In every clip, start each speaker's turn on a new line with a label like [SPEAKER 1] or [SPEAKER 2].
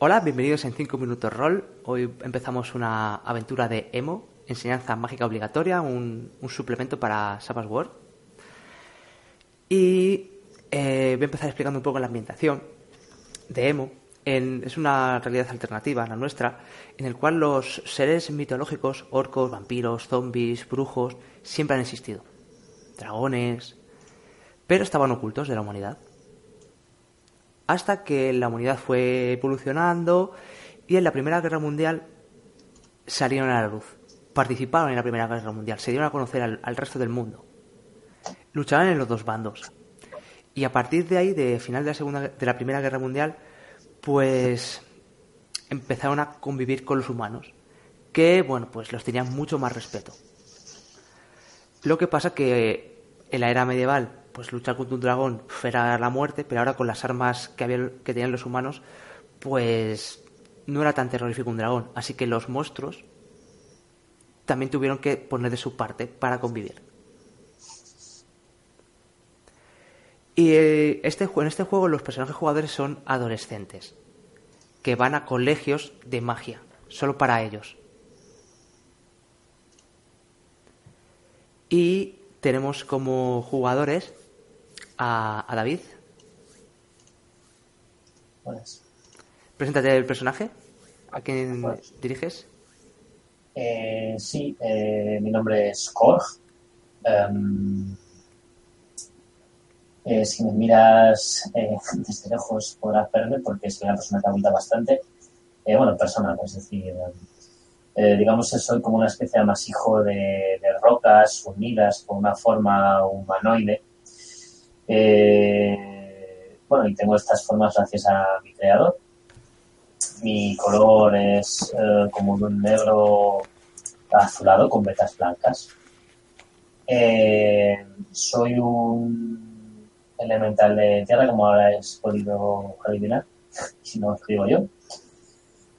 [SPEAKER 1] Hola, bienvenidos en 5 Minutos Roll. Hoy empezamos una aventura de Emo, enseñanza mágica obligatoria, un, suplemento para Savage World. Y eh, voy a empezar explicando un poco la ambientación de Emo. es una realidad alternativa la nuestra, en el cual los seres mitológicos, orcos, vampiros, zombies, brujos, siempre han existido. Dragones, pero estaban ocultos de la humanidad. Hasta que la humanidad fue evolucionando y en la Primera Guerra Mundial salieron a la luz. Participaron en la Primera Guerra Mundial, se dieron a conocer al, resto del mundo. Luchaban en los dos bandos. Y a partir de ahí, de final de la, segunda, de la Primera Guerra Mundial, pues empezaron a convivir con los humanos, que, bueno, pues los tenían mucho más respeto. Lo que pasa que en la era medieval pues luchar contra un dragón era la muerte, pero ahora con las armas que, había, que tenían los humanos, pues no era tan terrorífico un dragón. Así que los monstruos también tuvieron que poner de su parte para convivir. Y eh, este, en este juego los personajes jugadores son adolescentes, que van a colegios de magia, solo para ellos. Y tenemos como jugadores a, David.
[SPEAKER 2] Buenas.
[SPEAKER 1] Preséntate el personaje. ¿A quién diriges?
[SPEAKER 2] Eh, sí, eh, mi nombre es Korg. Eh, si me miras desde lejos podrás verme porque soy una persona que habita bastante. bueno, personal, es decir, digamos que soy como una especie de amasijo de, de rocas unidas con una forma humanoide eh, bueno, y tengo estas formas gracias a mi creador. Mi color es eh, como un negro azulado con vetas blancas. Eh, soy un elemental de tierra, como ahora habéis podido adivinar, si no escribo yo.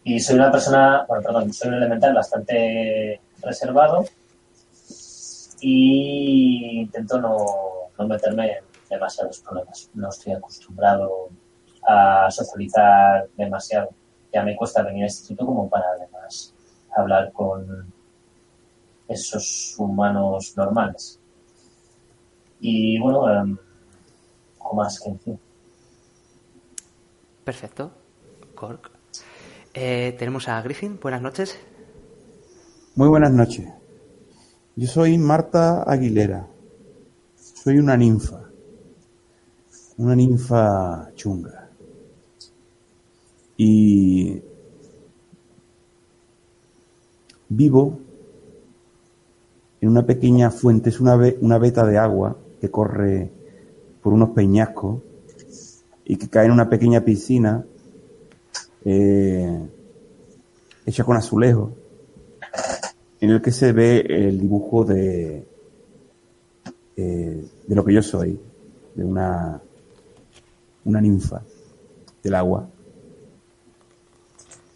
[SPEAKER 2] Y soy una persona, bueno, perdón, soy un elemental bastante reservado y intento no, no meterme en demasiados problemas. No estoy acostumbrado a socializar demasiado. Ya me cuesta venir a este instituto como para además hablar con esos humanos normales. Y bueno, um, más que decir.
[SPEAKER 1] Perfecto. Cork. Eh, tenemos a Griffin. Buenas noches.
[SPEAKER 3] Muy buenas noches. Yo soy Marta Aguilera. Soy una ninfa una ninfa chunga. Y vivo en una pequeña fuente, es una, una veta de agua que corre por unos peñascos y que cae en una pequeña piscina eh, hecha con azulejo, en el que se ve el dibujo de, eh, de lo que yo soy, de una una ninfa del agua.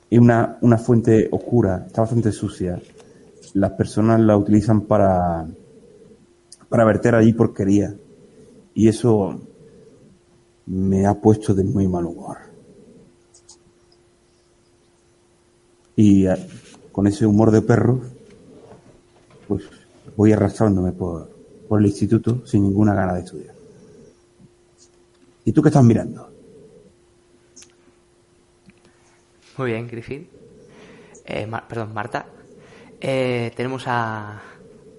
[SPEAKER 3] Es una, una fuente oscura, está bastante sucia. Las personas la utilizan para, para verter allí porquería. Y eso me ha puesto de muy mal humor. Y eh, con ese humor de perro, pues voy arrastrándome por, por el instituto sin ninguna gana de estudiar. ¿Y tú qué estás mirando?
[SPEAKER 1] Muy bien, Griffin. Eh, perdón, Marta. Eh, tenemos a,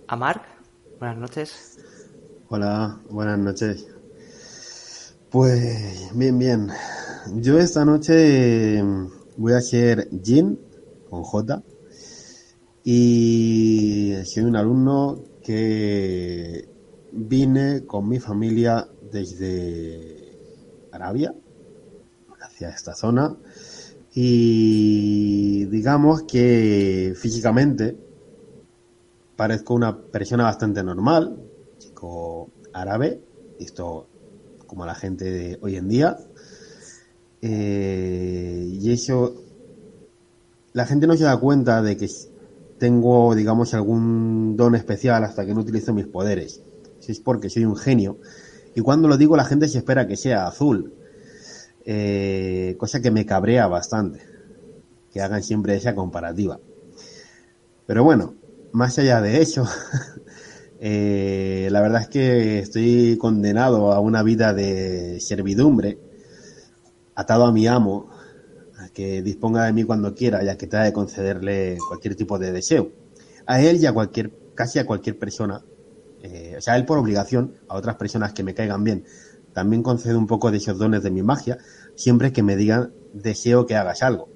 [SPEAKER 1] a Mark. Buenas noches.
[SPEAKER 4] Hola, buenas noches. Pues bien, bien. Yo esta noche voy a hacer Jin con J. Y soy un alumno que vine con mi familia desde Arabia, hacia esta zona, y digamos que físicamente parezco una persona bastante normal, chico árabe, esto como la gente de hoy en día, eh, y eso, la gente no se da cuenta de que tengo, digamos, algún don especial hasta que no utilizo mis poderes. Si es porque soy un genio y cuando lo digo, la gente se espera que sea azul. eh, cosa que me cabrea bastante, que hagan siempre esa comparativa. Pero bueno, más allá de eso, eh, la verdad es que estoy condenado a una vida de servidumbre, atado a mi amo, a que disponga de mí cuando quiera y a que trate de concederle cualquier tipo de deseo. A él y a cualquier, casi a cualquier persona, eh, o sea, él por obligación, a otras personas que me caigan bien. También concedo un poco de esos dones de mi magia, siempre que me digan deseo que hagas algo.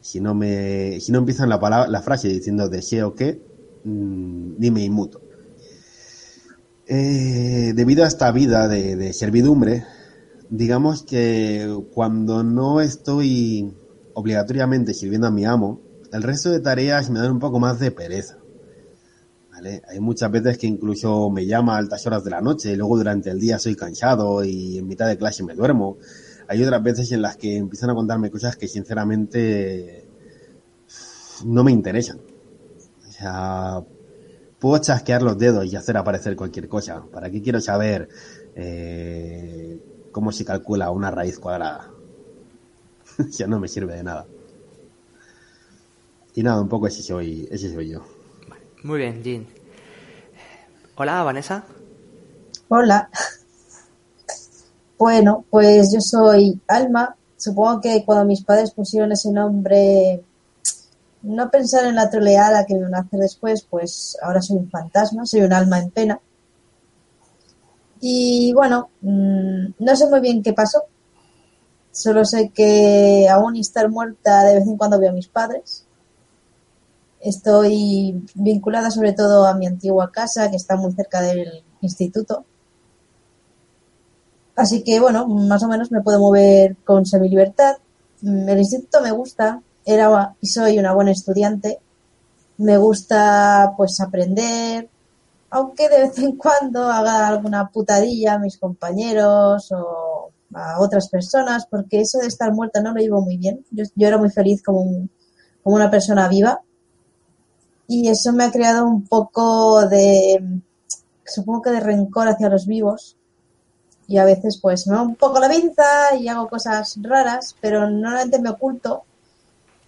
[SPEAKER 4] Si no me, si no empiezan la palabra, la frase diciendo deseo que, mmm, ni me inmuto. Eh, debido a esta vida de, de servidumbre, digamos que cuando no estoy obligatoriamente sirviendo a mi amo, el resto de tareas me dan un poco más de pereza. Hay muchas veces que incluso me llama a altas horas de la noche y luego durante el día soy cansado y en mitad de clase me duermo. Hay otras veces en las que empiezan a contarme cosas que sinceramente no me interesan. O sea, puedo chasquear los dedos y hacer aparecer cualquier cosa. ¿Para qué quiero saber eh, cómo se calcula una raíz cuadrada? ya no me sirve de nada. Y nada, un poco ese soy, ese soy yo.
[SPEAKER 1] Muy bien, Jean. Hola, Vanessa.
[SPEAKER 5] Hola. Bueno, pues yo soy Alma. Supongo que cuando mis padres pusieron ese nombre, no pensar en la troleada que me hacer después, pues ahora soy un fantasma, soy un alma en pena. Y bueno, mmm, no sé muy bien qué pasó. Solo sé que aún estar muerta de vez en cuando veo a mis padres. Estoy vinculada sobre todo a mi antigua casa, que está muy cerca del instituto. Así que, bueno, más o menos me puedo mover con semi-libertad. El instituto me gusta, era y soy una buena estudiante. Me gusta, pues, aprender, aunque de vez en cuando haga alguna putadilla a mis compañeros o a otras personas, porque eso de estar muerta no lo llevo muy bien. Yo, era muy feliz como, como una persona viva y eso me ha creado un poco de, supongo que de rencor hacia los vivos. Y a veces pues me un poco la pinza y hago cosas raras, pero normalmente me oculto.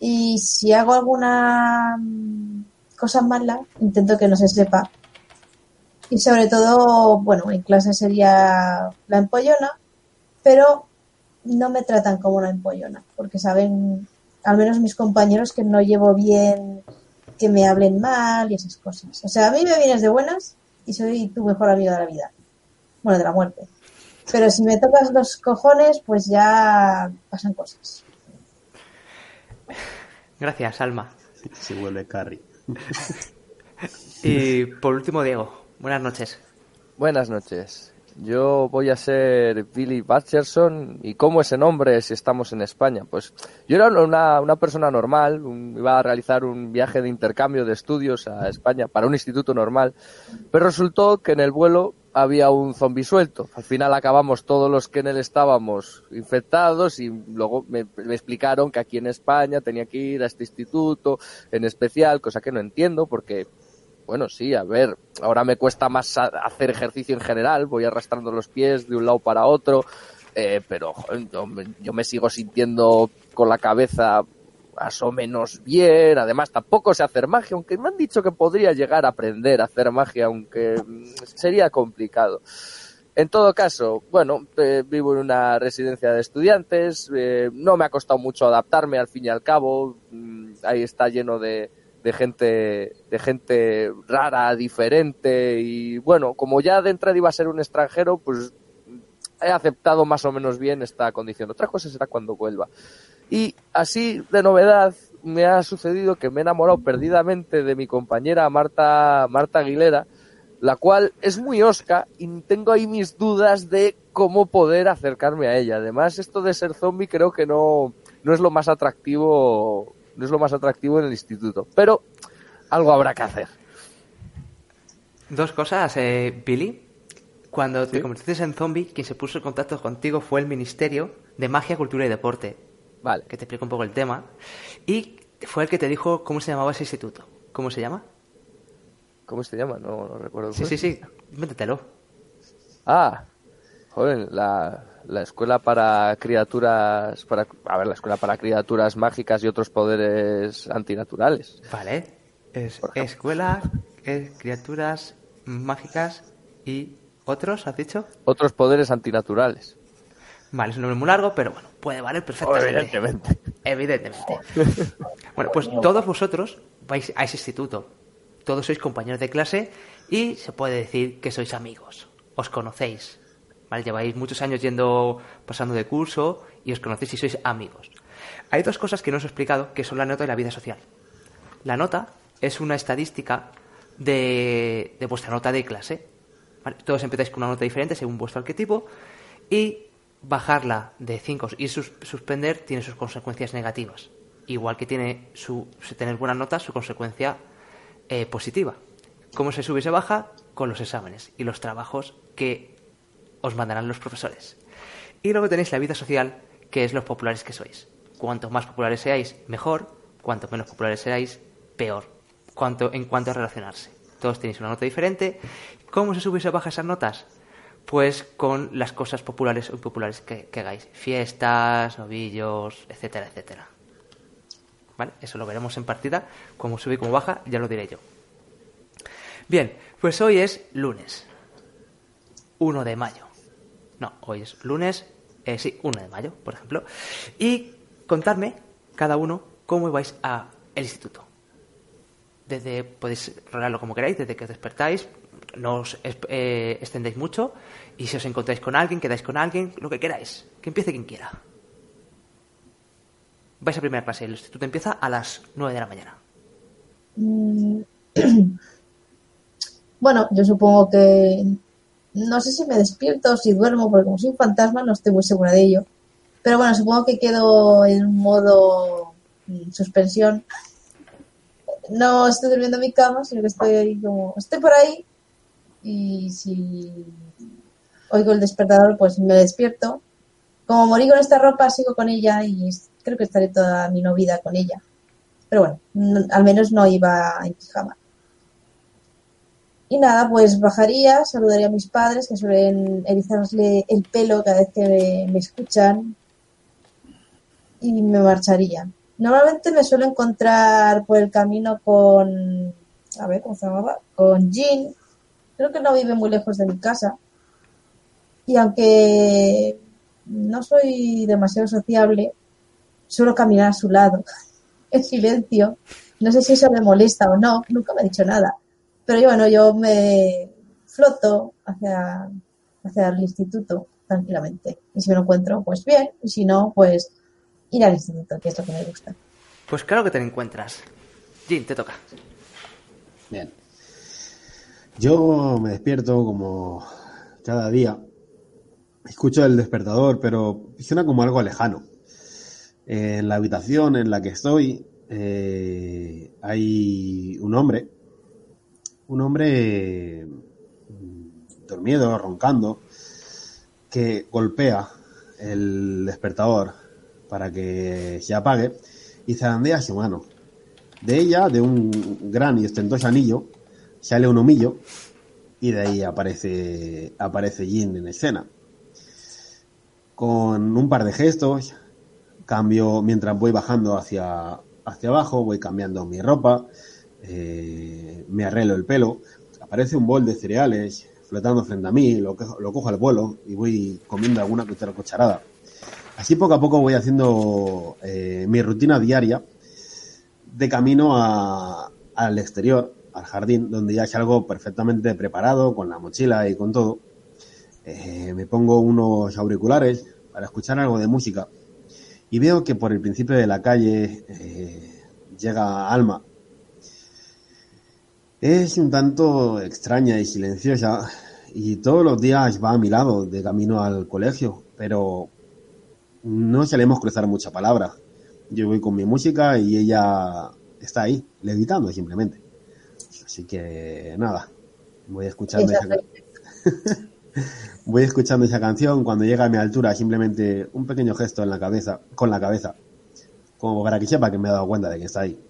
[SPEAKER 5] Y si hago alguna cosa mala intento que no se sepa. Y sobre todo, bueno, en clase sería la empollona, pero no me tratan como una empollona, porque saben, al menos mis compañeros, que no llevo bien que me hablen mal y esas cosas. O sea, a mí me vienes de buenas y soy tu mejor amigo de la vida. Bueno, de la muerte. Pero si me tocas los cojones, pues ya pasan cosas.
[SPEAKER 1] Gracias, Alma.
[SPEAKER 4] Se vuelve Carrie.
[SPEAKER 1] y por último, Diego. Buenas noches.
[SPEAKER 6] Buenas noches. Yo voy a ser Billy Batcherson. ¿Y cómo ese nombre si estamos en España? Pues yo era una, una persona normal, un, iba a realizar un viaje de intercambio de estudios a España para un instituto normal, pero resultó que en el vuelo había un zombi suelto. Al final acabamos todos los que en él estábamos infectados y luego me, me, explicaron que aquí en España tenía que ir a este instituto en especial, cosa que no entiendo porque bueno, sí, a ver, ahora me cuesta más hacer ejercicio en general, voy arrastrando los pies de un lado para otro, eh, pero yo, yo, me sigo sintiendo con la cabeza más o menos bien, además tampoco sé hacer magia, aunque me han dicho que podría llegar a aprender a hacer magia, aunque sería complicado. En todo caso, bueno, eh, vivo en una residencia de estudiantes, eh, no me ha costado mucho adaptarme al fin y al cabo, ahí está lleno de, de gente, de gente rara, diferente y bueno, como ya de entrada iba a ser un extranjero, pues he aceptado más o menos bien esta condición. Otra cosa será cuando vuelva. Y así de novedad me ha sucedido que me he enamorado perdidamente de mi compañera Marta, Marta Aguilera, la cual es muy osca y tengo ahí mis dudas de cómo poder acercarme a ella. Además, esto de ser zombie creo que no, no es lo más atractivo no es lo más atractivo en el instituto. Pero algo habrá que hacer.
[SPEAKER 1] Dos cosas, eh, Billy. Cuando ¿Sí? te convertiste en zombie, quien se puso en contacto contigo fue el Ministerio de Magia, Cultura y Deporte.
[SPEAKER 6] Vale.
[SPEAKER 1] Que te explico un poco el tema. Y fue el que te dijo cómo se llamaba ese instituto. ¿Cómo se llama?
[SPEAKER 6] ¿Cómo se llama? No, no recuerdo.
[SPEAKER 1] Sí, sí, sí. Métetelo.
[SPEAKER 6] Ah, joder, la, la escuela para criaturas, para, a ver, la escuela para criaturas mágicas y otros poderes antinaturales.
[SPEAKER 1] Vale. Es escuela, es criaturas mágicas y otros, ¿has dicho?
[SPEAKER 6] Otros poderes antinaturales.
[SPEAKER 1] Vale, es un nombre muy largo, pero bueno, puede valer perfectamente.
[SPEAKER 6] Evidentemente.
[SPEAKER 1] Evidentemente. Bueno, pues todos vosotros vais a ese instituto. Todos sois compañeros de clase y se puede decir que sois amigos. Os conocéis. Lleváis muchos años yendo, pasando de curso y os conocéis y sois amigos. Hay dos cosas que no os he explicado, que son la nota y la vida social. La nota es una estadística de, vuestra nota de clase. Todos empezáis con una nota diferente según vuestro arquetipo y bajarla de 5 y sus- suspender tiene sus consecuencias negativas. Igual que tiene su, tener buena nota su consecuencia eh, positiva. ¿Cómo se sube y se baja? Con los exámenes y los trabajos que os mandarán los profesores. Y luego tenéis la vida social, que es los populares que sois. Cuanto más populares seáis, mejor. Cuanto menos populares seáis, peor. Cuanto, en cuanto a relacionarse. Todos tenéis una nota diferente. ¿Cómo se sube y se baja esas notas? Pues con las cosas populares o impopulares que, que hagáis. Fiestas, novillos, etcétera, etcétera. ¿Vale? Eso lo veremos en partida. Cómo sube y cómo baja, ya lo diré yo. Bien, pues hoy es lunes. 1 de mayo. No, hoy es lunes, eh, sí, 1 de mayo, por ejemplo. Y contarme, cada uno, cómo vais a el instituto. Desde, podéis rolarlo como queráis, desde que os despertáis, no os eh, extendéis mucho, y si os encontráis con alguien, quedáis con alguien, lo que queráis. Que empiece quien quiera. Vais a primera clase, el instituto empieza a las 9 de la mañana.
[SPEAKER 5] Mm, Bueno, yo supongo que no sé si me despierto o si duermo, porque como soy un fantasma no estoy muy segura de ello. Pero bueno, supongo que quedo en modo mm, suspensión. No estoy durmiendo en mi cama, sino que estoy ahí como, estoy por ahí y si oigo el despertador, pues me despierto. Como morí con esta ropa, sigo con ella y creo que estaré toda mi no vida con ella. Pero bueno, al menos no iba en pijama. Y nada, pues bajaría, saludaría a mis padres, que suelen erizarle el pelo cada vez que me, me escuchan, y me marcharía. Normalmente me suelo encontrar por el camino con, a ver, ¿cómo se llamaba? Con Jean. Creo que no vive muy lejos de mi casa. Y aunque no soy demasiado sociable, suelo caminar a su lado, en silencio. No sé si eso le molesta o no, nunca me ha dicho nada. Pero yo, bueno, yo me floto hacia, hacia el instituto tranquilamente. Y si me lo encuentro, pues bien. Y si no, pues ir al instituto, que es lo que me gusta.
[SPEAKER 1] Pues claro que te encuentras. Jin, te toca.
[SPEAKER 4] Bien. Yo me despierto como cada día. Escucho el despertador, pero suena como algo lejano. En la habitación en la que estoy eh, hay un hombre. Un hombre mm, dormido, roncando, que golpea el despertador para que se apague y zarandea su mano. De ella, de un gran y ostentoso anillo, sale un humillo y de ahí aparece, aparece Jin en escena. Con un par de gestos, cambio mientras voy bajando hacia, hacia abajo, voy cambiando mi ropa, eh, me arreglo el pelo, aparece un bol de cereales flotando frente a mí, lo, cojo- al vuelo y voy comiendo alguna cucharada. Así poco a poco voy haciendo eh, mi rutina diaria de camino al exterior, al jardín, donde ya salgo perfectamente preparado, con la mochila y con todo. Eh, me pongo unos auriculares para escuchar algo de música y veo que por el principio de la calle eh, llega Alma. Es un tanto extraña y silenciosa y todos los días va a mi lado de camino al colegio, pero no solemos cruzar mucha palabra. Yo voy con mi música y ella está ahí, levitando simplemente. Así que nada, voy escuchando esa, voy escuchando esa canción. Cuando llega a mi altura, simplemente un pequeño gesto en la cabeza, con la cabeza, como para que sepa que me he dado cuenta de que está ahí.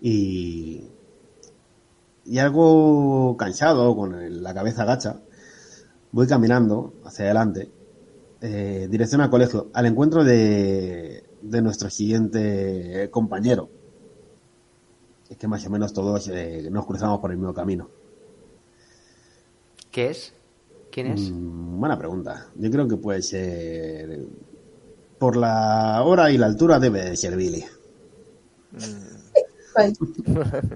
[SPEAKER 4] Y, y algo cansado, con el- la cabeza gacha, voy caminando hacia adelante eh, dirección al colegio, al encuentro de, de nuestro siguiente compañero. Es que más o menos todos eh, nos cruzamos por el mismo camino.
[SPEAKER 1] ¿Qué es? ¿Quién es?
[SPEAKER 4] Mm, buena pregunta. Yo creo que puede ser. Por la hora y la altura debe de ser Billy.
[SPEAKER 5] Ay,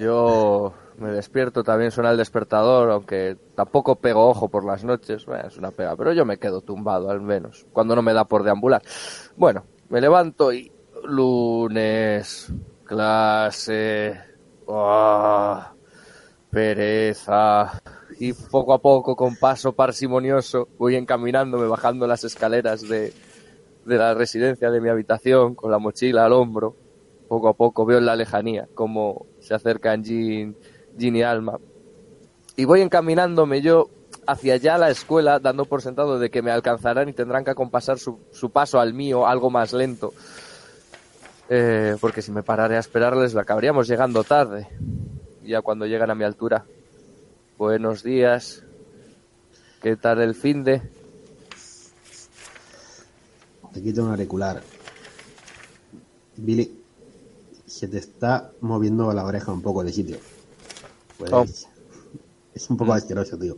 [SPEAKER 6] Yo me despierto, también suena el despertador, aunque tampoco pego ojo por las noches, bueno, es una pega, pero yo me quedo tumbado al menos, cuando no me da por deambular. Bueno, me levanto y lunes, clase, pereza, y poco a poco, con paso parsimonioso, voy encaminándome, bajando las escaleras de, de la residencia de mi habitación, con la mochila al hombro, poco a poco veo en la lejanía cómo se acercan Jean, Jean y Alma. Y voy encaminándome yo hacia allá a la escuela, dando por sentado de que me alcanzarán y tendrán que acompasar su, paso al mío algo más lento. Eh, porque si me pararé a esperarles, acabaríamos llegando tarde. Ya cuando llegan a mi altura. Buenos días. ¿Qué tal el fin de?
[SPEAKER 4] Te quito un auricular. Billy, se te está moviendo la oreja un poco de sitio. Pues,
[SPEAKER 6] Oh.
[SPEAKER 4] Es un poco asqueroso, tío.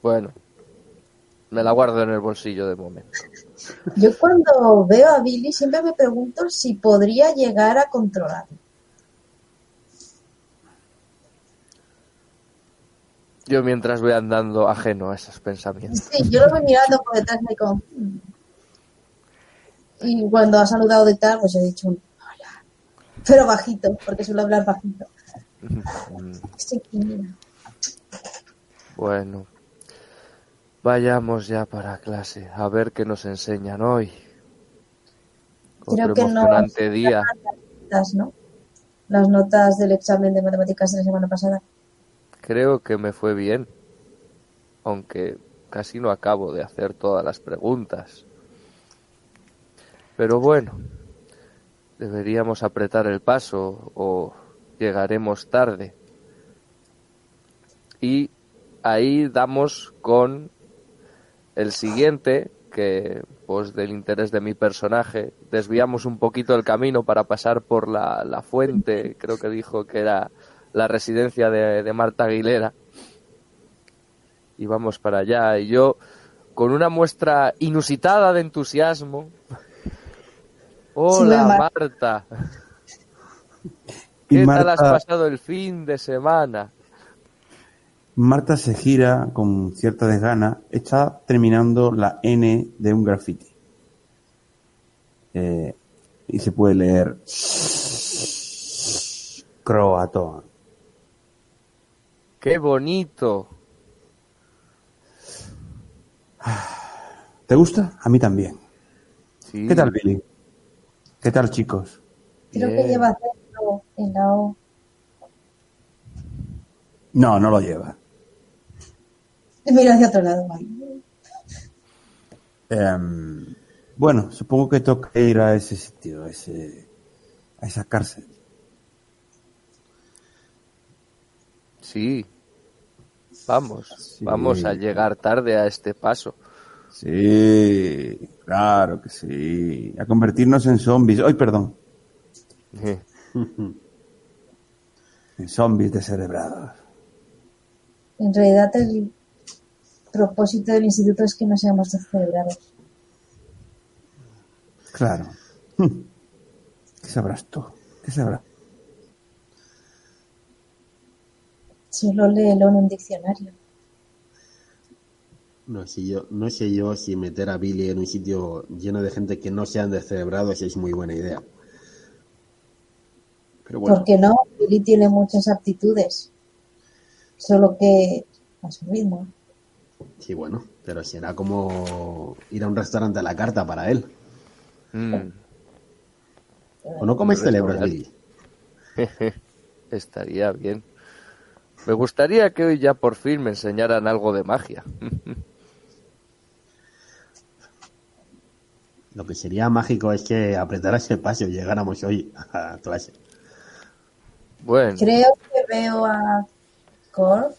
[SPEAKER 6] Bueno, me la guardo en el bolsillo de momento.
[SPEAKER 5] Yo cuando veo a Billy siempre me pregunto si podría llegar a controlarlo.
[SPEAKER 6] Yo mientras voy andando ajeno a esos pensamientos.
[SPEAKER 5] Sí, yo lo voy mirando por detrás y como... "Mm". Y cuando ha saludado de tal, pues he dicho. Pero bajito, porque suelo hablar bajito.
[SPEAKER 6] Bueno, vayamos ya para clase, a ver qué nos enseñan hoy.
[SPEAKER 5] Creo que no-
[SPEAKER 6] día.
[SPEAKER 5] Las, ¿no? Las notas del examen de matemáticas de la semana pasada.
[SPEAKER 6] Creo que me fue bien, aunque casi no acabo de hacer todas las preguntas. Pero bueno, deberíamos apretar el paso o llegaremos tarde. Y ahí damos con el siguiente, que pues del interés de mi personaje, desviamos un poquito el camino para pasar por la, fuente, creo que dijo que era la residencia de, de Marta Aguilera. Y vamos para allá. Y yo, con una muestra inusitada de entusiasmo. Hola,
[SPEAKER 5] Mar-
[SPEAKER 6] Marta. ¿Qué tal has
[SPEAKER 3] Marta-
[SPEAKER 6] pasado el fin de semana?
[SPEAKER 3] Marta se gira con cierta desgana. Está terminando la N de un graffiti. Eh, y se puede leer Croatoa.
[SPEAKER 6] ¡Qué bonito!
[SPEAKER 3] ¿Te gusta? A mí también.
[SPEAKER 6] Sí.
[SPEAKER 3] ¿Qué tal, Billy? ¿Qué tal, chicos?
[SPEAKER 5] Creo que
[SPEAKER 6] Bien.
[SPEAKER 5] lleva acento en la O.
[SPEAKER 3] No, no lo lleva.
[SPEAKER 5] Mira hacia otro lado.
[SPEAKER 3] Em, bueno, supongo que toca ir a ese sitio, a, ese, a esa cárcel.
[SPEAKER 6] Sí. Vamos,
[SPEAKER 3] Sí.
[SPEAKER 6] vamos a llegar tarde a este paso.
[SPEAKER 3] Sí, claro que sí. A convertirnos en zombies. ¡Ay, perdón! En zombies descerebrados.
[SPEAKER 5] En realidad el propósito del instituto es que no seamos descerebrados.
[SPEAKER 3] Claro. ¿Qué sabrás tú? ¿Qué sabrás?
[SPEAKER 5] Solo léelo en un diccionario.
[SPEAKER 4] No sé yo, no sé yo si meter a Billy en un sitio lleno de gente que no sean descerebrados es muy buena idea. Pero bueno,
[SPEAKER 5] Porque no, Billy tiene muchas aptitudes. Solo que a su ritmo.
[SPEAKER 4] sí, bueno, pero será como ir a un restaurante a la carta para él.
[SPEAKER 6] Mm,
[SPEAKER 4] ¿O no comes celebros. Billy?
[SPEAKER 6] estaría bien. Me gustaría que hoy ya por fin me enseñaran algo de magia.
[SPEAKER 4] Lo que sería mágico es que apretaras el paso y llegáramos hoy a clase.
[SPEAKER 6] Bueno,
[SPEAKER 5] Creo que veo a Cor,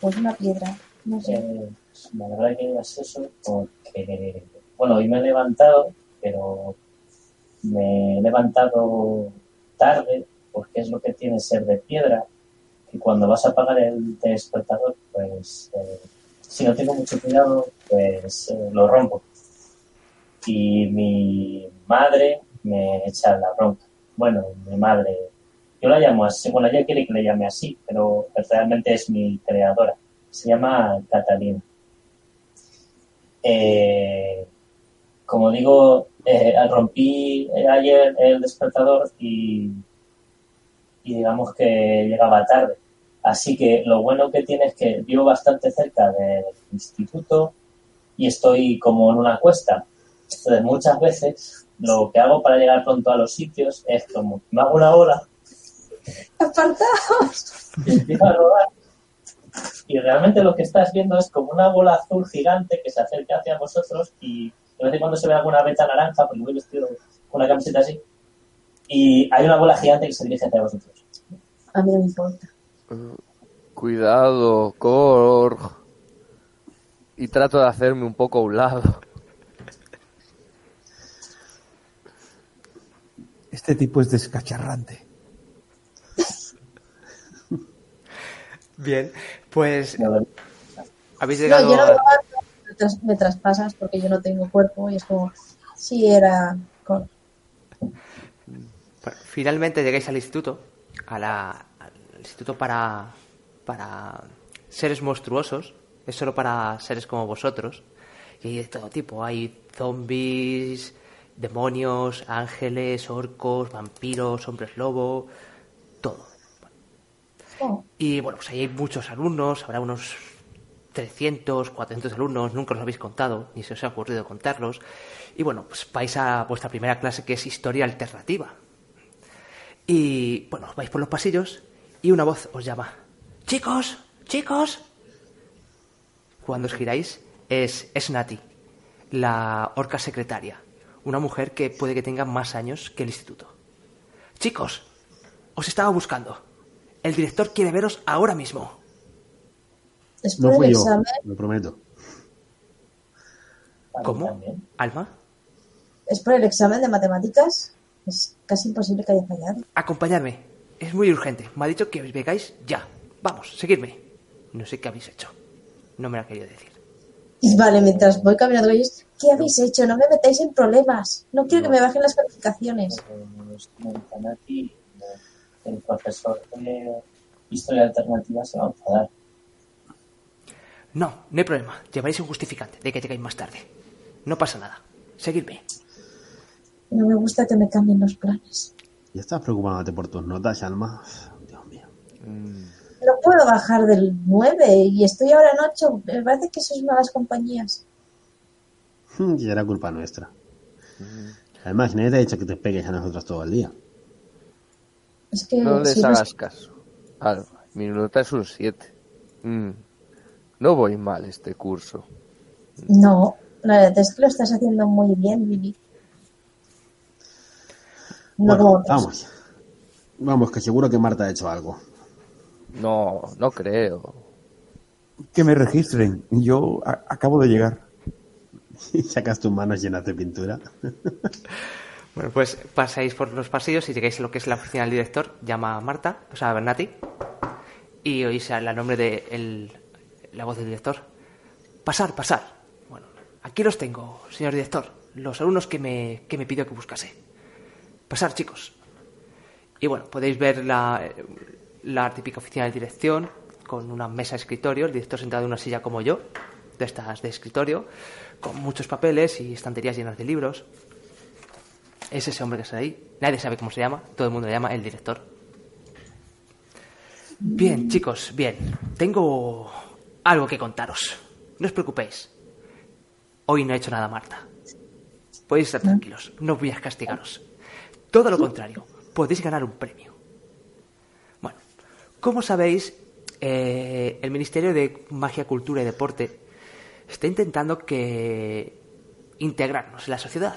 [SPEAKER 5] pues una piedra. No sé.
[SPEAKER 2] Eh, me alegra que digas eso porque, bueno, hoy me he levantado, pero me he levantado tarde porque es lo que tiene ser de piedra y cuando vas a apagar el despertador, pues eh, si no tengo mucho cuidado, pues eh, lo rompo. Y mi madre me echa la bronca. Bueno, mi madre, yo la llamo así, bueno, ella quiere que le llame así, pero realmente es mi creadora. Se llama Catalina. Eh, como digo, rompí ayer el despertador y, y digamos que llegaba tarde. Así que lo bueno que tiene es que vivo bastante cerca del instituto y estoy como en una cuesta. Entonces muchas veces lo que hago para llegar pronto a los sitios es como me hago una ola
[SPEAKER 5] ¡Apartaos!
[SPEAKER 2] y empiezo a rodar. Y realmente lo que estás viendo es como una bola azul gigante que se acerca hacia vosotros y de vez en cuando se ve alguna veta naranja, porque voy vestido con una camiseta así, y hay una bola gigante que se dirige hacia vosotros.
[SPEAKER 5] A mí no me importa.
[SPEAKER 6] Cuidado, Korg. Y trato de hacerme un poco a un lado.
[SPEAKER 3] Este tipo es descacharrante.
[SPEAKER 1] Bien, pues habéis
[SPEAKER 5] No,
[SPEAKER 1] llegado
[SPEAKER 5] yo no
[SPEAKER 1] a-
[SPEAKER 5] me, aguanto, me tras- me traspasas porque yo no tengo cuerpo y es como, sí, era con...
[SPEAKER 1] Bueno, finalmente llegáis al instituto, a la- al instituto para, para seres monstruosos, es solo para seres como vosotros, y hay de todo tipo, hay zombies, demonios, ángeles, orcos, vampiros, hombres lobo, todo.
[SPEAKER 5] Oh,
[SPEAKER 1] Y bueno, pues ahí hay muchos alumnos, habrá unos 300, 400 alumnos, nunca los habéis contado, ni se os ha ocurrido contarlos. Y bueno, pues vais a vuestra primera clase que es historia alternativa. Y bueno, vais por los pasillos y una voz os llama. Chicos, chicos. Cuando os giráis es, es Nati, la orca secretaria, una mujer que puede que tenga más años que el instituto. Chicos, os estaba buscando. El director quiere veros ahora mismo.
[SPEAKER 5] es
[SPEAKER 4] No
[SPEAKER 5] por
[SPEAKER 4] fui
[SPEAKER 5] el
[SPEAKER 4] yo,
[SPEAKER 5] examen,
[SPEAKER 4] lo prometo.
[SPEAKER 1] ¿Cómo?
[SPEAKER 2] también.
[SPEAKER 1] Alma,
[SPEAKER 5] es por el examen de matemáticas. Es casi imposible que haya fallado.
[SPEAKER 1] acompañadme. Es muy urgente. Me ha dicho que os vengáis ya. Vamos, seguidme. No sé qué habéis hecho. No me lo ha querido decir.
[SPEAKER 5] Y vale, mientras voy caminando ¿qué habéis hecho? No me metáis en problemas. No quiero que me bajen las calificaciones.
[SPEAKER 2] Nati, el profesor de historia alternativa se va a enfadar.
[SPEAKER 1] No, no hay problema. Llevaréis un justificante de que llegáis más tarde. No pasa nada. Seguidme.
[SPEAKER 5] No me gusta que me cambien los planes.
[SPEAKER 4] ¿Ya estás preocupándote por tus notas, Alma? Dios mío.
[SPEAKER 5] No puedo bajar del 9 y estoy ahora en 8. Me parece que sois malas compañías.
[SPEAKER 4] Y era culpa nuestra. Además, nadie te ha dicho que te pegues a nosotros todo el día.
[SPEAKER 5] Es que
[SPEAKER 6] No les
[SPEAKER 5] si no-
[SPEAKER 6] hagas caso. Alma, mi nota es un 7. No voy mal este curso.
[SPEAKER 5] No, la verdad es que lo estás haciendo muy bien, Billy. No
[SPEAKER 4] Bueno, vamos. Vamos, que seguro que Marta ha hecho algo.
[SPEAKER 6] No, no creo.
[SPEAKER 3] Que me registren. Yo acabo de llegar.
[SPEAKER 4] Sacas tus manos llenas de pintura.
[SPEAKER 1] Bueno, pues pasáis por los pasillos y llegáis a lo que es la oficina del director. Llama a Marta, o sea, a Bernati. Y oís el nombre de el- la voz del director. Pasar, pasar. Bueno, aquí los tengo, señor director. Los alumnos que me, que me pidió que buscase. Pasar, chicos. Y bueno, podéis ver la, la típica oficina de dirección con una mesa de escritorio, el director sentado en una silla como yo, de estas de escritorio, con muchos papeles y estanterías llenas de libros. Es ese hombre que está ahí. Nadie sabe cómo se llama, todo el mundo le llama el director. Bien, chicos, bien. Tengo algo que contaros. No os preocupéis. Hoy no he hecho nada, Marta. Podéis estar tranquilos, no voy a castigaros. Todo lo contrario, podéis ganar un premio. Bueno, como sabéis, eh, el Ministerio de Magia, Cultura y Deporte está intentando que integrarnos en la sociedad.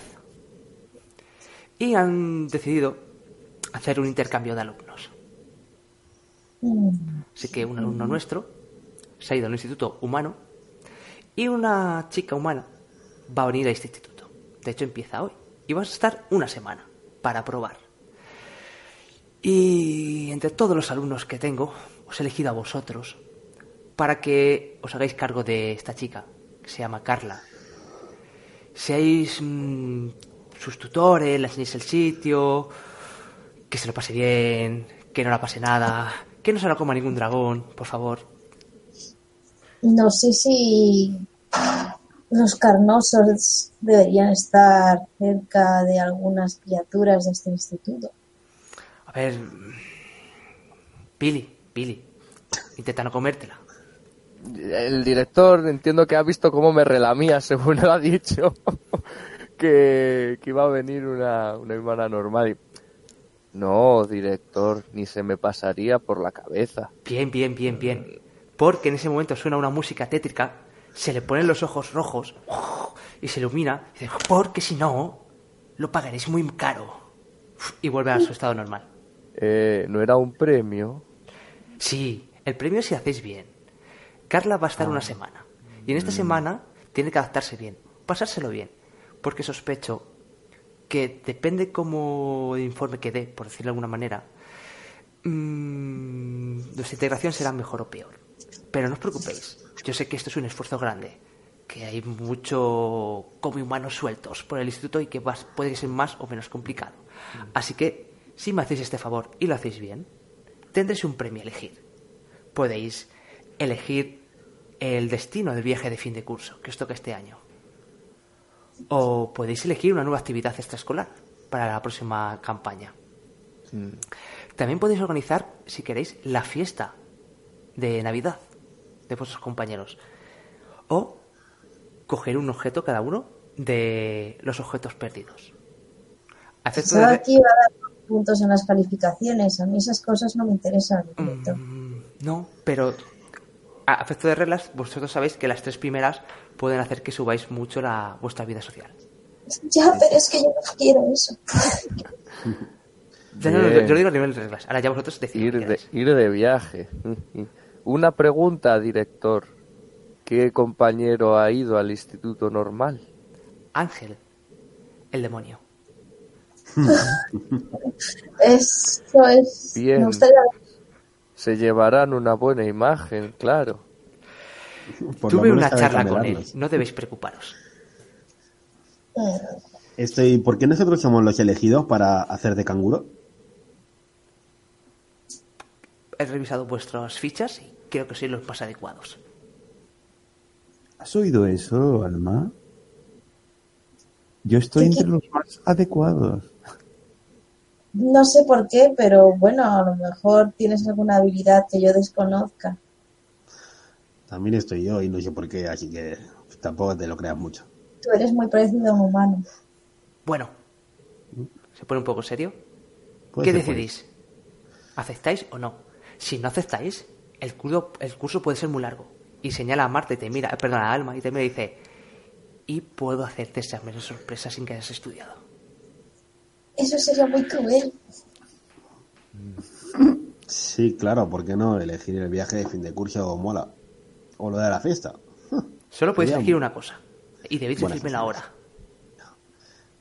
[SPEAKER 1] Y han decidido hacer un intercambio de alumnos. Así que un alumno nuestro se ha ido al instituto humano Y una chica humana va a venir a este instituto. De hecho, empieza hoy. Y vas a estar una semana para probar. Y entre todos los alumnos que tengo, os he elegido a vosotros para que os hagáis cargo de esta chica, que se llama Carla. Seáis mm, sus tutores, le enseñéis el sitio, que se lo pase bien, que no la pase nada, que no se la coma ningún dragón, por favor.
[SPEAKER 5] No sé si los carnosos deberían estar cerca de algunas criaturas de este instituto.
[SPEAKER 1] A ver, Pili, Pili, intenta no comértela.
[SPEAKER 6] El director entiendo que ha visto cómo me relamía, según él ha dicho, que, que iba a venir una, una hermana normal. Y, no, director, ni se me pasaría por la cabeza.
[SPEAKER 1] Bien, bien, bien, bien. Porque en ese momento suena una música tétrica, se le ponen los ojos rojos y se ilumina. Y dice, porque si no, lo pagaréis muy caro. Y vuelve a su estado normal.
[SPEAKER 6] Eh, ¿No era un premio?
[SPEAKER 1] Sí, el premio si hacéis bien. Carla va a estar una semana. Y en esta semana tiene que adaptarse bien, pasárselo bien. Porque sospecho que depende cómo informe que dé, por decirlo de alguna manera, mmm, nuestra integración será mejor o peor. Pero no os preocupéis, yo sé que esto es un esfuerzo grande, que hay mucho como humanos sueltos por el instituto y que va- puede ser más o menos complicado. Así que, si me hacéis este favor y lo hacéis bien, tendréis un premio a elegir. Podéis elegir el destino del viaje de fin de curso que os toca este año. O podéis elegir una nueva actividad extraescolar para la próxima campaña. También podéis organizar, si queréis, la fiesta de Navidad de vuestros compañeros. O coger un objeto cada uno de los objetos perdidos. De
[SPEAKER 5] Pensaba
[SPEAKER 1] re-
[SPEAKER 5] que iba a dar puntos en las calificaciones. A mí esas cosas no me interesan.
[SPEAKER 1] Mm, no, pero a efecto de reglas, vosotros sabéis que las tres primeras pueden hacer que subáis mucho la, vuestra vida social.
[SPEAKER 5] Ya, pero es que yo no quiero eso.
[SPEAKER 1] Ya no, yo, yo lo digo a nivel de reglas. Ahora ya vosotros decidís.
[SPEAKER 6] Ir
[SPEAKER 1] lo que
[SPEAKER 6] de,
[SPEAKER 1] queráis.
[SPEAKER 6] ir de viaje. Una pregunta, director. ¿Qué compañero ha ido al instituto normal?
[SPEAKER 1] Ángel, el demonio.
[SPEAKER 5] Eso es.
[SPEAKER 6] Bien.
[SPEAKER 5] Me gustaría
[SPEAKER 6] Se llevarán una buena imagen, claro.
[SPEAKER 4] Por
[SPEAKER 1] Tuve una charla con él. No debéis preocuparos.
[SPEAKER 4] Estoy, ¿Por qué nosotros somos los elegidos para hacer de canguro?
[SPEAKER 1] He revisado vuestras fichas y creo que sois los más adecuados.
[SPEAKER 3] ¿Has oído eso, Alma? Yo estoy entre los más adecuados.
[SPEAKER 5] No sé por qué, pero bueno, a lo mejor tienes alguna habilidad que yo desconozca.
[SPEAKER 4] También estoy yo y no sé por qué, así que tampoco te lo creas mucho.
[SPEAKER 5] Tú eres muy parecido a un humano.
[SPEAKER 1] Bueno, se pone un poco serio.
[SPEAKER 4] Puede
[SPEAKER 1] ¿Qué
[SPEAKER 4] ser,
[SPEAKER 1] decidís? ¿Aceptáis o no? Si no aceptáis, el curso, el curso puede ser muy largo. Y señala a Marta y te mira, eh, perdón, a Alma y te mira y dice, y puedo hacerte exámenes sorpresa sin que hayas estudiado.
[SPEAKER 5] Eso sería muy cruel.
[SPEAKER 4] Sí, claro, ¿por qué no? Elegir el viaje de fin de curso mola. O lo de la fiesta.
[SPEAKER 1] Solo podéis elegir una cosa. Y debéis decirme la hora.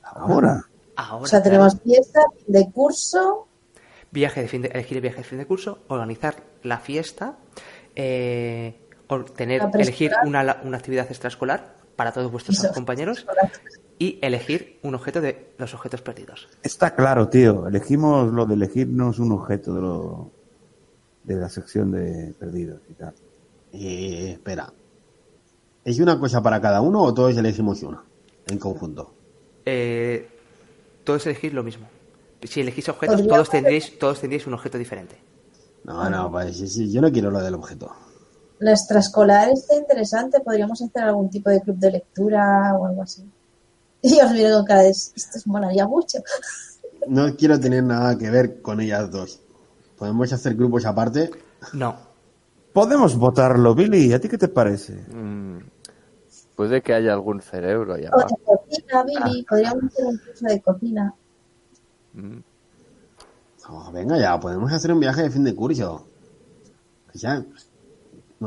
[SPEAKER 3] Ahora.
[SPEAKER 1] Ahora.
[SPEAKER 5] O sea,
[SPEAKER 1] claro.
[SPEAKER 5] tenemos fiesta de curso.
[SPEAKER 1] Viaje de fin de, elegir el viaje de fin de curso, organizar la fiesta, eh, tener,
[SPEAKER 5] La
[SPEAKER 1] elegir una, la- una actividad extraescolar para todos vuestros
[SPEAKER 5] Eso.
[SPEAKER 1] compañeros y elegir un objeto de los objetos perdidos.
[SPEAKER 3] Está claro, tío. Elegimos lo de elegirnos un objeto de, lo, de la sección de perdidos y tal.
[SPEAKER 4] Eh, espera. ¿Es una cosa para cada uno o todos elegimos una? En conjunto.
[SPEAKER 1] Eh, todos elegís lo mismo. Si elegís objetos, todos tendréis, todos tendréis un objeto diferente.
[SPEAKER 4] No, no, pues sí, sí, yo no quiero lo del objeto.
[SPEAKER 5] La extraescolar está interesante. Podríamos hacer algún tipo de club de lectura o algo así. Y os miro con cara de esto os molaría mucho.
[SPEAKER 4] No quiero tener nada que ver con ellas dos. ¿Podemos hacer grupos aparte?
[SPEAKER 1] No.
[SPEAKER 3] Podemos votarlo, Billy. ¿A ti qué te parece?
[SPEAKER 6] Mm, puede que haya algún cerebro allá
[SPEAKER 5] O de cocina, Billy. Podríamos hacer un curso de cocina.
[SPEAKER 6] Mm,
[SPEAKER 4] Oh, venga ya, podemos hacer un viaje de fin de curso. Que ya,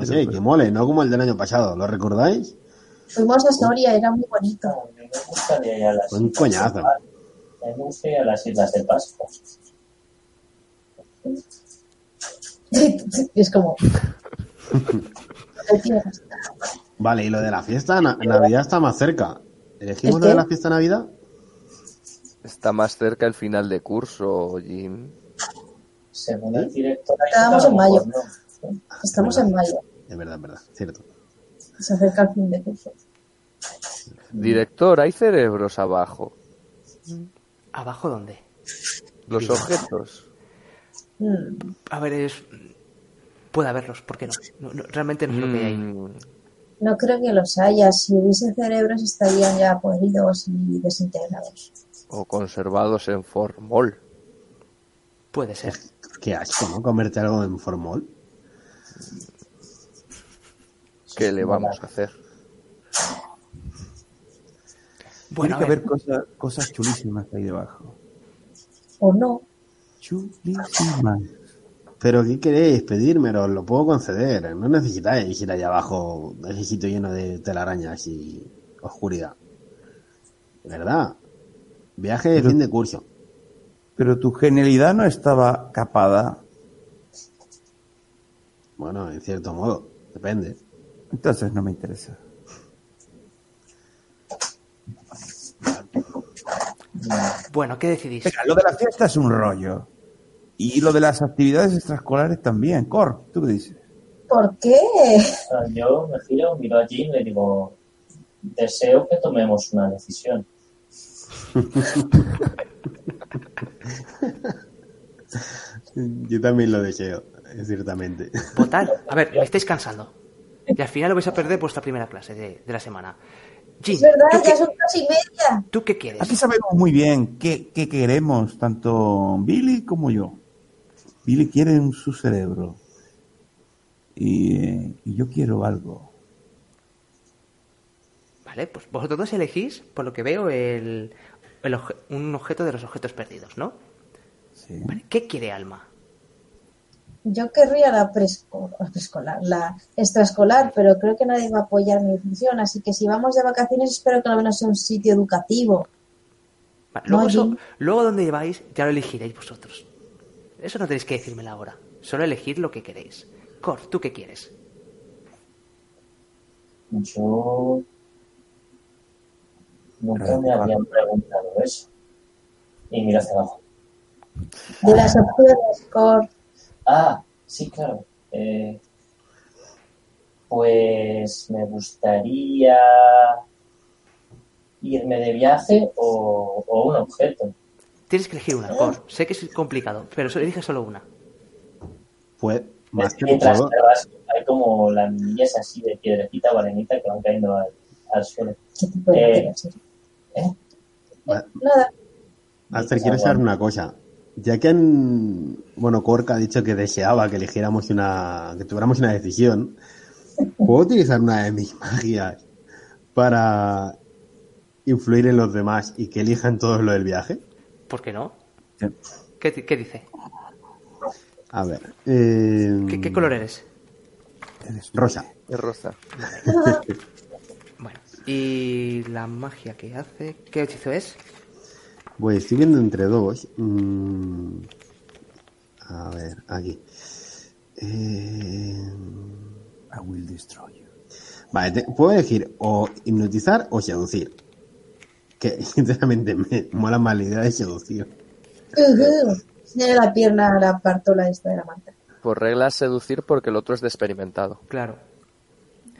[SPEAKER 4] no sé,
[SPEAKER 3] Pero-
[SPEAKER 4] que mole, no como el del año pasado. ¿Lo recordáis?
[SPEAKER 5] Fuimos a Soria, era muy bonito.
[SPEAKER 2] Me gustaría ir a las
[SPEAKER 4] Un
[SPEAKER 2] islas
[SPEAKER 4] coñazo.
[SPEAKER 2] me gustaría ir a las islas de Pascua.
[SPEAKER 5] es como...
[SPEAKER 4] Vale, y lo de la fiesta, na- Navidad está más cerca. ¿Elegimos
[SPEAKER 5] ¿El
[SPEAKER 4] lo de la fiesta de Navidad?
[SPEAKER 6] Está más cerca el final de curso, Jim.
[SPEAKER 2] Según el director,
[SPEAKER 5] Estábamos en mayo.
[SPEAKER 2] mejor
[SPEAKER 5] Estamos en mayo,
[SPEAKER 4] Es verdad, es verdad, cierto.
[SPEAKER 5] se acerca el fin de curso.
[SPEAKER 6] Director, hay cerebros abajo.
[SPEAKER 1] ¿Abajo dónde?
[SPEAKER 6] Los objetos.
[SPEAKER 5] Mm,
[SPEAKER 1] A ver, es... Puede haberlos, ¿por qué no? No- no, realmente no sé lo que hay ahí.
[SPEAKER 6] Mm,
[SPEAKER 5] No creo que los haya. Si hubiese cerebros estarían ya podridos y desintegrados.
[SPEAKER 6] o conservados en formol.
[SPEAKER 1] Puede ser.
[SPEAKER 4] Qué asco, ¿no? Comerte algo en formol.
[SPEAKER 6] ¿Qué le vamos a hacer?
[SPEAKER 1] Bueno,
[SPEAKER 3] Tiene que haber cosas, cosas chulísimas ahí debajo.
[SPEAKER 5] O no.
[SPEAKER 3] Chulísimas.
[SPEAKER 4] Pero ¿qué queréis? Pedírmelo, os lo puedo conceder. No necesitáis ir allá abajo, ese sitio lleno de telarañas y oscuridad. ¿Verdad? Viaje de
[SPEAKER 3] Pero-
[SPEAKER 4] fin de curso.
[SPEAKER 3] Pero tu genialidad no estaba capada.
[SPEAKER 4] Bueno, en cierto modo, depende.
[SPEAKER 3] Entonces no me interesa.
[SPEAKER 1] bueno, ¿qué decidís?
[SPEAKER 3] Venga, lo de la fiesta es un rollo. Y lo de las actividades extraescolares también. Cor, ¿tú qué dices?
[SPEAKER 5] ¿Por qué?
[SPEAKER 2] Yo me giro, miro allí y le digo, deseo que tomemos una decisión.
[SPEAKER 4] Yo también lo deseo, ciertamente.
[SPEAKER 1] Votar. A ver, me estáis cansando. Y al final lo vais a perder vuestra primera clase de, de la semana. Jim,
[SPEAKER 5] Es verdad,
[SPEAKER 1] ¿tú,
[SPEAKER 5] ya
[SPEAKER 1] qué,
[SPEAKER 5] son casi media.
[SPEAKER 1] tú qué quieres?
[SPEAKER 3] Aquí sabemos muy bien qué, qué queremos, tanto Billy como yo. Billy quiere un, su cerebro. Y, eh, y yo quiero algo.
[SPEAKER 1] Vale, pues vosotros dos elegís, por lo que veo, el, el un objeto de los objetos perdidos, ¿no?
[SPEAKER 3] Sí.
[SPEAKER 1] Vale, ¿qué quiere Alma?
[SPEAKER 5] Yo querría la preesco- la preescolar, la extraescolar, pero creo que nadie va a apoyar mi decisión. Así que si vamos de vacaciones, espero que al menos sea un sitio educativo.
[SPEAKER 1] Vale, luego,
[SPEAKER 5] No,
[SPEAKER 1] eso-
[SPEAKER 5] Jim.
[SPEAKER 1] luego donde lleváis, ya lo elegiréis vosotros. Eso no tenéis que decírmelo ahora. Solo elegid lo que queréis. Cor, ¿tú qué quieres?
[SPEAKER 2] Yo nunca me habían preguntado eso. Y miro hacia abajo.
[SPEAKER 5] De las opciones, Cor,
[SPEAKER 2] Ah, sí, claro. Eh, pues me gustaría irme de viaje o, o un objeto.
[SPEAKER 1] Tienes que elegir una, Cor. Sé que es complicado, pero solo elige solo una.
[SPEAKER 4] Pues, más que
[SPEAKER 2] Mientras
[SPEAKER 4] todo,
[SPEAKER 2] te vas, hay como las millas así de piedrecita o arenita que van cayendo al, al suelo.
[SPEAKER 5] ¿qué tipo de
[SPEAKER 2] Eh? ¿eh?
[SPEAKER 4] va-
[SPEAKER 5] Nada,
[SPEAKER 4] Aster, quiero saber una cosa. Ya que en, bueno, Cork ha dicho que deseaba que eligiéramos una, que tuviéramos una decisión, ¿puedo utilizar una de mis magias para influir en los demás y que elijan todos lo del viaje?
[SPEAKER 1] ¿Por qué no?
[SPEAKER 3] Sí.
[SPEAKER 1] ¿Qué, qué dice?
[SPEAKER 4] A ver, eh,
[SPEAKER 1] ¿Qué, qué color eres?
[SPEAKER 3] Eres-
[SPEAKER 4] Rosa.
[SPEAKER 6] Es rosa.
[SPEAKER 1] Bueno, y la magia que hace, ¿qué hechizo es?
[SPEAKER 4] Pues estoy viendo entre dos. Mm, a ver, aquí. Eh,
[SPEAKER 3] I will destroy you.
[SPEAKER 4] Vale, te- puedo elegir o hipnotizar o seducir. Que sinceramente me mola más la idea de seducir.
[SPEAKER 5] Tiene la pierna, la partola esta de la manta.
[SPEAKER 6] Por regla seducir porque el otro es de experimentado.
[SPEAKER 1] Claro.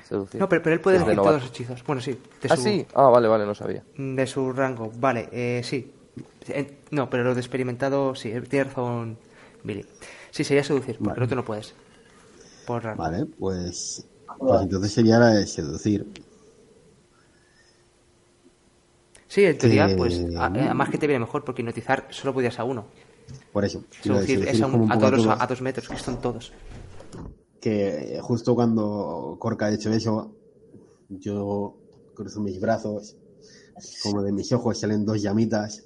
[SPEAKER 6] Seducir.
[SPEAKER 1] No, pero, pero él puede elegir todos los hechizos. Bueno, sí. De
[SPEAKER 6] Ah,
[SPEAKER 1] su,
[SPEAKER 6] sí. Ah, vale, vale, no sabía.
[SPEAKER 1] De su rango. Vale, eh, sí. Eh, no, pero lo de experimentado, sí. eh, Tiene razón Billy. Sí, sería seducir, porque
[SPEAKER 4] Vale.
[SPEAKER 1] el otro no puedes. Por rango.
[SPEAKER 4] Vale, pues, pues entonces sería la de seducir.
[SPEAKER 1] Sí, en teoría, pues, eh, además que te viene mejor, porque hipnotizar solo podías a uno.
[SPEAKER 4] Por eso.
[SPEAKER 1] Seducir es a, un-
[SPEAKER 4] como un
[SPEAKER 1] a
[SPEAKER 4] poco
[SPEAKER 1] todos
[SPEAKER 4] todo,
[SPEAKER 1] a, a dos metros, que son todos.
[SPEAKER 4] Que justo cuando Corca ha hecho eso, yo cruzo mis brazos, como de mis ojos salen dos llamitas,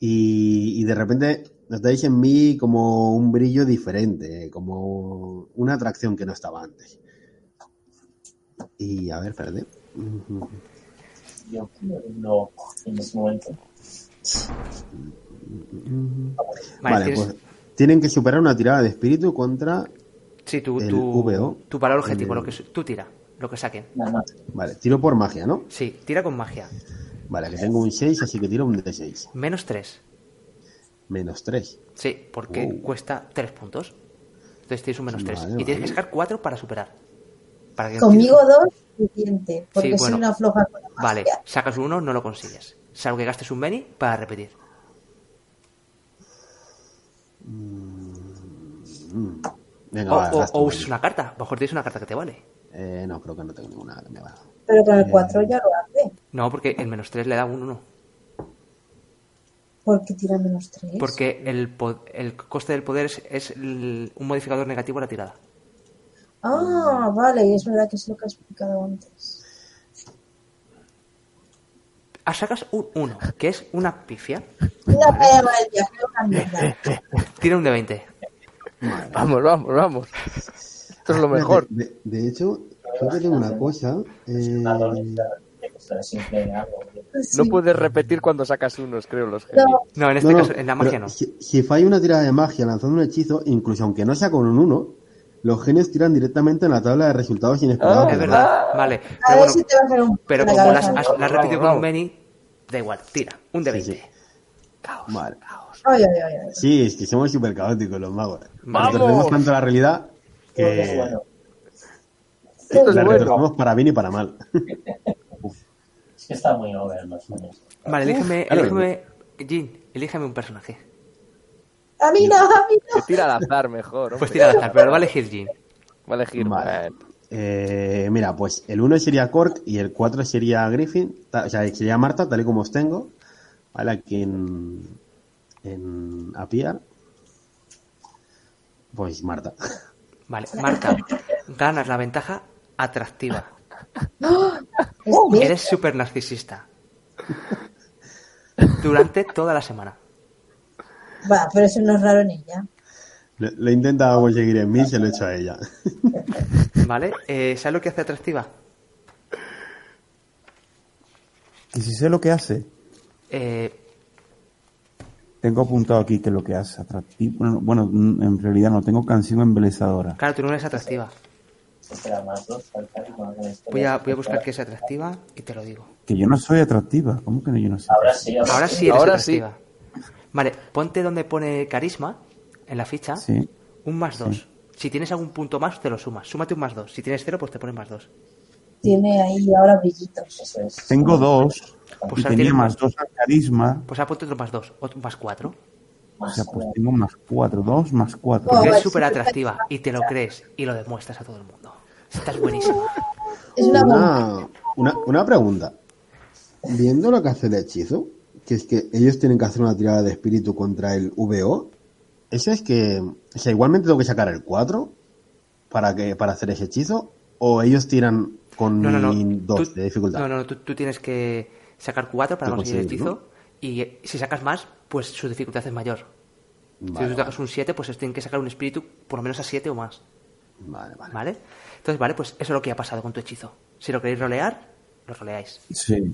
[SPEAKER 4] y, y de repente notáis en mí como un brillo diferente, como una atracción que no estaba antes. Y a ver, espérate.
[SPEAKER 2] Yo uno en ese momento.
[SPEAKER 1] Vale,
[SPEAKER 4] pues tienen que superar una tirada de espíritu contra.
[SPEAKER 1] Sí, tu,
[SPEAKER 4] el
[SPEAKER 1] tu,
[SPEAKER 4] VO.
[SPEAKER 1] tu valor objetivo,
[SPEAKER 4] El-
[SPEAKER 1] lo que su- tú tira, lo que saquen.
[SPEAKER 4] Vale, tiro por magia, ¿no?
[SPEAKER 1] Sí, tira con magia.
[SPEAKER 4] Vale, que tengo un 6, así que tiro un D6.
[SPEAKER 1] Menos 3.
[SPEAKER 4] Menos 3.
[SPEAKER 1] Sí, porque
[SPEAKER 4] Wow.
[SPEAKER 1] cuesta 3 puntos. Entonces tienes un menos 3.
[SPEAKER 4] Vale,
[SPEAKER 1] y tienes
[SPEAKER 4] vale.
[SPEAKER 1] que sacar 4 para superar. Para que
[SPEAKER 5] Conmigo dos, suficiente. Porque
[SPEAKER 1] Sí,
[SPEAKER 5] soy
[SPEAKER 1] bueno.
[SPEAKER 5] una floja con la
[SPEAKER 1] Vale, sacas un 1, no lo consigues. Salvo que gastes un Meni para repetir.
[SPEAKER 4] Venga,
[SPEAKER 1] O,
[SPEAKER 4] va,
[SPEAKER 1] o- o uses una carta. A lo mejor tienes una carta que te vale.
[SPEAKER 4] Eh, no, creo que no tengo ninguna que me valga.
[SPEAKER 5] Pero con
[SPEAKER 4] Eh.
[SPEAKER 5] el 4 ya lo hace.
[SPEAKER 1] No, porque el menos 3 le da un 1.
[SPEAKER 5] Porque tira menos 3.
[SPEAKER 1] Porque el, po- el coste del poder es, es el- un modificador negativo a la tirada.
[SPEAKER 5] Ah, vale, y es verdad que es lo que he explicado antes.
[SPEAKER 1] Ah, sacas un 1, que es una pifia.
[SPEAKER 5] Una una mierda.
[SPEAKER 1] Tira un de 20.
[SPEAKER 6] Vamos, vamos, vamos. Esto es lo mejor.
[SPEAKER 4] De, de hecho, creo que tengo una cosa. eh,
[SPEAKER 2] Algo.
[SPEAKER 6] No
[SPEAKER 5] Sí.
[SPEAKER 6] puedes repetir cuando sacas unos, creo, los genios.
[SPEAKER 5] No,
[SPEAKER 1] No, en este
[SPEAKER 4] no,
[SPEAKER 1] caso, en la magia no.
[SPEAKER 4] Si, si falla una tirada de magia lanzando un hechizo, incluso aunque no sea con un 1, los genios tiran directamente en la tabla de resultados inesperados.
[SPEAKER 6] Ah,
[SPEAKER 1] Es verdad, vale.
[SPEAKER 5] a
[SPEAKER 1] Pero
[SPEAKER 5] ver
[SPEAKER 1] bueno,
[SPEAKER 5] si te va a hacer un.
[SPEAKER 1] pero
[SPEAKER 5] la
[SPEAKER 1] como las
[SPEAKER 5] cabeza.
[SPEAKER 1] has, las repetido con un Meni, da igual, tira. Un de
[SPEAKER 4] Sí,
[SPEAKER 1] 20.
[SPEAKER 4] sí.
[SPEAKER 1] Caos.
[SPEAKER 4] Vale.
[SPEAKER 1] Caos.
[SPEAKER 5] Ay, ay, ay, ay.
[SPEAKER 4] Sí, es que somos súper caóticos los magos.
[SPEAKER 6] ¡Vamos!
[SPEAKER 4] Retorcemos tanto la realidad
[SPEAKER 2] que.
[SPEAKER 6] Esto es
[SPEAKER 4] la
[SPEAKER 6] bueno.
[SPEAKER 4] retorcemos para bien y para mal.
[SPEAKER 2] Que está muy over los sueños.
[SPEAKER 1] Vale, elígeme, elígeme, Jin, elígeme un personaje.
[SPEAKER 5] A mí no, a mí no.
[SPEAKER 6] Que tira al azar mejor. hombre.
[SPEAKER 1] Pues tira al azar, pero lo va a elegir Jin.
[SPEAKER 6] Va a elegir.
[SPEAKER 4] Vale.
[SPEAKER 6] eh,
[SPEAKER 4] mira, pues el 1 sería Cork y el 4 sería Griffin, ta- o sea, sería Marta, tal y como os tengo. Vale, aquí en, en Apiar. Pues Marta.
[SPEAKER 1] Vale, Marta, ganas la ventaja atractiva.
[SPEAKER 5] Es bien.
[SPEAKER 1] Eres súper narcisista. Durante toda la semana.
[SPEAKER 5] Va, pero eso no es raro en ella.
[SPEAKER 4] Lo, lo he intentado conseguir en mí, se lo he hecho a ella.
[SPEAKER 1] ¿Vale? Eh, ¿Sabes lo que hace atractiva?
[SPEAKER 3] Y si sé lo que hace,
[SPEAKER 1] Eh,
[SPEAKER 3] tengo apuntado aquí que lo que hace atractivo. Bueno, bueno, en realidad no tengo canción embelezadora.
[SPEAKER 1] claro, tú no eres atractiva. Voy a, voy a buscar que es atractiva y te lo digo.
[SPEAKER 3] Que yo no soy atractiva. ¿Cómo que no, yo no soy?
[SPEAKER 2] Ahora sí, ahora,
[SPEAKER 1] Ahora
[SPEAKER 2] sí.
[SPEAKER 1] sí eres
[SPEAKER 6] Ahora
[SPEAKER 1] atractiva. Vale, ponte donde pone carisma, en la ficha,
[SPEAKER 3] Sí.
[SPEAKER 1] un más dos. Si tienes algún punto más, te lo sumas. Súmate un más dos. Si tienes cero, pues te pones más dos.
[SPEAKER 5] Tiene ahí ahora brillitos.
[SPEAKER 2] Eso es.
[SPEAKER 3] Tengo dos.
[SPEAKER 1] Pues
[SPEAKER 3] y tenía
[SPEAKER 1] tienes
[SPEAKER 3] más dos al carisma.
[SPEAKER 1] Pues ahora ponte otro más dos. Otro más cuatro.
[SPEAKER 3] O sea, pues tengo más cuatro. Dos más cuatro.
[SPEAKER 1] Eres
[SPEAKER 5] vale,
[SPEAKER 1] súper
[SPEAKER 5] sí,
[SPEAKER 1] atractiva y te lo crees y lo demuestras a todo el mundo. Estás buenísima.
[SPEAKER 5] Es una.
[SPEAKER 4] Una, una, una pregunta. Viendo lo que hace el hechizo, que es que ellos tienen que hacer una tirada de espíritu contra el VO, ¿eso es que, o sea, igualmente tengo que sacar el 4 para, que, para hacer ese hechizo? ¿O ellos tiran con
[SPEAKER 1] No, no, no.
[SPEAKER 4] mi 2
[SPEAKER 1] Tú-
[SPEAKER 4] de dificultad?
[SPEAKER 1] No, no, tú, tú tienes que sacar cuatro para
[SPEAKER 4] Lo
[SPEAKER 1] conseguir el hechizo. Y si sacas más, pues su dificultad es mayor.
[SPEAKER 4] Vale,
[SPEAKER 1] si tú sacas un 7, pues tienen que sacar un espíritu por lo menos a 7 o más.
[SPEAKER 4] vale, vale.
[SPEAKER 1] ¿Vale? Entonces, vale, pues eso es lo que ha pasado con tu hechizo. Si lo queréis rolear, lo roleáis.
[SPEAKER 3] Sí.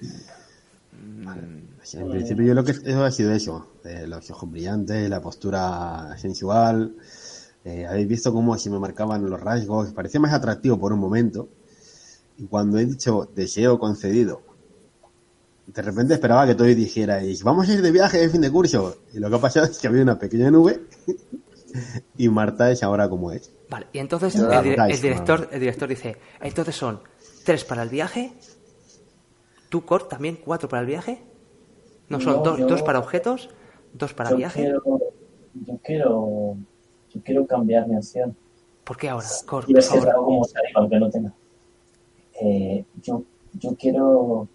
[SPEAKER 4] Sí, En principio yo lo que eso ha sido eso, eh, los ojos brillantes, la postura sensual, eh, habéis visto cómo se me marcaban los rasgos, parecía más atractivo por un momento, y cuando he dicho deseo concedido, de repente esperaba que todos dijerais, vamos a ir de viaje de fin de curso, y lo que ha pasado es que había una pequeña nube, y Marta es ahora como es.
[SPEAKER 1] Vale, y entonces el, el director, el director dice, entonces son tres para el viaje, tú, Cort, también cuatro para el viaje. No, son
[SPEAKER 2] No,
[SPEAKER 1] dos,
[SPEAKER 2] yo-
[SPEAKER 1] dos para objetos, dos para
[SPEAKER 2] yo
[SPEAKER 1] viaje.
[SPEAKER 2] quiero, yo quiero, yo quiero cambiar mi acción.
[SPEAKER 1] ¿Por qué ahora, Cort? Por favor.
[SPEAKER 2] como salir, aunque no tenga. Eh, yo, yo quiero,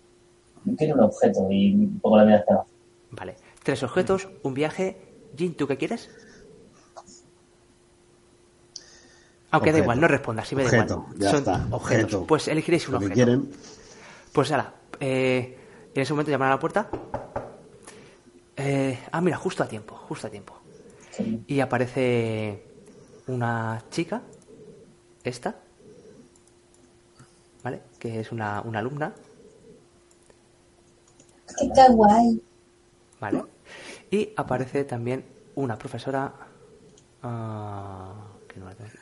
[SPEAKER 2] yo quiero un objeto y un poco la hacia abajo.
[SPEAKER 1] Vale, tres objetos, un viaje. Jin, ¿tú qué quieres? Aunque da
[SPEAKER 4] Objeto.
[SPEAKER 1] igual, no respondas, si me da
[SPEAKER 4] Objeto,
[SPEAKER 1] igual.
[SPEAKER 4] ya
[SPEAKER 1] Son
[SPEAKER 4] está,
[SPEAKER 1] objetos.
[SPEAKER 4] objeto.
[SPEAKER 1] Pues elegiréis un
[SPEAKER 4] Lo que
[SPEAKER 1] objeto.
[SPEAKER 4] quieren,
[SPEAKER 1] Pues ahora, eh, en ese momento llaman a la puerta. Eh, ah, mira, justo a tiempo, justo a tiempo. Y aparece una chica, esta, ¿vale? Que es una, una alumna,
[SPEAKER 5] Qué kawaii.
[SPEAKER 1] ¿vale? Y aparece también una profesora... ah, que no la tengo aquí.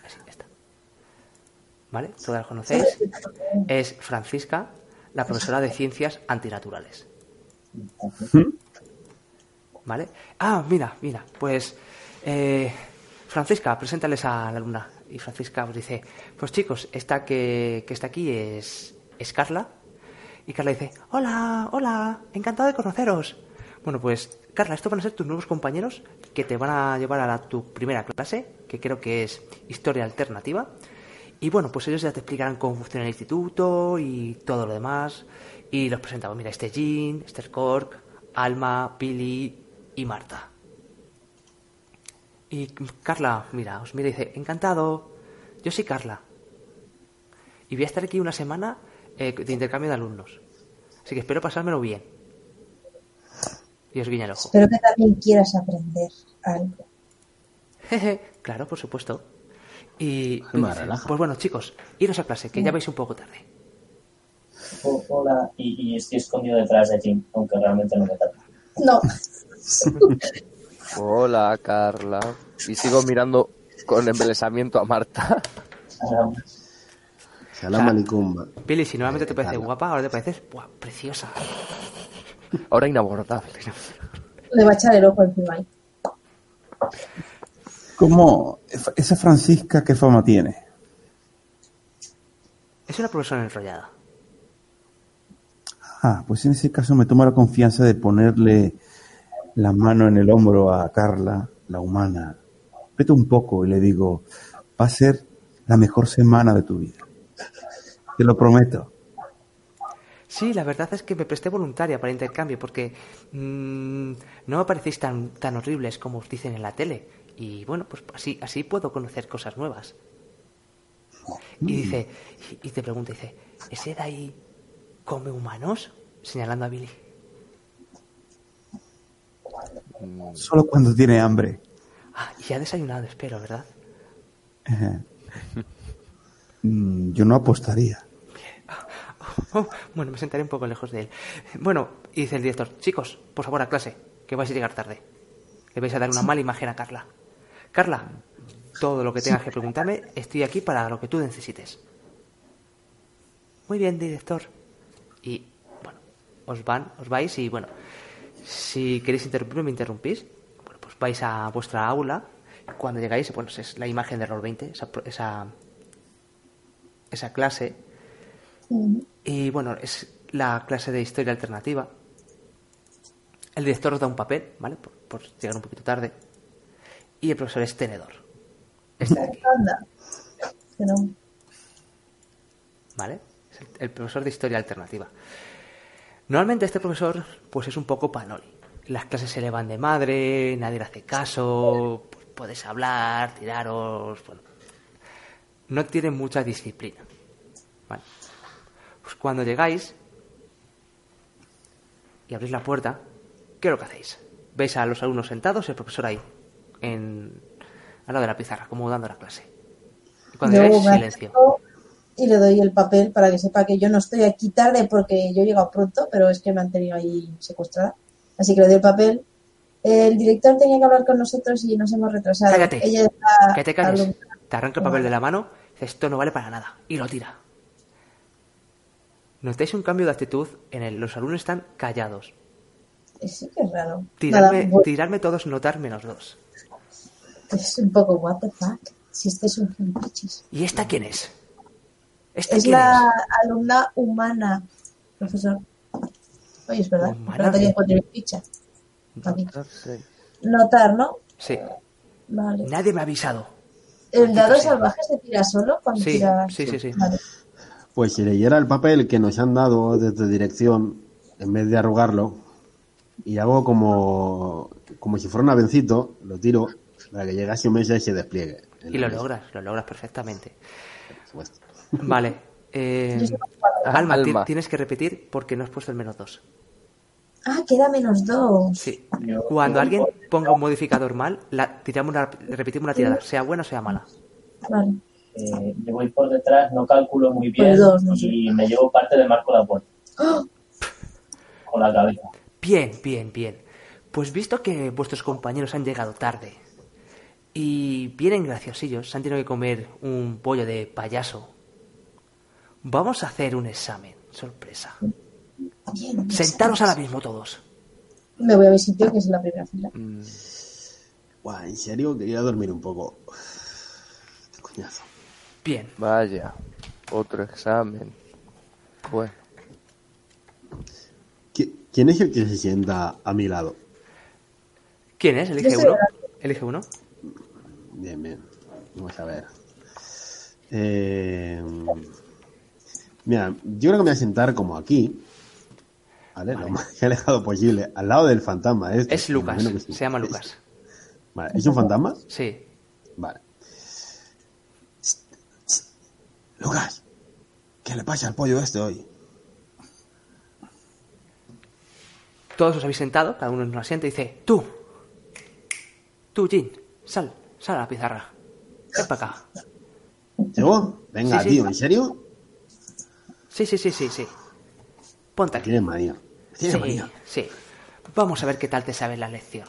[SPEAKER 1] ¿Vale? Todas la conocéis. Es Francisca, la profesora de ciencias antinaturales. ¿Vale? Ah, mira, mira, pues eh, Francisca, preséntales a la alumna. Y Francisca os dice, pues chicos, esta que, que está aquí es, es Carla. Y Carla dice, hola, hola, encantado de conoceros. Bueno, pues Carla, estos van a ser tus nuevos compañeros que te van a llevar a la- tu primera clase, que creo que es Historia Alternativa. Y bueno, pues ellos ya te explicarán cómo funciona el instituto y todo lo demás. Y los presentamos, mira, este es Jean, este es Cork, Alma, Billy y Marta. Y Carla, mira, os mira y dice, encantado, yo soy Carla. Y voy a estar aquí una semana eh, de intercambio de alumnos. Así que espero pasármelo bien. Y os guiña el ojo.
[SPEAKER 5] Espero que también quieras aprender algo.
[SPEAKER 1] Jeje, claro, por supuesto. Y
[SPEAKER 4] Me
[SPEAKER 1] dice,
[SPEAKER 4] relaja.
[SPEAKER 1] pues bueno, chicos, iros a clase, que ya vais un poco tarde.
[SPEAKER 2] Oh, hola, y, y estoy escondido detrás de Jim, aunque realmente no me tapa.
[SPEAKER 5] No,
[SPEAKER 6] Hola, Carla. Y sigo mirando con embelesamiento a Marta.
[SPEAKER 4] Salam alicumba.
[SPEAKER 1] Billy, si normalmente te parece
[SPEAKER 4] Carla.
[SPEAKER 1] guapa, ahora te pareces buah, preciosa.
[SPEAKER 6] Ahora inabordable.
[SPEAKER 5] le va a echar el ojo encima ahí.
[SPEAKER 3] ¿Cómo? ¿Esa Francisca qué fama tiene?
[SPEAKER 1] Es una profesora enrollada.
[SPEAKER 3] Ah, pues en ese caso me tomo la confianza de ponerle la mano en el hombro a Carla, la humana. Peto un poco y le digo, va a ser la mejor semana de tu vida. Te lo prometo.
[SPEAKER 1] Sí, la verdad es que me presté voluntaria para intercambio porque mm, no me parecéis tan, tan horribles como os dicen en la tele. Y bueno, pues así, así puedo conocer cosas nuevas. Y dice, y, y te pregunta, dice, ¿ese de ahí come humanos? Señalando a Billy.
[SPEAKER 3] Solo cuando tiene hambre.
[SPEAKER 1] Ah, y ha desayunado, espero, ¿verdad?
[SPEAKER 3] Mm, Yo no apostaría.
[SPEAKER 1] Oh, bueno, me sentaré un poco lejos de él. Bueno, y dice el director, chicos, por favor a clase, que vais a llegar tarde. Le vais a dar una mala imagen a Carla. Carla, todo lo que tengas que preguntarme, estoy aquí para lo que tú necesites. Muy bien, director. Y bueno, os van, os vais y bueno, si queréis interrumpirme, me interrumpís. Bueno, pues vais a vuestra aula. Cuando llegáis, bueno, es la imagen de Roll 20, esa, esa, esa clase. Y bueno, es la clase de historia alternativa. El director os da un papel, ¿vale? Por, por llegar un poquito tarde. Y el profesor es tenedor. Este de aquí, ¿vale? Es el, el profesor de historia alternativa. Normalmente este profesor, pues es un poco panoli. Las clases se le van de madre, nadie le hace caso, pues podéis hablar, tiraros, bueno. No tiene mucha disciplina. ¿Vale? Pues cuando llegáis y abrís la puerta, ¿qué es lo que hacéis? Veis a los alumnos sentados y el profesor ahí, en, al lado de la pizarra, como dando la clase. Y cuando
[SPEAKER 5] yo me
[SPEAKER 1] silencio.
[SPEAKER 5] y le doy el papel para que sepa que yo no estoy aquí tarde porque yo he llegado pronto, pero es que me han tenido ahí secuestrada. Así que le doy el papel. El director tenía que hablar con nosotros y nos hemos retrasado.
[SPEAKER 1] Cállate.
[SPEAKER 5] Ella está
[SPEAKER 1] Que te calles.
[SPEAKER 5] alumna.
[SPEAKER 1] Te arranca el papel de la mano, esto no vale para nada, y lo tira. Notáis un cambio de actitud en el, los alumnos están callados.
[SPEAKER 5] Sí que es raro.
[SPEAKER 1] Tirarme,
[SPEAKER 5] Nada,
[SPEAKER 1] tirarme todos notar menos dos.
[SPEAKER 5] Es un poco what the fuck. Si este es un gilipichis.
[SPEAKER 1] ¿Y esta quién es? ¿Esta
[SPEAKER 5] Es
[SPEAKER 1] quién
[SPEAKER 5] la alumna humana, profesor. Oye, es verdad.
[SPEAKER 1] Humana.
[SPEAKER 5] Ficha. Aquí.
[SPEAKER 6] Sí.
[SPEAKER 5] Notar, ¿no?
[SPEAKER 1] Sí.
[SPEAKER 5] Vale.
[SPEAKER 1] Nadie me ha avisado.
[SPEAKER 5] ¿El dado salvaje se tira solo cuando
[SPEAKER 1] Sí,
[SPEAKER 5] tiras?
[SPEAKER 1] sí, sí, sí.
[SPEAKER 5] Vale.
[SPEAKER 4] Pues si leyera el papel que nos han dado desde dirección, en vez de arrugarlo, y hago como, como si fuera un avencito, lo tiro para que llegase un mes y se despliegue.
[SPEAKER 1] Y lo
[SPEAKER 4] mesa,
[SPEAKER 1] logras, lo logras perfectamente.
[SPEAKER 4] por supuesto.
[SPEAKER 1] Vale. eh, Alma, ti-
[SPEAKER 6] Alma.
[SPEAKER 1] tienes que repetir porque no has puesto el menos dos.
[SPEAKER 5] Ah, queda menos dos.
[SPEAKER 1] Sí.
[SPEAKER 2] Yo-
[SPEAKER 1] Cuando alguien ponga un modificador mal, la, tiramos una- repetimos una tirada, sea buena o sea mala.
[SPEAKER 5] Vale.
[SPEAKER 2] Eh, yo voy por detrás, no calculo muy bien
[SPEAKER 5] dos, no sé.
[SPEAKER 2] y me llevo parte de marco la puerta.
[SPEAKER 5] ¡Ah!
[SPEAKER 2] Con la cabeza.
[SPEAKER 1] Bien, bien, bien. Pues visto que vuestros compañeros han llegado tarde y vienen graciosillos, se han tenido que comer un pollo de payaso, vamos a hacer un examen. Sorpresa.
[SPEAKER 5] Bien,
[SPEAKER 1] Sentaros ahora mismo todos.
[SPEAKER 5] Me voy a mi sitio, que es la primera fila.
[SPEAKER 4] Buah, en serio, quería dormir un poco. Qué coñazo.
[SPEAKER 1] Bien.
[SPEAKER 6] Vaya, otro examen. Bueno,
[SPEAKER 4] ¿Qui- ¿Quién es el que se sienta a mi lado?
[SPEAKER 1] ¿Quién es? Elige uno. Elige uno.
[SPEAKER 4] Bien, bien. Vamos a ver. Eh, mira, yo creo que me voy a sentar como aquí. ¿Vale? Lo más alejado posible. Al lado del fantasma. Este,
[SPEAKER 1] Es Lucas.
[SPEAKER 4] sí.
[SPEAKER 1] Se llama
[SPEAKER 4] Es-
[SPEAKER 1] Lucas.
[SPEAKER 4] Vale. ¿Es un fantasma?
[SPEAKER 1] Sí.
[SPEAKER 4] Vale. Lucas, ¿qué le pasa al pollo este hoy?
[SPEAKER 1] Todos os habéis sentado, cada uno en un asiento y dice, tú, tú, Jin, sal, sal a la pizarra. Ven para acá.
[SPEAKER 4] Venga,
[SPEAKER 1] Sí, sí.
[SPEAKER 4] tío, ¿en serio?
[SPEAKER 1] Sí, sí, sí, sí, sí. Ponte aquí.
[SPEAKER 4] Tienes manía. Tienes
[SPEAKER 1] Sí,
[SPEAKER 4] manía.
[SPEAKER 1] sí. Vamos a ver qué tal te sabes la lección.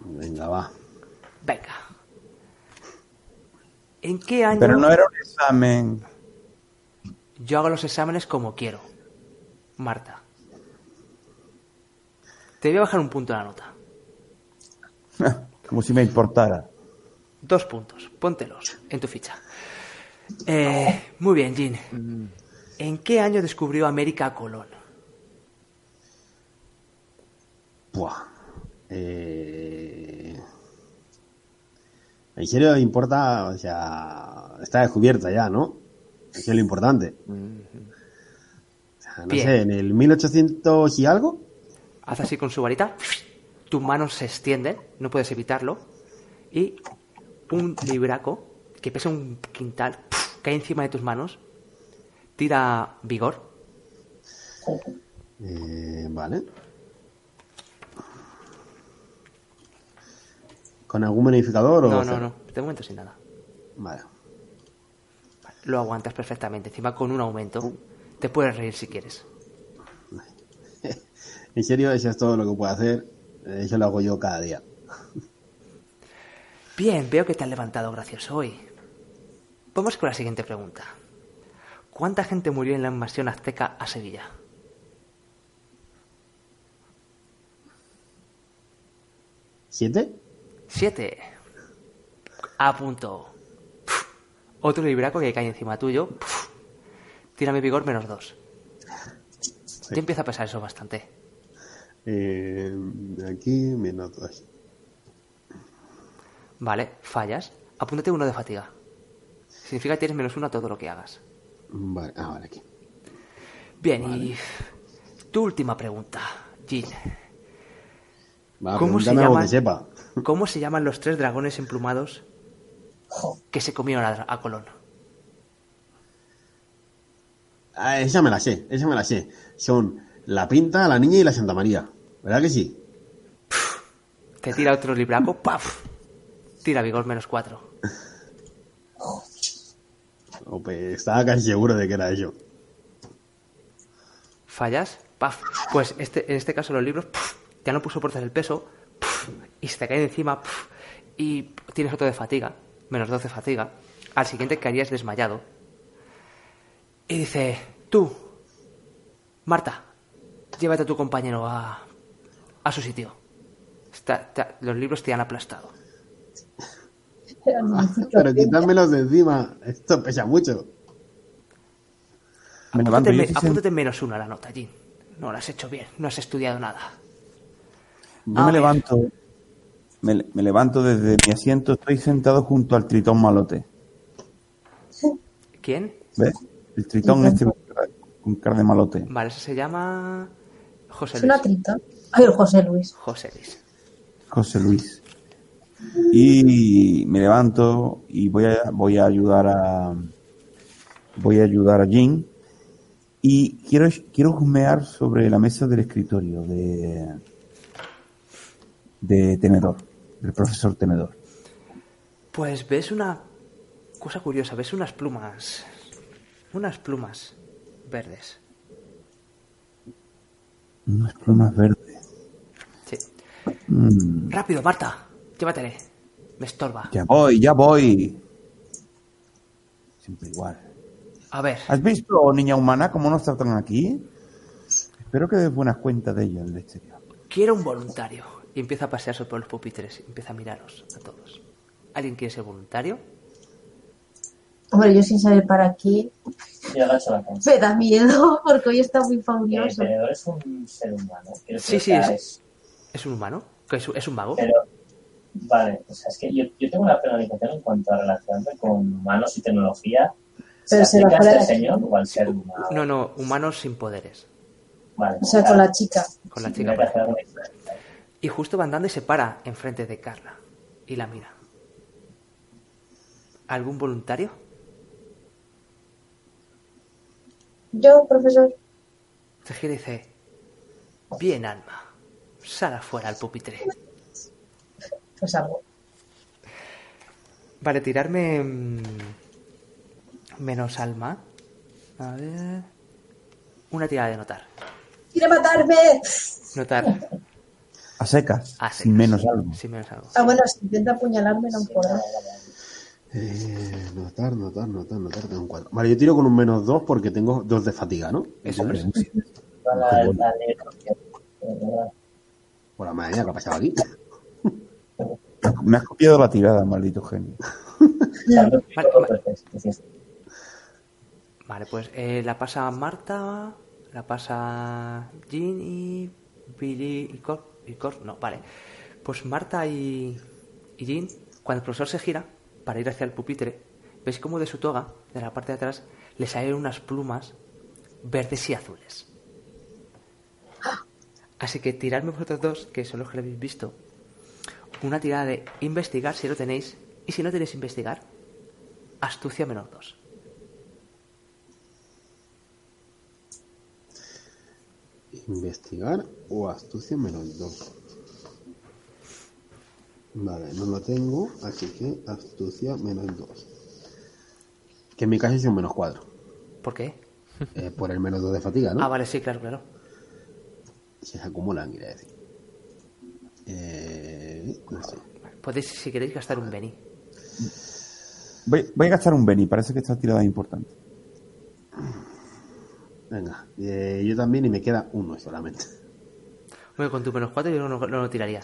[SPEAKER 4] Venga, va.
[SPEAKER 1] Venga. ¿En qué año
[SPEAKER 3] Pero no era un examen.
[SPEAKER 1] yo hago los exámenes como quiero? Marta. Te voy a bajar un punto en la nota.
[SPEAKER 3] Como si me importara.
[SPEAKER 1] Dos puntos. Póntelos en tu ficha. Eh, muy bien, Jin. ¿En qué año descubrió América Colón?
[SPEAKER 4] Buah. Eh... ¿En serio importa? O sea, está descubierta ya, ¿no? Eso es lo importante. O sea, no
[SPEAKER 1] Bien.
[SPEAKER 4] sé, en el 1800 y algo.
[SPEAKER 1] Haz así con su varita. Tu mano se extiende, no puedes evitarlo. Y un libraco que pesa un quintal cae encima de tus manos. Tira vigor.
[SPEAKER 4] Eh, vale. ¿Con algún bonificador o
[SPEAKER 1] No, no, no. De momento sin nada.
[SPEAKER 4] Vale.
[SPEAKER 1] Lo aguantas perfectamente. Encima con un aumento. Te puedes reír si quieres.
[SPEAKER 4] En serio, eso es todo lo que puedo hacer. Eso lo hago yo cada día.
[SPEAKER 1] Bien, veo que te has levantado gracioso hoy. Vamos con la siguiente pregunta. ¿Cuánta gente murió en la invasión azteca a Sevilla?
[SPEAKER 4] ¿Siete?
[SPEAKER 1] Siete. A punto. Puf. Otro libraco que cae encima tuyo. Puf. Tírame vigor menos dos. Te empieza a pesar eso bastante.
[SPEAKER 4] Eh, aquí menos dos.
[SPEAKER 1] Vale, fallas. Apúntate uno de fatiga. Significa que tienes menos uno a todo lo que hagas.
[SPEAKER 4] Vale, ah, vale, aquí.
[SPEAKER 1] Bien, y tu última pregunta, Jin.
[SPEAKER 4] Va,
[SPEAKER 1] ¿Cómo se llaman?
[SPEAKER 4] que sepa.
[SPEAKER 1] ¿Cómo se llaman los tres dragones emplumados que se comieron a, a Colón?
[SPEAKER 4] Ah, esa me la sé, esa me la sé. Son la Pinta, la Niña y la Santa María. ¿Verdad que sí?
[SPEAKER 1] Te tira otro libraco, ¡paf! Tira vigor menos cuatro.
[SPEAKER 4] Oh, pues, estaba casi seguro de que era eso.
[SPEAKER 1] fallas, paf. Pues este, en este caso los libros puf, ya no soportas el peso y se te caen encima puf, y tienes otro de fatiga, menos 12 de fatiga. Al siguiente caerías desmayado. Y dice, tú, Marta, llévate a tu compañero a, a su sitio. Está- está- los libros te han aplastado.
[SPEAKER 4] Pero quitármelos de encima, esto pesa mucho.
[SPEAKER 3] Me.
[SPEAKER 1] Apúntate, me- apúntate en menos uno a la nota, Jin. No lo has hecho bien, no has estudiado nada.
[SPEAKER 3] Yo
[SPEAKER 1] A
[SPEAKER 3] me
[SPEAKER 1] ver.
[SPEAKER 3] levanto. Me, me levanto desde mi asiento. Estoy sentado junto al tritón malote.
[SPEAKER 1] ¿Quién?
[SPEAKER 3] ¿Ves? El tritón este con cara de malote.
[SPEAKER 1] Vale, ese se llama José
[SPEAKER 5] Es una
[SPEAKER 1] Luis.
[SPEAKER 5] trita. Ay, el José Luis.
[SPEAKER 1] José Luis.
[SPEAKER 3] José Luis. Y me levanto y voy a, voy a ayudar a voy a ayudar a Jim y quiero quiero humear sobre la mesa del escritorio de de Tenedor, del profesor Tenedor.
[SPEAKER 1] Pues ves una cosa curiosa, ves unas plumas. Unas plumas verdes.
[SPEAKER 3] Unas plumas verdes.
[SPEAKER 1] Sí.
[SPEAKER 3] Mm,
[SPEAKER 1] Rápido, Marta. Llévatele. Me estorba.
[SPEAKER 3] ya voy, ya voy. Siempre igual.
[SPEAKER 1] A ver.
[SPEAKER 3] ¿Has visto, niña humana, cómo nos tratan aquí? Espero que des buenas cuentas de ello en el exterior.
[SPEAKER 1] Quiero un voluntario. Y empieza a pasearse por los pupitres. y Empieza a miraros a todos. ¿Alguien quiere ser voluntario?
[SPEAKER 5] Hombre, yo sin saber para
[SPEAKER 2] cabeza.
[SPEAKER 5] me da miedo porque hoy está muy
[SPEAKER 2] El
[SPEAKER 5] fauroso.
[SPEAKER 2] tenedor es un ser humano.
[SPEAKER 1] Sí, sí, es- ¿Es un humano? ¿Que ¿Es, es un mago?
[SPEAKER 2] Pero, vale, o sea, es que yo, yo tengo una penalización en cuanto a relacionarme con humanos y tecnología.
[SPEAKER 5] Pero
[SPEAKER 2] ¿Se aplica a este señor o al ser humano?
[SPEAKER 1] No, no, humanos sin poderes.
[SPEAKER 2] Vale,
[SPEAKER 5] O sea, con la chica.
[SPEAKER 1] Con la
[SPEAKER 2] sí,
[SPEAKER 1] chica. por. Y justo va andando y se para enfrente de Carla. Y la mira. ¿Algún voluntario?
[SPEAKER 5] Yo, profesor,
[SPEAKER 1] Se gira y dice: Bien, alma. Sal afuera al pupitre.
[SPEAKER 5] Pues algo.
[SPEAKER 1] Vale, tirarme. mm, Menos alma. A ver. Una tirada de notar.
[SPEAKER 5] ¡Quiere matarme!
[SPEAKER 1] Notar.
[SPEAKER 3] A secas, sin menos algo.
[SPEAKER 1] Sin menos algo.
[SPEAKER 5] Ah, bueno, si intenta apuñalarme no puedo.
[SPEAKER 4] Eh, notar, notar, notar, notar, tengo un 4. Vale, yo tiro con un menos 2 porque tengo 2 de fatiga, ¿no?
[SPEAKER 1] Eso
[SPEAKER 2] verdad.
[SPEAKER 4] Por la madre mía, ¿qué ha pasado aquí?
[SPEAKER 3] Me has copiado la tirada, maldito genio.
[SPEAKER 1] Vale, pues eh, la pasa Marta, la pasa Jean y Billy y Cor, y Cor- no, vale. Pues Marta y, y Jean, cuando el profesor se gira para ir hacia el pupitre, veis como de su toga, de la parte de atrás, le salen unas plumas verdes y azules. Así que tiradme vosotros dos, que son los que lo habéis visto, una tirada de investigar si lo tenéis, y si no tenéis investigar, astucia menos dos.
[SPEAKER 4] Investigar o astucia menos 2. Vale, no lo tengo, así que astucia menos 2. Que en mi caso es un menos 4.
[SPEAKER 1] ¿Por qué?
[SPEAKER 4] Eh, por el menos 2 de fatiga, ¿no?
[SPEAKER 1] Ah, vale, sí, claro, claro.
[SPEAKER 4] Se acumulan, quiere decir. Eh, no sé.
[SPEAKER 1] Podéis, si queréis, gastar un Beni.
[SPEAKER 3] Voy, voy a gastar un Benny, parece que esta tirada es importante.
[SPEAKER 4] Venga, eh, yo también y me queda uno solamente.
[SPEAKER 1] Bueno, con tu menos 4 yo no, no lo tiraría.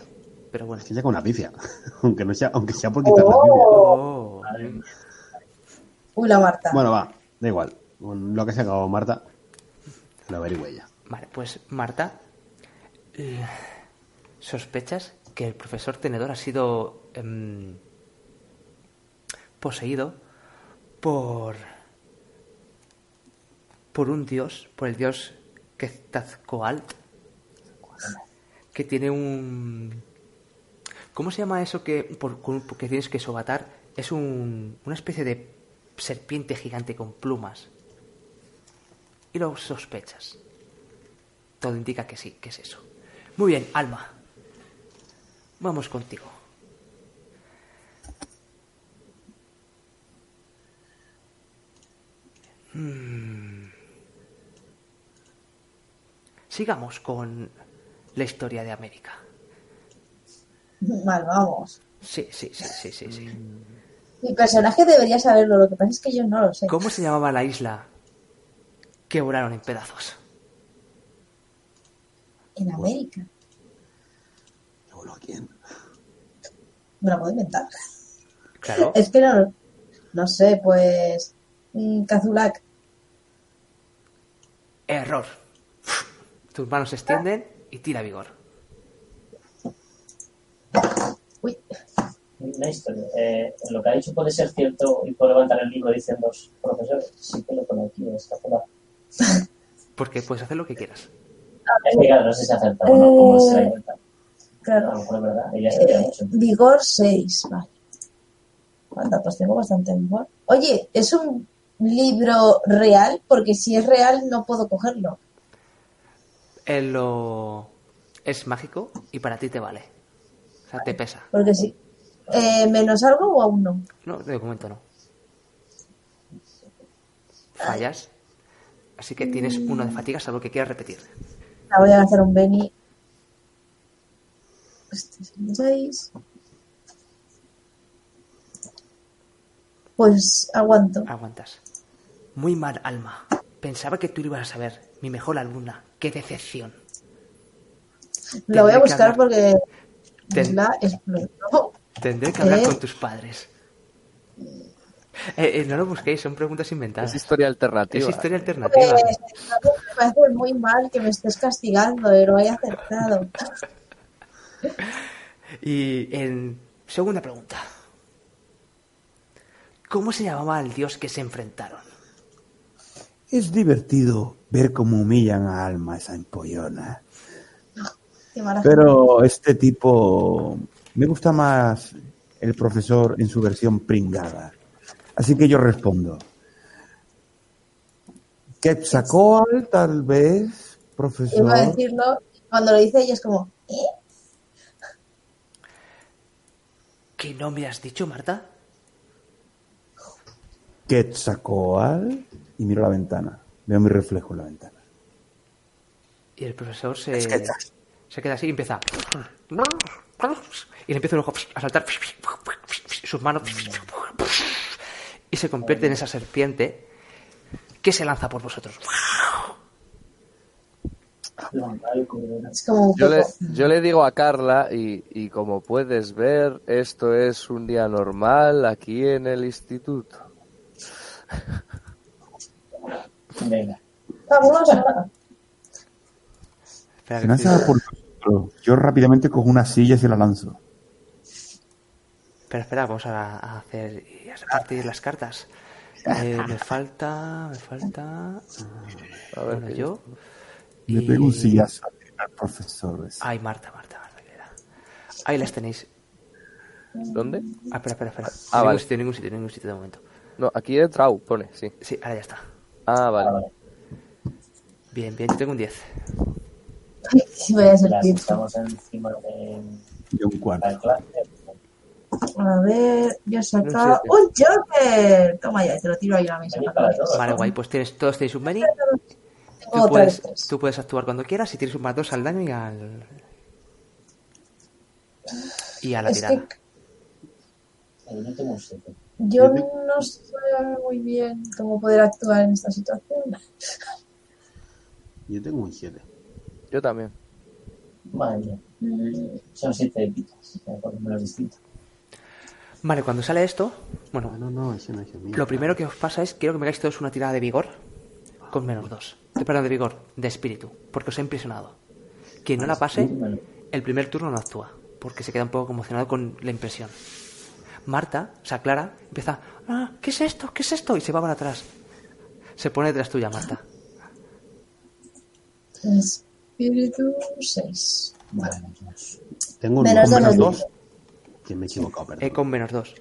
[SPEAKER 1] Pero bueno.
[SPEAKER 4] Es que ya con una pifia. aunque, no sea, aunque sea por quitar la pifia.
[SPEAKER 1] Oh,
[SPEAKER 5] Uy, la Marta.
[SPEAKER 4] Bueno, va, da igual. Con lo que se acabó Marta, lo averigüe ya.
[SPEAKER 1] Vale, pues Marta, eh, ¿sospechas que el profesor Tenedor ha sido em, poseído por por un dios, por el dios Quetzalcoatl, que tiene un ¿Cómo se llama eso que por, que tienes que sobatar? Es un, una especie de serpiente gigante con plumas. Y lo sospechas. Todo indica que sí, que es eso. Muy bien, Alma. Vamos contigo. Hmm. Sigamos con la historia de América.
[SPEAKER 5] Vale, vamos.
[SPEAKER 1] Sí, sí, sí, sí, sí, sí.
[SPEAKER 5] Mi personaje debería saberlo, lo que pasa es que yo no lo sé.
[SPEAKER 1] ¿Cómo se llamaba la isla que volaron en pedazos?
[SPEAKER 5] En América.
[SPEAKER 4] ¿Luego a quién?
[SPEAKER 5] Me la puedo inventar.
[SPEAKER 1] Claro.
[SPEAKER 5] Es que no, no sé, pues. mm, Kazulak.
[SPEAKER 1] Error. Tus manos se extienden y tira vigor.
[SPEAKER 5] Uy,
[SPEAKER 2] Una historia. Eh, lo que ha dicho puede ser cierto y puedo levantar el libro diciendo, profesor, sí que lo pone aquí en esta zona.
[SPEAKER 1] Porque puedes hacer lo que quieras.
[SPEAKER 2] Es que claro, no sé si acerta o no, como se A lo mejor es verdad. Ella sabía
[SPEAKER 5] Eh,
[SPEAKER 2] mucho.
[SPEAKER 5] vigor 6, vale. Anda, pues tengo bastante vigor. Oye, ¿es un libro real? Porque si es real no puedo cogerlo.
[SPEAKER 1] Él lo... es mágico y para ti te vale. O sea, te pesa.
[SPEAKER 5] Porque si. Eh, ¿Menos algo o aún no?
[SPEAKER 1] No, de momento no. fallas. Así que tienes uno de fatiga, salvo que quieras repetir.
[SPEAKER 5] La voy a hacer un Benny. Este es el 6. Pues aguanto.
[SPEAKER 1] Aguantas. Muy mal, Alma. Pensaba que tú lo ibas a saber. Mi mejor alumna. Qué decepción.
[SPEAKER 5] Lo voy a buscar
[SPEAKER 1] hablar-
[SPEAKER 5] porque
[SPEAKER 1] Ten-
[SPEAKER 5] la explotó.
[SPEAKER 1] Tendré que hablar
[SPEAKER 5] ¿Eh?
[SPEAKER 1] con tus padres. Eh, eh, no lo busquéis, son preguntas inventadas.
[SPEAKER 6] Es historia alternativa.
[SPEAKER 1] Es historia alternativa.
[SPEAKER 5] Me parece muy mal que me estés castigando y lo haya acertado.
[SPEAKER 1] Y en segunda pregunta. ¿Cómo se llamaba el dios que se enfrentaron?
[SPEAKER 3] Es divertido ver cómo humillan a Alma esa empollona. Pero este tipo me gusta más el profesor en su versión pringada. Así que yo respondo. Quetzalcóatl, tal vez, profesor.
[SPEAKER 5] Iba a decirlo, cuando lo dice ella es como, ¿eh?
[SPEAKER 1] ¿Qué nombre has dicho, Marta?
[SPEAKER 3] Quetzalcóatl. Y miro la ventana. Veo mi reflejo en la ventana.
[SPEAKER 1] Y el profesor se, se queda así y empieza. Y le empieza luego a saltar sus manos. Y se convierte en esa serpiente que se lanza por vosotros.
[SPEAKER 5] Es como un
[SPEAKER 6] Yo le,
[SPEAKER 5] poco.
[SPEAKER 6] yo le digo a Carla, y, y como puedes ver, esto es un día normal aquí en el instituto.
[SPEAKER 2] Venga.
[SPEAKER 1] Espera,
[SPEAKER 3] Se
[SPEAKER 1] que
[SPEAKER 3] lanza por nosotros. Yo rápidamente cojo una silla y se la lanzo.
[SPEAKER 1] espera, espera, vamos a, a hacer y a repartir las cartas. Eh, me falta, me falta.
[SPEAKER 6] A ver,
[SPEAKER 1] Bueno, yo.
[SPEAKER 3] Le pego un sillazo al profesor. ese.
[SPEAKER 1] Ay, Marta, Marta, Marta. Ahí las tenéis.
[SPEAKER 6] ¿Dónde?
[SPEAKER 1] Ah, espera, espera, espera.
[SPEAKER 6] Ah,
[SPEAKER 1] ningún
[SPEAKER 6] vale.
[SPEAKER 1] sitio, ningún sitio, ningún sitio de momento.
[SPEAKER 6] No, aquí he trau, pone, sí.
[SPEAKER 1] Sí, ahora ya está.
[SPEAKER 6] Ah, vale.
[SPEAKER 2] Ah, vale.
[SPEAKER 1] Bien, bien, yo tengo un 10.
[SPEAKER 5] Sí, voy a ser
[SPEAKER 2] Las
[SPEAKER 5] tiempo.
[SPEAKER 2] estamos encima de
[SPEAKER 3] Yo un cuarto.
[SPEAKER 2] la clase.
[SPEAKER 5] A ver, yo he sacado
[SPEAKER 6] Un
[SPEAKER 5] un Joker. Toma ya, te lo tiro ahí a la mesa.
[SPEAKER 1] Vale, guay, pues tienes, todos tenéis un Benny. Tú
[SPEAKER 5] otra
[SPEAKER 1] puedes, tú puedes actuar cuando quieras y tienes un más dos al daño y al. Y a la
[SPEAKER 5] Es
[SPEAKER 1] tirada.
[SPEAKER 5] que
[SPEAKER 2] Yo tengo un 7.
[SPEAKER 5] yo
[SPEAKER 3] Yo te-
[SPEAKER 5] no sé muy bien cómo poder actuar en esta situación.
[SPEAKER 4] Yo tengo un 7.
[SPEAKER 6] Yo también.
[SPEAKER 5] Mm,
[SPEAKER 2] Son 7 de pitas. Por lo menos distinto.
[SPEAKER 1] Vale, cuando sale esto, bueno,
[SPEAKER 4] Ah, no, no, ese no es el mío.
[SPEAKER 1] lo primero que os pasa es quiero que me hagáis todos una tirada de vigor con menos dos. Eh, Perdón, de vigor, de espíritu, porque os he impresionado. Quien no la pase, el primer turno no actúa, porque se queda un poco conmocionado con la impresión. Marta, o sea, Clara, empieza, ah, ¿qué es esto? ¿Qué es esto? Y se va para atrás. Se pone detrás tuya, Marta.
[SPEAKER 5] Espíritu 6.
[SPEAKER 2] Vale, Dios.
[SPEAKER 4] Tengo un
[SPEAKER 5] Menos
[SPEAKER 4] menos
[SPEAKER 5] dos.
[SPEAKER 4] dos. Que me he equivocado, perdón.
[SPEAKER 1] Eh, con menos dos.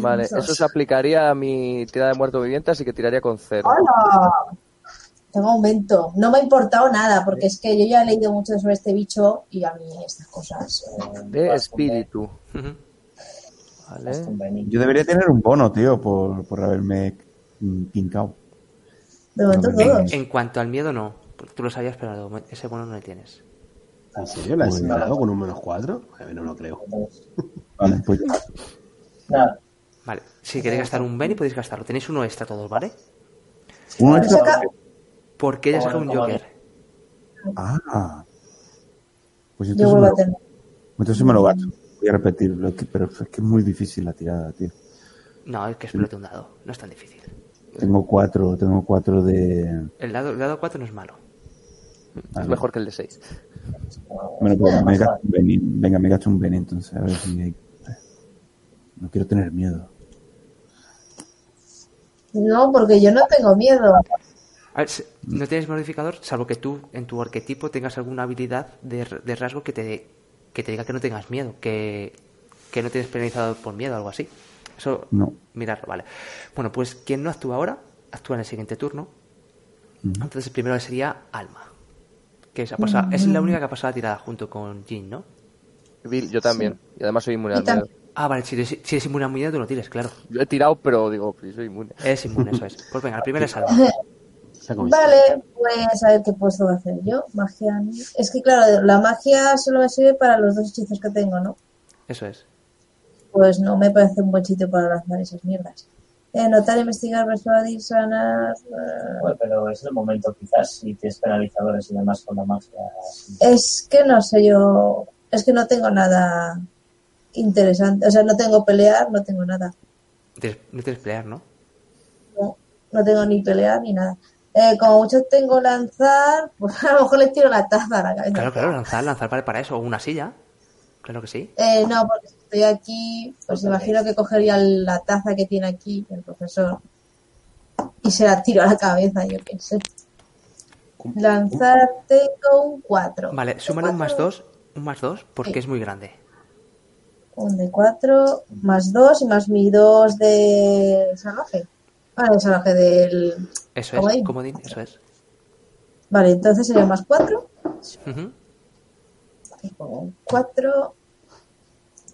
[SPEAKER 6] Vale, eso se aplicaría a mi tirada de muerto viviente, así que tiraría con cero.
[SPEAKER 5] ¡Hola! Tengo aumento. No me ha importado nada, porque es que yo ya he leído mucho sobre este bicho y a mí estas cosas.
[SPEAKER 2] Eh,
[SPEAKER 6] De espíritu. Vale.
[SPEAKER 3] Yo debería tener un bono, tío, por, por haberme mm, pincado.
[SPEAKER 5] De momento
[SPEAKER 3] No
[SPEAKER 5] todos.
[SPEAKER 1] En cuanto al miedo, no. Tú lo sabías, pero ese bono no le tienes.
[SPEAKER 4] ¿En serio? ¿La has
[SPEAKER 3] Pues-
[SPEAKER 4] dado con un menos 4? A ver, no lo creo.
[SPEAKER 3] Vale, pues.
[SPEAKER 2] Nada.
[SPEAKER 1] Vale, si queréis gastar un Benny podéis gastarlo. Tenéis uno extra todos, ¿vale?
[SPEAKER 3] Uno extra.
[SPEAKER 1] Porque ella saca un Joker.
[SPEAKER 3] Ah. Pues entonces, me
[SPEAKER 5] a
[SPEAKER 3] lo,
[SPEAKER 5] tener.
[SPEAKER 3] entonces me lo gasto. Voy a repetirlo, pero es que es muy difícil la tirada, tío.
[SPEAKER 1] No, es que explote un dado. No es tan difícil.
[SPEAKER 3] Tengo cuatro, tengo cuatro de...
[SPEAKER 1] El dado, el dado 4 no es malo.
[SPEAKER 6] Es mejor que el de 6.
[SPEAKER 3] Bueno, pues me gasto un Beni. Venga, me gasto un Beni entonces, a ver si hay... No quiero tener miedo.
[SPEAKER 5] No, porque yo no tengo miedo.
[SPEAKER 1] A ver, se- no tienes modificador, salvo que tú en tu arquetipo tengas alguna habilidad de, rasgo que te, que te diga que no tengas miedo, que, que no tienes penalizado por miedo o algo así. Eso,
[SPEAKER 3] No.
[SPEAKER 1] mirarlo, vale. Bueno, pues quien no actúa ahora, actúa en el siguiente turno. Entonces el primero sería Alma. Que ha pasado- es la única que ha pasado la tirada junto con Jin, ¿no?
[SPEAKER 6] Bill, yo también. Y además soy inmune al miedo.
[SPEAKER 1] Ah, vale, si eres, si eres inmune a unidad, tú lo tires, claro.
[SPEAKER 6] Yo he tirado, pero digo, pues soy inmune.
[SPEAKER 1] Es inmune, eso es. Pues venga, el primero es salva.
[SPEAKER 5] Vale, pues a ver qué puedo hacer yo. Magia. Es que claro, la magia solo me sirve para los dos hechizos que tengo, ¿no?
[SPEAKER 1] Eso es.
[SPEAKER 5] Pues no me parece un buen sitio para lanzar esas mierdas. Eh, notar, investigar, persuadir, sanar. eh,
[SPEAKER 2] Bueno, pero es el momento, quizás, si tienes penalizadores y demás con la magia.
[SPEAKER 5] Es que no sé yo. Es que no tengo nada interesante. O sea, no tengo pelear, no tengo nada.
[SPEAKER 1] No tienes pelear, ¿no?
[SPEAKER 5] No, no tengo ni pelear ni nada. Eh, como mucho tengo lanzar, pues a lo mejor le tiro la taza a la cabeza.
[SPEAKER 1] Claro, claro, lanzar, lanzar vale para eso. O una silla. Claro que sí.
[SPEAKER 5] Eh, no, porque si estoy aquí, pues imagino que cogería la taza que tiene aquí el profesor y se la tiro a la cabeza, yo qué sé. Lanzar tengo un 4.
[SPEAKER 1] Vale, súmale un más dos. Un más dos porque
[SPEAKER 5] Sí.
[SPEAKER 1] es muy grande.
[SPEAKER 5] Un de 4, más 2 y más mi 2 de salvaje. Ah, de salvaje del...
[SPEAKER 1] Eso
[SPEAKER 5] Comodín.
[SPEAKER 1] es, comodín, eso es.
[SPEAKER 5] Vale, entonces sería más 4.
[SPEAKER 1] Ujú.
[SPEAKER 5] 4.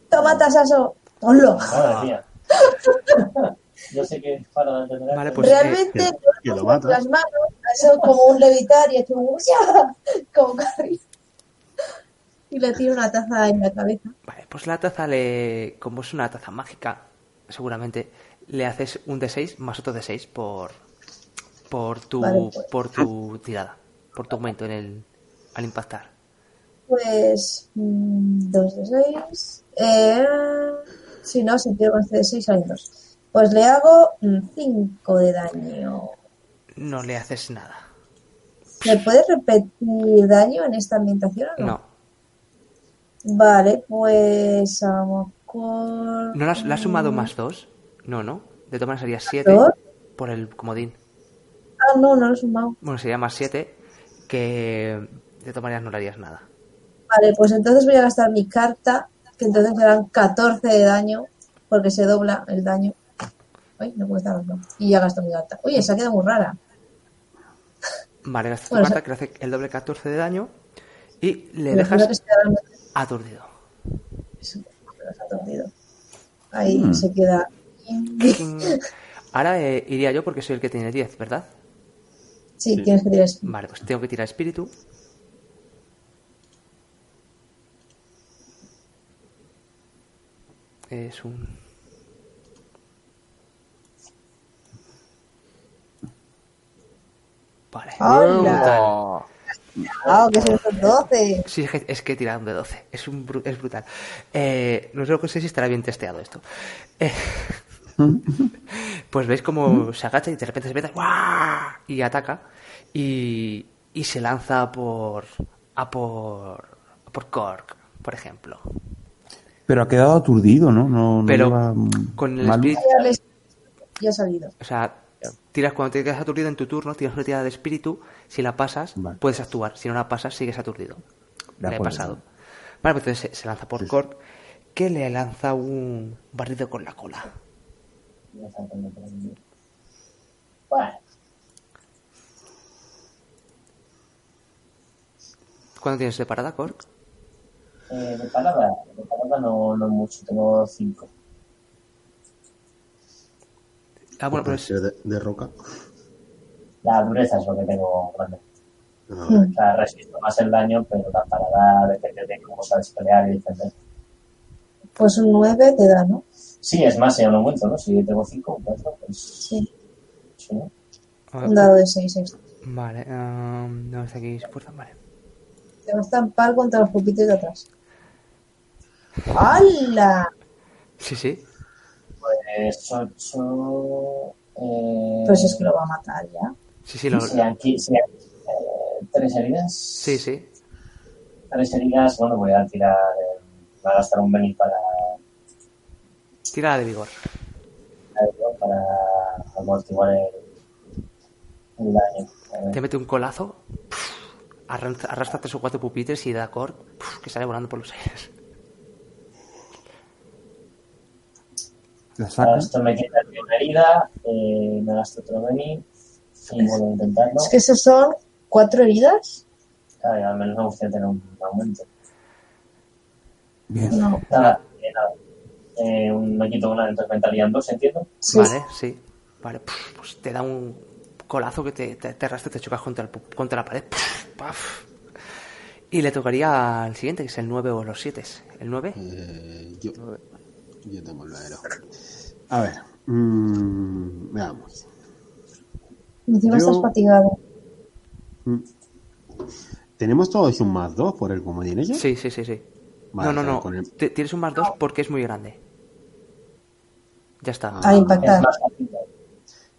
[SPEAKER 5] Toma tasazo. Ponlo.
[SPEAKER 2] Madre mía. Yo sé que es para entender.
[SPEAKER 1] Vale, pues,
[SPEAKER 5] Realmente
[SPEAKER 4] que- que
[SPEAKER 5] lo las manos, eso como un levitar y he hecho un ¡ya! como Carrie. Y le tiro una taza en la cabeza.
[SPEAKER 1] Vale, pues la taza le. Como es una taza mágica, seguramente le haces un D6 más otro D6 por. Por tu,
[SPEAKER 5] Vale, pues.
[SPEAKER 1] por tu tirada. Por tu aumento en el. Al impactar.
[SPEAKER 5] Pues 2 de 6. Eh, si no, si tiro con este de 6 salen 2. Pues le hago 5 de daño.
[SPEAKER 1] No le haces nada.
[SPEAKER 5] ¿Me puedes repetir daño en esta ambientación o no?
[SPEAKER 1] No.
[SPEAKER 5] Vale, pues a lo mejor...
[SPEAKER 1] ¿No le has, sumado más dos? No, no. De todas maneras sería 7
[SPEAKER 5] ¿Dos?
[SPEAKER 1] por el comodín.
[SPEAKER 5] Ah, no, no lo he sumado.
[SPEAKER 1] Bueno, sería más 7 que de todas maneras no le harías nada.
[SPEAKER 5] Vale, pues entonces voy a gastar mi carta, que entonces serán 14 de daño, porque se dobla el daño. Ay, no puedo estar. Y ya gasto mi carta. Oye, esa queda muy rara.
[SPEAKER 1] Vale, gastas tu carta que le hace el doble 14 de daño y le dejas
[SPEAKER 5] que
[SPEAKER 1] aturdido.
[SPEAKER 5] aturdido. Ahí se queda.
[SPEAKER 1] Ahora eh, iría yo porque soy el que tiene 10, ¿verdad?
[SPEAKER 5] Sí, tienes que tirar eso.
[SPEAKER 1] Vale, pues tengo que tirar espíritu. Es un... Vale.
[SPEAKER 5] ¡Hala!
[SPEAKER 6] Oh,
[SPEAKER 5] ¡Ah, que son estos 12!
[SPEAKER 1] Sí, es que, es que he tirado un de 12. Es, un, bru- es brutal. Eh, no sé, no sé si estará bien testeado esto. Eh, pues veis como se agacha y de repente se ¡guau! y ataca y, y se lanza por a por a por Cork, por ejemplo.
[SPEAKER 3] Pero ha quedado aturdido, ¿no? No, no
[SPEAKER 1] Pero
[SPEAKER 3] lleva,
[SPEAKER 1] con el
[SPEAKER 3] mal-
[SPEAKER 1] espíritu,
[SPEAKER 5] Ya ha salido.
[SPEAKER 1] o sea, tiras cuando te quedas aturdido en tu turno, tiras una tirada de espíritu, si la pasas
[SPEAKER 3] Vale.
[SPEAKER 1] puedes actuar, si no la pasas sigues aturdido. Le he pasado. Vale, pues entonces se, se lanza por Cork, que le lanza un barrido con la cola.
[SPEAKER 2] Bueno,
[SPEAKER 1] ¿Cuándo tienes de parada, Cork?
[SPEAKER 2] eh, de parada, de parada no, no mucho, tengo cinco.
[SPEAKER 1] Ah, bueno, pero es,
[SPEAKER 4] de roca.
[SPEAKER 2] La dureza es lo que tengo grande.
[SPEAKER 4] Ah,
[SPEAKER 2] O sea, resisto más el daño, pero la parada depende de cómo sabes pelear y defender.
[SPEAKER 5] Pues un 9 te da, ¿no?
[SPEAKER 2] Sí, es más, si no mucho, ¿no? Si tengo cinco, un cuatro, pues
[SPEAKER 5] Sí.
[SPEAKER 2] sí, ¿no?
[SPEAKER 5] Un dado de 6 extra.
[SPEAKER 1] Vale, um, no está aquí fuerza, vale.
[SPEAKER 5] Te va a estampar contra los pupitos de atrás. ¡Hala!
[SPEAKER 1] Sí, sí.
[SPEAKER 2] Pues ocho... Eh,
[SPEAKER 5] Pues es que lo va a matar ya.
[SPEAKER 1] Sí, sí, lo,
[SPEAKER 2] serían qui- serían, eh, tres heridas.
[SPEAKER 1] sí, sí.
[SPEAKER 2] Tres heridas, bueno, voy a tirar... eh, voy a gastar un Benny para,
[SPEAKER 1] Tira de vigor.
[SPEAKER 2] para amortiguar el, el daño.
[SPEAKER 1] Te mete un colazo, arranca- arrastra tres o cuatro pupitres y da Cork pf, que sale volando por los aires.
[SPEAKER 3] La
[SPEAKER 2] Ahora
[SPEAKER 3] saca.
[SPEAKER 2] esto me quita una herida, eh, me gasto otro Benny intentarlo.
[SPEAKER 5] Es que esos son cuatro heridas.
[SPEAKER 2] Claro, al menos me gustaría tener un aumento.
[SPEAKER 3] Bien.
[SPEAKER 5] No.
[SPEAKER 2] Nada, eh, nada. Eh, un, me quito una, entonces me entrarían dos, entiendo.
[SPEAKER 5] Sí.
[SPEAKER 1] Vale, sí. Vale, pues te da un colazo que te, te, te arrastra y te chocas contra, el, contra la pared. Paf. Y le tocaría al siguiente, que es el 9 o los 7. ¿El 9?
[SPEAKER 4] Eh, yo, yo tengo el nuero. A ver, mm, veamos.
[SPEAKER 5] Encima
[SPEAKER 4] Yo-
[SPEAKER 5] estás fatigado.
[SPEAKER 4] Mm. ¿Tenemos todos un más dos por el comodín ese?
[SPEAKER 1] Sí, sí, sí, sí.
[SPEAKER 4] Vale,
[SPEAKER 1] no, no, no.
[SPEAKER 4] con el-
[SPEAKER 1] Tienes un más 2 porque es muy grande. Ya está.
[SPEAKER 5] Al
[SPEAKER 2] Es
[SPEAKER 5] impactar.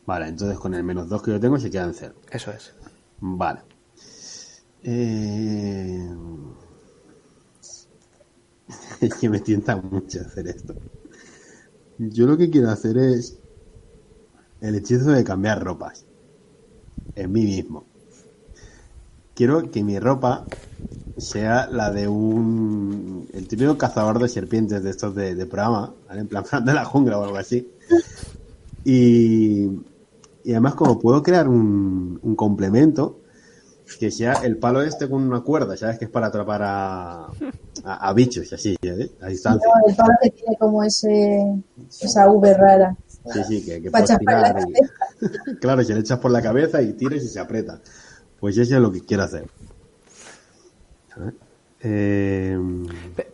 [SPEAKER 4] Vale, entonces con el menos dos que yo tengo se quedan cero.
[SPEAKER 1] Eso es.
[SPEAKER 4] Vale. Eh... Es que me tienta mucho hacer esto. Yo lo que quiero hacer es el hechizo de cambiar ropas. En mí mismo. Quiero que mi ropa sea la de un... El típico cazador de serpientes de estos de, de programa. En plan de la jungla o algo así. Y, y además como puedo crear un, un complemento que sea el palo este con una cuerda, ¿sabes? Que es para atrapar a, a, a bichos así, ¿eh? A distancia.
[SPEAKER 5] El palo que tiene como esa V rara.
[SPEAKER 4] Sí, sí, que, puedes tirar. y- claro, se le echas por la cabeza y tiras y se aprieta. Pues eso es lo que quiero hacer. Eh,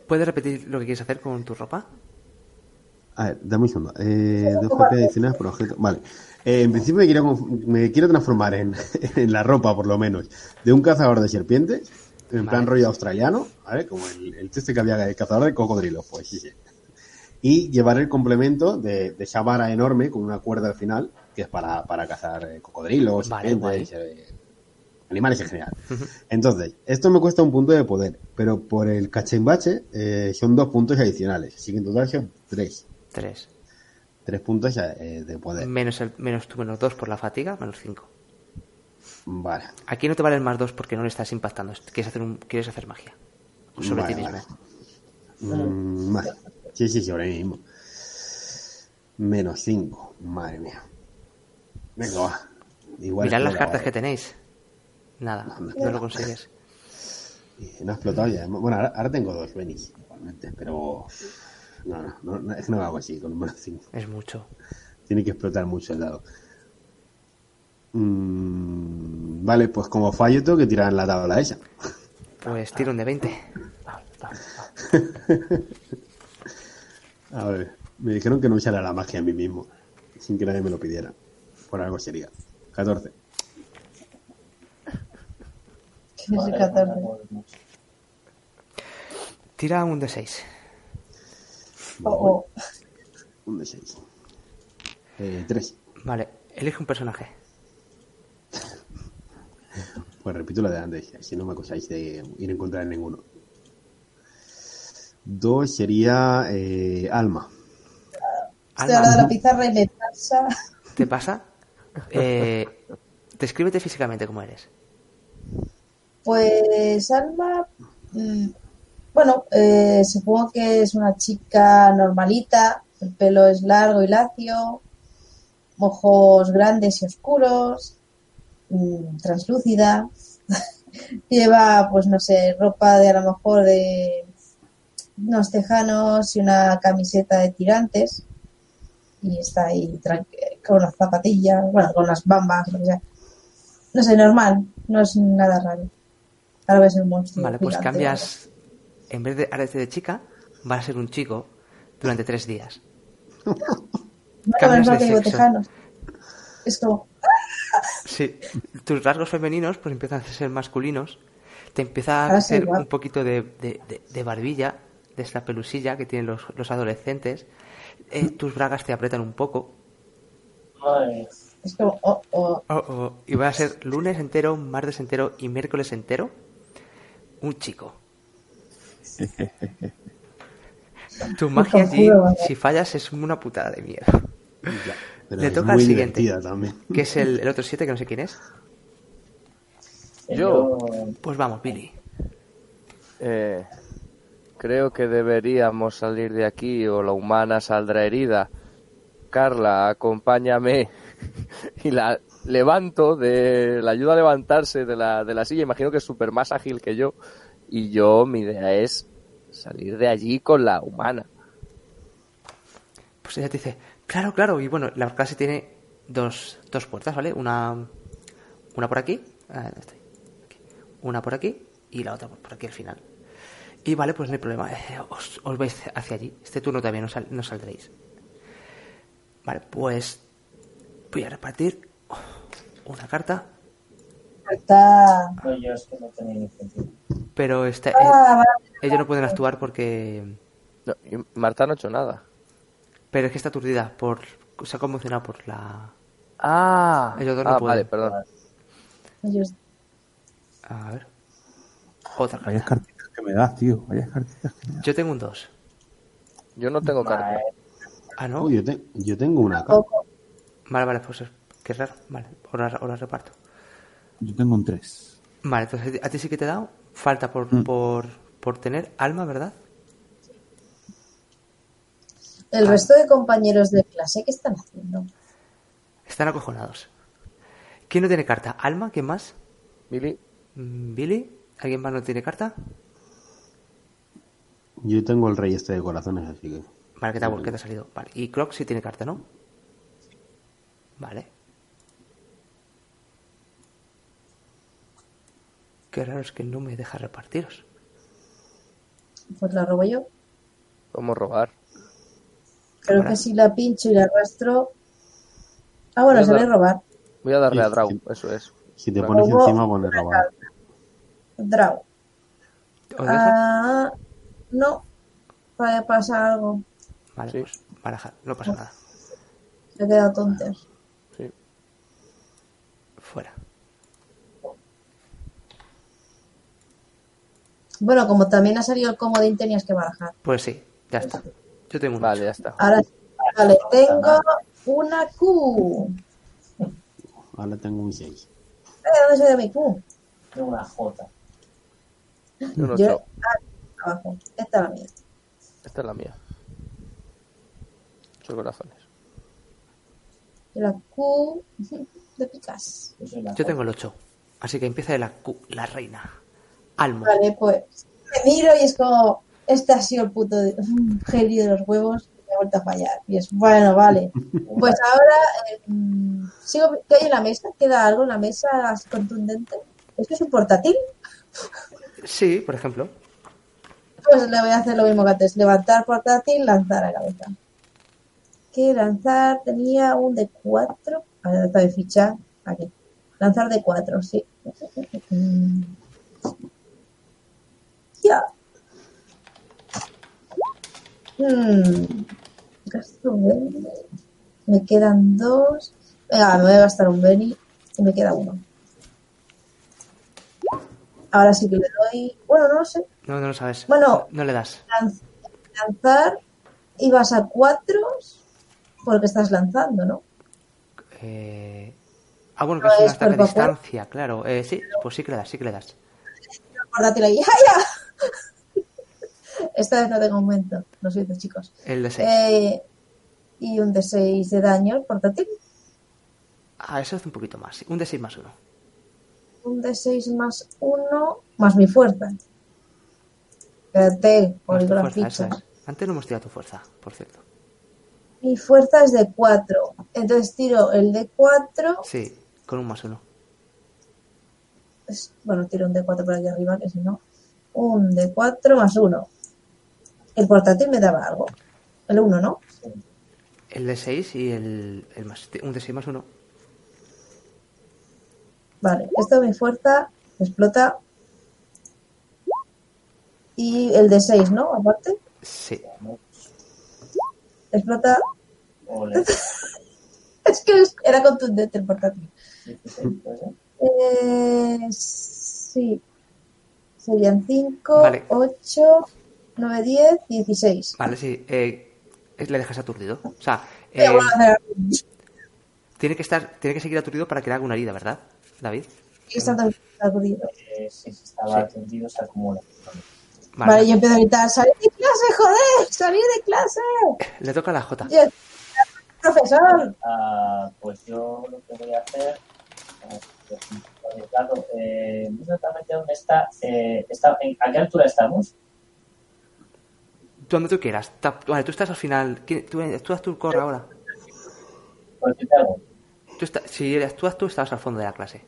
[SPEAKER 1] ¿Puedes repetir lo que quieres hacer con tu ropa?
[SPEAKER 4] a ver, dame un segundo. Eh, dos GP adicionales por objeto. Vale. Eh, en principio me quiero, me quiero transformar en, en la ropa, por lo menos, de un cazador de serpientes, en plan rollo australiano, ¿vale? Como el, el este que había, el cazador de cocodrilos, pues sí, sí. Y llevar el complemento de, de esa vara enorme con una cuerda al final, que es para, para cazar eh, cocodrilos,
[SPEAKER 1] Vale,
[SPEAKER 4] serpientes, eh, animales en general. Entonces, esto me cuesta un punto de poder, pero por el cachembache eh, son dos puntos adicionales, así que en total son tres.
[SPEAKER 1] 3.
[SPEAKER 4] Tres puntos eh, de poder.
[SPEAKER 1] Menos, el, menos tu menos 2 por la fatiga, menos 5.
[SPEAKER 4] Vale.
[SPEAKER 1] Aquí no te vale el más 2 porque no le estás impactando. Quieres hacer, un, quieres hacer magia. Sobre
[SPEAKER 4] Vale,
[SPEAKER 1] ti mismo.
[SPEAKER 4] vale. Mm, vale. Sí, sí, sobre mí mismo. Menos cinco. Madre mía. Venga, va. Igual
[SPEAKER 1] Mirad las cartas que tenéis. Nada, no lo consigues.
[SPEAKER 4] No ha explotado ya. Bueno, ahora, ahora tengo dos Benis, igualmente, pero. No, no, no, no, es que no lo hago así, con menos cinco.
[SPEAKER 1] Es mucho.
[SPEAKER 4] Tiene que explotar mucho el dado. Mm, vale, pues como fallo tengo que tirar en la tabla esa.
[SPEAKER 1] Pues tiro un de 20.
[SPEAKER 4] A ver, me dijeron que no usara la magia a mí mismo, sin que nadie me lo pidiera. Por algo sería. 14.
[SPEAKER 5] Que es el 14.
[SPEAKER 1] Tira un de 6.
[SPEAKER 5] Oh, oh.
[SPEAKER 4] Un de 6. Eh, 3.
[SPEAKER 1] Vale, elige un personaje.
[SPEAKER 4] Pues repito lo de antes, si no me acusáis de ir en contra de ninguno. 2 sería eh, Alma.
[SPEAKER 5] Estoy al lado de la
[SPEAKER 1] Alma,
[SPEAKER 5] pizarra y me pasa.
[SPEAKER 1] ¿te pasa? Eh, descríbete físicamente cómo eres.
[SPEAKER 5] Pues Alma, mm, bueno, eh, supongo que es una chica normalita, el pelo es largo y lacio, ojos grandes y oscuros, mm, translúcida, lleva, pues no sé, ropa de a lo mejor de unos tejanos y una camiseta de tirantes y está ahí con las zapatillas, bueno, con las bambas, lo que sea. No sé, normal, no es nada raro. Ahora ves el monstruo.
[SPEAKER 1] Vale, pues
[SPEAKER 5] gigante.
[SPEAKER 1] cambias. En vez de ahora de chica, va a ser un chico durante tres días.
[SPEAKER 5] No,
[SPEAKER 1] cambias de
[SPEAKER 5] tejanos. Es como,
[SPEAKER 1] Sí, tus rasgos femeninos pues empiezan a ser masculinos. Te empieza a
[SPEAKER 5] sí,
[SPEAKER 1] hacer un poquito de, de- de- de barbilla, de esta pelusilla que tienen los, los adolescentes. Eh, tus bragas te aprietan un poco.
[SPEAKER 5] Es como, oh, oh.
[SPEAKER 1] Oh, oh, y va a ser lunes entero, martes entero y miércoles entero. Un chico. Tu magia allí, si fallas, es una putada de.
[SPEAKER 4] Ya, pero
[SPEAKER 1] Le toca al siguiente.
[SPEAKER 4] también.
[SPEAKER 1] Que es el, el otro siete, que no sé quién es.
[SPEAKER 6] Yo.
[SPEAKER 1] Pues vamos, Billy.
[SPEAKER 6] Eh, creo que deberíamos salir de aquí o la humana saldrá herida. Carla, acompáñame. y la levanto, de la ayuda a levantarse de la, de la silla. Imagino que es súper más ágil que yo. Y yo, mi idea es salir de allí con la humana.
[SPEAKER 1] Pues ella te dice, claro, claro. Y bueno, la clase tiene dos, dos puertas, ¿vale? Una, una por aquí, ah. Una por aquí y la otra por aquí al final. Y vale, pues no hay problema. eh, os, os vais hacia allí. Este turno también no, sal- no saldréis. Vale, pues voy a repartir una carta,
[SPEAKER 5] Está...
[SPEAKER 2] No, yo es que no tenía iniciativa.
[SPEAKER 1] pero esta,
[SPEAKER 5] Ah, vale.
[SPEAKER 1] ellos no pueden actuar porque...
[SPEAKER 6] No, y Marta no ha hecho nada.
[SPEAKER 1] Pero es que está aturdida por... Se ha conmocionado por la...
[SPEAKER 6] Ah,
[SPEAKER 1] Ellos dos no
[SPEAKER 6] ah,
[SPEAKER 1] pueden.
[SPEAKER 6] vale, perdón.
[SPEAKER 5] Ellos-
[SPEAKER 1] A ver. Otra carta.
[SPEAKER 3] Que me das, tío. Vayas cartitas que me das.
[SPEAKER 1] Yo tengo un 2.
[SPEAKER 6] Yo no tengo carta.
[SPEAKER 1] Ah, ¿no?
[SPEAKER 4] Uy, yo, te- yo tengo una.
[SPEAKER 5] Poco.
[SPEAKER 1] Vale, vale, pues es- qué raro. Vale, ahora, ahora reparto.
[SPEAKER 3] Yo tengo un 3.
[SPEAKER 1] Vale, entonces a ti- a ti sí que te he dado. Falta por,
[SPEAKER 3] Mm.
[SPEAKER 1] por, por tener alma, ¿verdad?
[SPEAKER 5] El
[SPEAKER 1] Ah.
[SPEAKER 5] resto de compañeros de clase, ¿qué están haciendo?
[SPEAKER 1] Están acojonados. ¿Quién no tiene carta? ¿Alma? ¿Quién más?
[SPEAKER 6] Billy,
[SPEAKER 1] Mm, ¿Billy? ¿Alguien más no tiene carta?
[SPEAKER 4] Yo tengo el rey este de corazones, así que.
[SPEAKER 1] Vale, ¿qué te, ha- qué te ha salido? Vale, y Croc sí tiene carta, ¿no? Vale. Qué raro es que no me deja repartiros.
[SPEAKER 5] Pues la robo yo.
[SPEAKER 6] ¿cómo robar?
[SPEAKER 5] Creo
[SPEAKER 1] Ahora.
[SPEAKER 5] que si la pincho y la arrastro. Ah, bueno, se ve
[SPEAKER 6] dar-
[SPEAKER 5] robar.
[SPEAKER 6] Voy a darle
[SPEAKER 4] Sí,
[SPEAKER 6] a Draw,
[SPEAKER 4] sí.
[SPEAKER 6] eso es.
[SPEAKER 4] Si te pones
[SPEAKER 5] Robo
[SPEAKER 4] encima,
[SPEAKER 5] una
[SPEAKER 4] robar.
[SPEAKER 5] Draw. Ah, no. Puede pasar algo.
[SPEAKER 1] Vale,
[SPEAKER 6] Sí.
[SPEAKER 1] pues baraja, no pasa nada.
[SPEAKER 5] Se ha quedado tontos.
[SPEAKER 6] Sí.
[SPEAKER 1] Fuera.
[SPEAKER 5] Bueno, como también ha salido el comodín, tenías que barajar.
[SPEAKER 1] Pues sí, ya está. Yo tengo un
[SPEAKER 6] Vale, ya está.
[SPEAKER 5] Ahora, vale, tengo una Q.
[SPEAKER 4] Ahora tengo un 6.
[SPEAKER 5] Eh, ¿Dónde se ve mi Q?
[SPEAKER 2] tengo una J.
[SPEAKER 6] Y un
[SPEAKER 5] Yo- ah, abajo. Esta es la mía.
[SPEAKER 6] Esta es la mía. Ocho corazones.
[SPEAKER 5] Y la Q de Picas.
[SPEAKER 2] Yo
[SPEAKER 1] tengo el 8. Así que empieza de la, Q, la reina. Almo.
[SPEAKER 5] Vale, pues me miro y es como, este ha sido el puto de- genio de los huevos y me ha vuelto a fallar. Y es, bueno, vale. Pues ahora, eh, mm, sigo, ¿qué hay en la mesa? ¿Queda algo en la mesa contundente? ¿Esto es un portátil?
[SPEAKER 1] Sí, por ejemplo.
[SPEAKER 5] Pues le voy a hacer lo mismo que antes. Levantar portátil, lanzar a cabeza. ¿Qué lanzar? Tenía un de 4. A ver, está de ficha. Aquí. Lanzar de 4, sí. Mm. Ya. Hmm. Me quedan dos. Venga, me voy a gastar un Benny y me queda uno. Ahora sí que le doy. Bueno, no lo sé.
[SPEAKER 1] No, no lo sabes.
[SPEAKER 5] Bueno.
[SPEAKER 1] No le das.
[SPEAKER 5] Lanz- lanzar y vas a cuatro porque estás lanzando, ¿no?
[SPEAKER 1] Eh... Ah, bueno, que
[SPEAKER 5] No
[SPEAKER 1] es
[SPEAKER 5] es
[SPEAKER 1] ataque a distancia, claro. Eh, sí, pues sí que le das, sí que le das.
[SPEAKER 5] Portátil ahí. ¡Ay, ya! Esta vez no tengo aumento, lo siento, chicos.
[SPEAKER 1] El de 6.
[SPEAKER 5] Eh, y un de 6 de daño el portátil.
[SPEAKER 1] Ah, eso hace un poquito más. Un de 6 más 1.
[SPEAKER 5] Un de 6 más 1 más mi fuerza. La
[SPEAKER 1] fuerza, eso
[SPEAKER 5] ficha.
[SPEAKER 1] es. Antes no hemos tirado tu fuerza, por cierto.
[SPEAKER 5] Mi fuerza es de 4. Entonces tiro el de 4.
[SPEAKER 1] Sí, con un más 1.
[SPEAKER 5] Bueno, tiro un de 4 por aquí arriba, que si no. Un de 4 más 1. El portátil me daba algo. El 1, ¿no?
[SPEAKER 1] El de 6 y el, el más, un de 6 más 1.
[SPEAKER 5] Vale, esto mi fuerza explota. Y el de 6, ¿no? Aparte,
[SPEAKER 1] Sí.
[SPEAKER 5] explota. Es que era contundente el portátil.
[SPEAKER 2] 16, ¿puede ser?
[SPEAKER 5] Eh, sí. Serían 5,
[SPEAKER 1] Vale.
[SPEAKER 5] 8, 9, 10, 16.
[SPEAKER 1] Vale, sí. Eh, le dejas aturdido. O sea, eh, tiene que estar, tiene que seguir aturdido para que le haga una herida, ¿verdad, David?
[SPEAKER 5] Está tan aturdido.
[SPEAKER 2] Eh, sí, si estaba atendido, se acumula.
[SPEAKER 1] Vale.
[SPEAKER 5] Vale, yo empiezo a gritar, ¡salir de clase, joder! ¡Salir de clase!
[SPEAKER 1] Le toca a la J.
[SPEAKER 5] Yo- profesor,
[SPEAKER 2] Ah, pues yo lo que voy a hacer. pues, Claro, eh, no sé exactamente dónde está, eh, está en, ¿A qué altura estamos?
[SPEAKER 1] Donde tú quieras. Ta- Vale, tú estás al final. ¿Quién- Tú, tú haz tu corre ahora.
[SPEAKER 2] ¿Por qué te hago?
[SPEAKER 1] Tú está- si actúas tú, estás al fondo de la clase.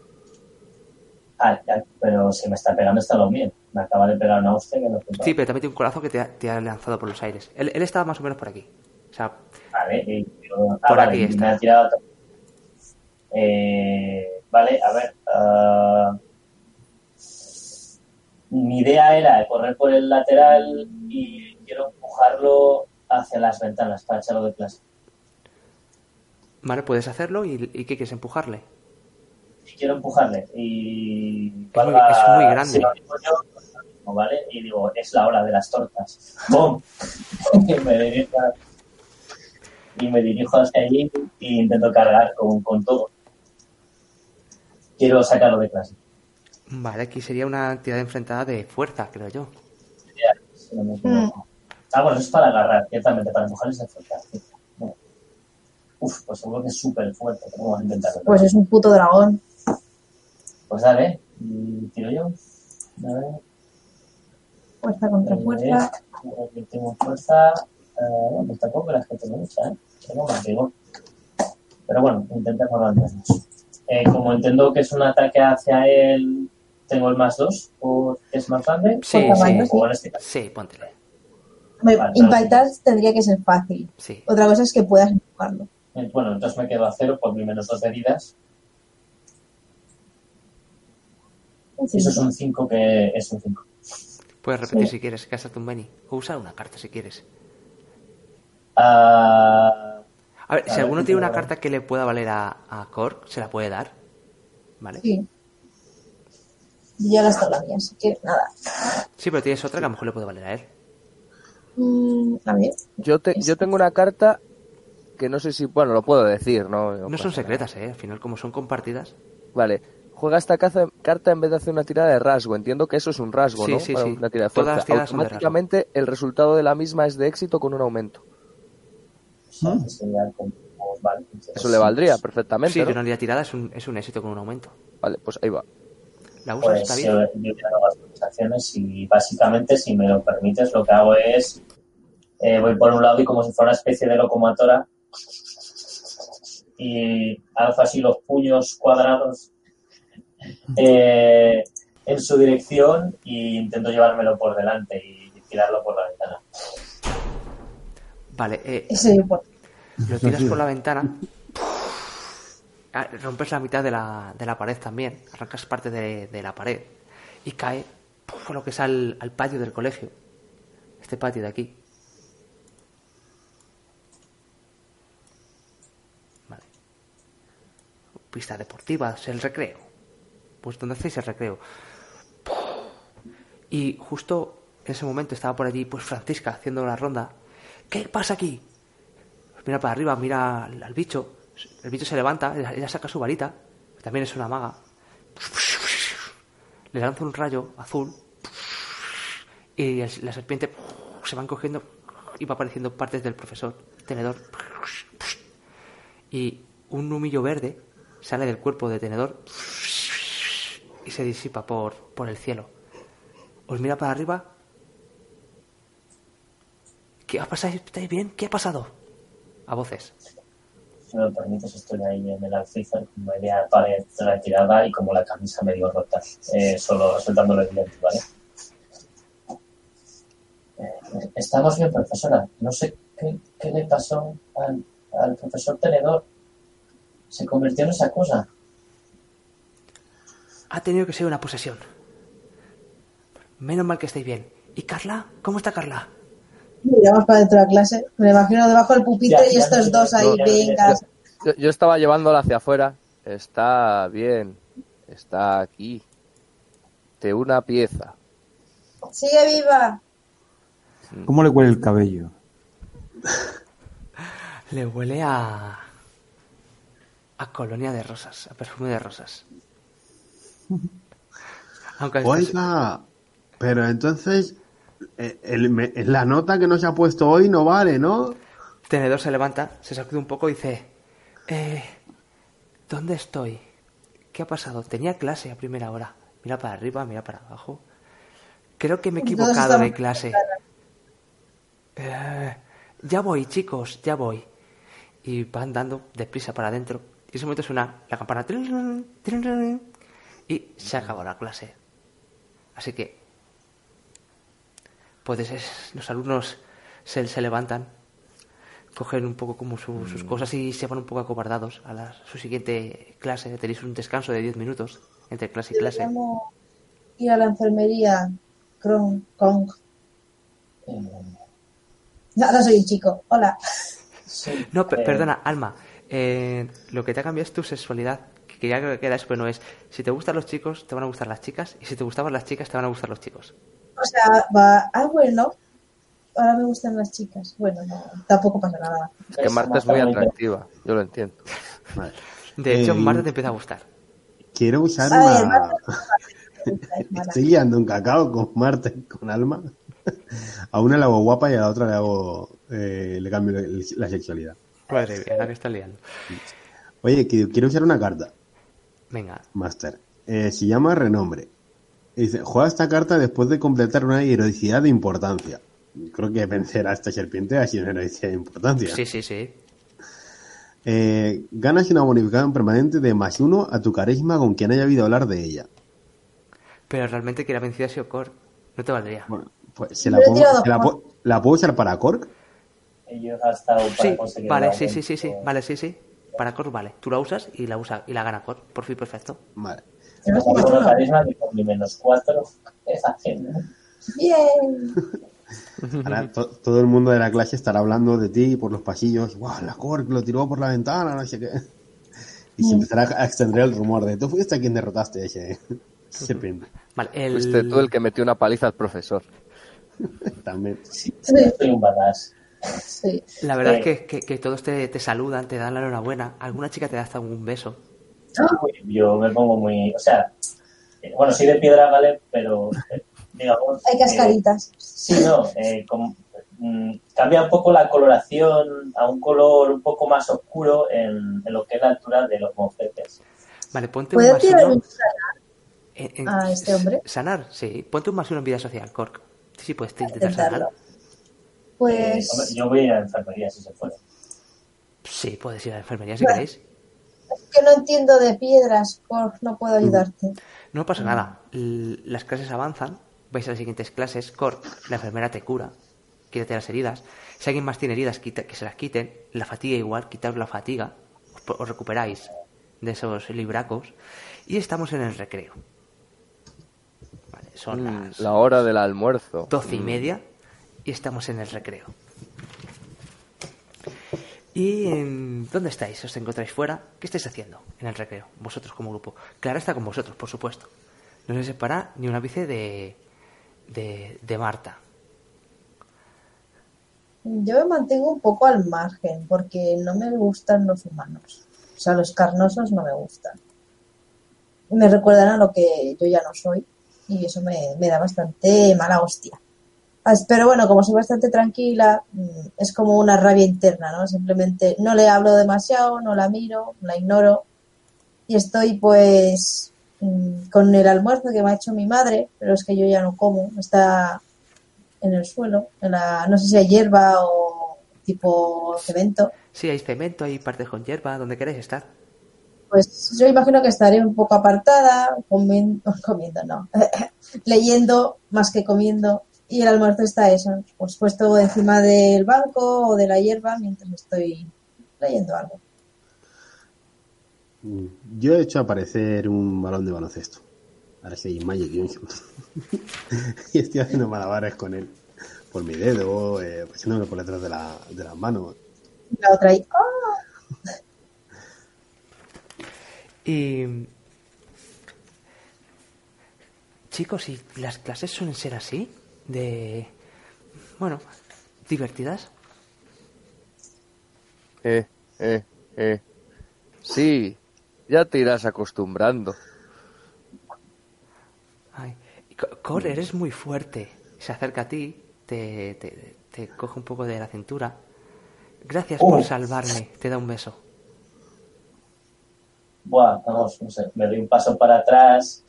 [SPEAKER 2] Ah, ya, pero si me está pegando está lo mío. Me acaba de pegar una hostia que no
[SPEAKER 1] Sí, pero también tiene un corazón que te ha, te ha lanzado por los aires. Él, él estaba más o menos por aquí. O sea,
[SPEAKER 2] Vale, y ah,
[SPEAKER 1] Por
[SPEAKER 2] vale,
[SPEAKER 1] aquí está.
[SPEAKER 2] me ha tirado. Eh, vale, a ver. ah, mi idea era correr por el lateral y quiero empujarlo hacia las ventanas para echarlo de clase.
[SPEAKER 1] vale, puedes hacerlo y, y ¿qué quieres empujarle?
[SPEAKER 2] Quiero empujarle y...
[SPEAKER 1] Es muy- es muy grande.
[SPEAKER 2] si yo, mismo, ¿vale? Y digo, es la hora de las tortas. ¡Bum! y me dirijo y me dirijo hacia allí e intento cargar con, con todo. Quiero sacarlo de clase.
[SPEAKER 1] Vale, aquí sería una entidad enfrentada de fuerza, creo yo.
[SPEAKER 2] No me equivoco. Ah, bueno, eso es para agarrar, ciertamente, para empujar es de fuerza. sí. Uf, pues seguro que es súper fuerte, vamos a intentarlo.
[SPEAKER 5] Pues es un puto dragón.
[SPEAKER 2] Pues dale, y tiro yo. A ver.
[SPEAKER 5] Fuerza contra
[SPEAKER 2] Eh,
[SPEAKER 5] fuerza.
[SPEAKER 2] Tengo fuerza. Eh, pues tampoco las que tengo mucha, ¿eh? Tengo más vigor. Pero bueno, intentemos menos. Eh, como entiendo que es un ataque hacia él, tengo el más 2, porque es más grande.
[SPEAKER 1] Sí, sí.
[SPEAKER 2] O en este caso.
[SPEAKER 1] Sí, póntele.
[SPEAKER 5] Me-
[SPEAKER 2] Vale,
[SPEAKER 5] Impactar tendría que ser fácil.
[SPEAKER 1] Sí.
[SPEAKER 5] Otra cosa es que puedas empujarlo.
[SPEAKER 2] Eh, Bueno, entonces me quedo a cero por mi menos 2 de heridas. Eso es un 5 que es un 5.
[SPEAKER 1] Puedes repetir
[SPEAKER 5] Sí.
[SPEAKER 1] si quieres, un Benny. O usar una carta si quieres.
[SPEAKER 2] Ah,
[SPEAKER 1] A ver,
[SPEAKER 2] A
[SPEAKER 1] si
[SPEAKER 2] ver,
[SPEAKER 1] alguno
[SPEAKER 2] ¿qué
[SPEAKER 1] tiene una carta que le pueda valer a, a Korg, se la puede dar. ¿Vale?
[SPEAKER 5] Sí. Yo ya gastado la mía, así que nada.
[SPEAKER 1] Sí, pero tienes otra que a lo mejor le puede valer a él.
[SPEAKER 5] Mm, a ver.
[SPEAKER 6] Yo, te- yo tengo una carta que no sé si, bueno, lo puedo decir, ¿no?
[SPEAKER 1] No son secretas, ¿eh? Al final, como son compartidas.
[SPEAKER 6] Vale. Juega esta caza- carta en vez de hacer una tirada de rasgo. Entiendo que eso es un rasgo,
[SPEAKER 1] Sí,
[SPEAKER 6] ¿no?
[SPEAKER 1] sí,
[SPEAKER 6] Para
[SPEAKER 1] sí.
[SPEAKER 6] Una tirada de
[SPEAKER 1] Todas
[SPEAKER 6] fuerza.
[SPEAKER 1] las de rasgo.
[SPEAKER 6] Automáticamente el resultado de la misma es de éxito con un aumento.
[SPEAKER 2] vale,
[SPEAKER 6] Eso le valdría perfectamente,
[SPEAKER 1] Sí,
[SPEAKER 6] ¿no?
[SPEAKER 1] de una tirada es un, es un éxito con un aumento.
[SPEAKER 6] Vale, pues ahí va.
[SPEAKER 1] ¿La usas?
[SPEAKER 2] Pues
[SPEAKER 1] ¿Está
[SPEAKER 2] yo,
[SPEAKER 1] bien?
[SPEAKER 2] yo las y básicamente, si me lo permites, lo que hago es eh, voy por un lado y como si fuera una especie de locomotora y alzo así los puños cuadrados eh, en su dirección e intento llevármelo por delante y tirarlo por la ventana.
[SPEAKER 1] Vale, eh, lo tiras por la ventana. Ah, Rompes la mitad de la, de la pared también. Arrancas parte de, de la pared. Y cae por lo que es al, al patio del colegio. Este patio de aquí. Vale. Pista deportiva, es el recreo. Pues donde hacéis el recreo. Y justo en ese momento estaba por allí pues Francisca haciendo la ronda. ¿Qué pasa aquí? Mira para arriba, mira al, bicho. El bicho se levanta, ella, saca su varita, también es una maga. Le lanza un rayo azul y la serpiente se van cogiendo y va apareciendo partes del profesor, tenedor. Y un humillo verde sale del cuerpo de tenedor se disipa por, por el cielo. Os mira para arriba. ¿Qué ha pasado? ¿Estáis bien? ¿Qué ha pasado? A voces.
[SPEAKER 2] Si me permites, estoy ahí en el alféizar media pared retirada y como la camisa medio rota, eh, solo soltándolo el diente, ¿vale? Eh, estamos bien, profesora. No sé qué, qué le pasó al, al profesor Tenedor. Se convirtió en esa cosa.
[SPEAKER 1] Ha tenido que ser una posesión. Menos mal que estáis bien. ¿Y Carla? ¿Cómo está Carla?
[SPEAKER 5] Miramos para dentro de la clase. Me imagino debajo del pupitre
[SPEAKER 2] Ya,
[SPEAKER 5] y
[SPEAKER 2] ya,
[SPEAKER 5] estos
[SPEAKER 2] ya,
[SPEAKER 5] dos ahí, venga.
[SPEAKER 6] Yo, yo estaba llevándola hacia afuera. Está bien. Está aquí. De una pieza.
[SPEAKER 5] Sigue viva.
[SPEAKER 3] ¿Cómo le huele el cabello?
[SPEAKER 1] Le huele a. a colonia de rosas, a perfume de rosas. Aunque es-
[SPEAKER 4] Oiga, pero entonces eh, el- la nota que nos ha puesto hoy no vale, ¿no?
[SPEAKER 1] Tenedor se levanta, se sacude un poco y dice: Eh. ¿Dónde estoy? ¿Qué ha pasado? Tenía clase a primera hora. Mira para arriba, mira para abajo. Creo que me he equivocado de clase. Eh, ya voy, chicos, ya voy. Y van dando deprisa para adentro. Y en ese momento suena la campana. Y se acabó la clase. Así que. Pues es- los alumnos se, se levantan, cogen un poco como su- sus cosas y se van un poco acobardados a la- su siguiente clase. Tenéis un descanso de 10 minutos entre clase y clase.
[SPEAKER 5] Ir a la enfermería Kron Kong. Nada, soy un chico. Hola.
[SPEAKER 2] sí,
[SPEAKER 1] No, pe-
[SPEAKER 2] eh,
[SPEAKER 1] perdona, Alma. eh, lo que te ha cambiado es tu sexualidad. Que quería que queda eso, pero no es. Si te gustan los chicos, te van a gustar las chicas. Y si te gustaban las chicas, te van a gustar los chicos.
[SPEAKER 5] O sea, va. Ah, bueno. Ahora me gustan las chicas. Bueno, no, tampoco pasa nada.
[SPEAKER 6] Es que Marta es muy atractiva, yo lo entiendo.
[SPEAKER 4] Vale.
[SPEAKER 1] De hecho,
[SPEAKER 4] Eh,
[SPEAKER 1] Marta te empieza a gustar.
[SPEAKER 4] Quiero usar una...
[SPEAKER 5] Marta.
[SPEAKER 4] Estoy liando un cacao con Marta y con Alma. A una le hago guapa y a la otra le hago... eh, le cambio la sexualidad.
[SPEAKER 1] Madre mía, la que está liando.
[SPEAKER 4] Oye, que quiero usar una carta,
[SPEAKER 1] Venga,
[SPEAKER 4] Master. Eh, se llama Renombre. Y Dice, juega esta carta después de completar una heroicidad de importancia. Creo que vencer a esta serpiente ha sido una heroicidad de importancia.
[SPEAKER 1] sí, sí, sí.
[SPEAKER 4] Eh, ganas una bonificación permanente de más uno a tu carisma con quien haya oído hablar de ella.
[SPEAKER 1] Pero realmente que la vencida ha sido Cor. No te valdría.
[SPEAKER 4] Bueno, pues se la,
[SPEAKER 5] tirado
[SPEAKER 4] se la,
[SPEAKER 5] dos
[SPEAKER 4] po- ¿la puedo usar para Cork.
[SPEAKER 2] Para
[SPEAKER 1] Sí,
[SPEAKER 2] conseguir
[SPEAKER 1] vale, sí, sí, sí, sí. Vale, sí, sí. Para Cor, vale. Tú la usas y la usa y la gana Cor. Por fin, perfecto.
[SPEAKER 4] Vale.
[SPEAKER 2] Que con mi menos cuatro es haciendo.
[SPEAKER 5] Bien.
[SPEAKER 4] Ahora to- todo el mundo de la clase estará hablando de ti por los pasillos. ¡Guau, la Cork lo tiró por la ventana! No sé qué. Y se empezará a extender el rumor de tú fuiste quien derrotaste a ese serpiente.
[SPEAKER 1] Vale, el...
[SPEAKER 6] Fuiste tú el que metió una paliza al profesor.
[SPEAKER 4] También.
[SPEAKER 2] Sí. soy un badass.
[SPEAKER 5] Sí.
[SPEAKER 1] La verdad
[SPEAKER 2] Eh.
[SPEAKER 1] es que, que- que todos te, te saludan, te dan la enhorabuena. Alguna chica te da hasta un beso.
[SPEAKER 2] Yo me pongo muy. O sea, eh, bueno, soy de piedra, ¿vale? Pero, eh, digamos.
[SPEAKER 5] Hay cascaritas.
[SPEAKER 2] eh, sí, no. eh, mm, cambia un poco la coloración a un color un poco más oscuro en, en lo que es la altura de los mofletes.
[SPEAKER 1] Vale, ponte un
[SPEAKER 5] ¿Puedo
[SPEAKER 1] más
[SPEAKER 5] tirar
[SPEAKER 1] uno
[SPEAKER 5] un
[SPEAKER 1] en- en-
[SPEAKER 5] a este hombre?
[SPEAKER 1] Sanar, sí. Ponte un más uno en vida social, Cork. Sí, sí, puedes intentar sanar.
[SPEAKER 2] Eh,
[SPEAKER 5] Pues.
[SPEAKER 2] hombre, yo voy a ir a la enfermería si se puede.
[SPEAKER 1] Sí, puedes ir a la enfermería si
[SPEAKER 5] Vale.
[SPEAKER 1] queréis.
[SPEAKER 5] Es que no entiendo de piedras, Cor, no puedo ayudarte.
[SPEAKER 1] No pasa nada. Las clases avanzan. Vais a las siguientes clases. Cork, la enfermera te cura. Quítate las heridas. Si alguien más tiene heridas, quita- que se las quiten. La fatiga igual, quitaos la fatiga. Os recuperáis de esos libracos. Y estamos en el recreo. Vale, son
[SPEAKER 6] Mm,
[SPEAKER 1] las
[SPEAKER 6] La hora del almuerzo.
[SPEAKER 1] doce y
[SPEAKER 6] Mm.
[SPEAKER 1] media estamos en el recreo. ¿Y en dónde estáis? ¿Os encontráis fuera? ¿Qué estáis haciendo en el recreo? Vosotros como grupo. Clara está con vosotros, por supuesto. No se separa ni un ápice de, de, de Marta.
[SPEAKER 5] Yo me mantengo un poco al margen porque no me gustan los humanos. O sea, los carnosos no me gustan. Me recuerdan a lo que yo ya no soy y eso me, me da bastante mala hostia. Pero bueno, como soy bastante tranquila, mm, es como una rabia interna, ¿no? Simplemente no le hablo demasiado, no la miro, la ignoro y estoy pues mm, con el almuerzo que me ha hecho mi madre, pero es que yo ya no como, está en el suelo, en la, no sé si hay hierba o tipo cemento,
[SPEAKER 1] Sí, hay cemento, hay partes con hierba, donde queréis estar.
[SPEAKER 5] pues yo imagino que estaré un poco apartada, comiendo, comiendo no, leyendo más que comiendo, y el almuerzo está eso, pues puesto encima del banco o de la hierba mientras estoy leyendo algo.
[SPEAKER 4] Mm, Yo he hecho aparecer un balón de baloncesto. Ahora soy Magic y estoy haciendo malabares con él. Por mi dedo, eh, pasándome por detrás de, la, de las manos.
[SPEAKER 5] Y la otra ahí, ¡ah!
[SPEAKER 1] Y... Chicos, ¿y las clases suelen ser así? De... Bueno, divertidas.
[SPEAKER 6] Eh, eh, eh. Sí, ya te irás acostumbrando.
[SPEAKER 1] Ay, Cor, eres muy fuerte. Se acerca a ti, te, te, te coge un poco de la cintura. Gracias por
[SPEAKER 2] Uh.
[SPEAKER 1] salvarme. Te da un beso.
[SPEAKER 2] Buah, vamos, no sé, me doy un paso para atrás.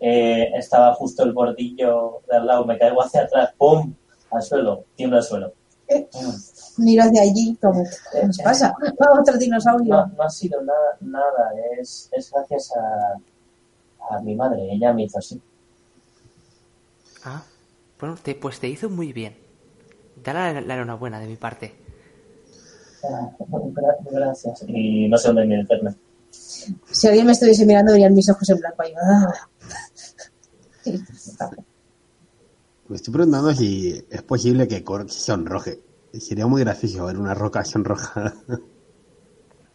[SPEAKER 2] Eh, estaba justo el bordillo de al lado, me caigo hacia atrás, ¡pum! Al suelo, tiembla al suelo.
[SPEAKER 5] Miro hacia allí como, ¿qué nos pasa? Otro dinosaurio.
[SPEAKER 2] No, no ha sido nada, nada. Es, es gracias a, a mi madre. Ella me hizo así.
[SPEAKER 1] Ah, bueno, te, pues te hizo muy bien. Dale la, la enhorabuena de mi parte.
[SPEAKER 2] Ah, gra- Gracias. Y no sé dónde meterme.
[SPEAKER 5] Si alguien me estuviese mirando, verían mis ojos en blanco ahí. Ah.
[SPEAKER 4] Me estoy preguntando si es posible que Cork sonroje. Sería muy gracioso ver una roca sonroja.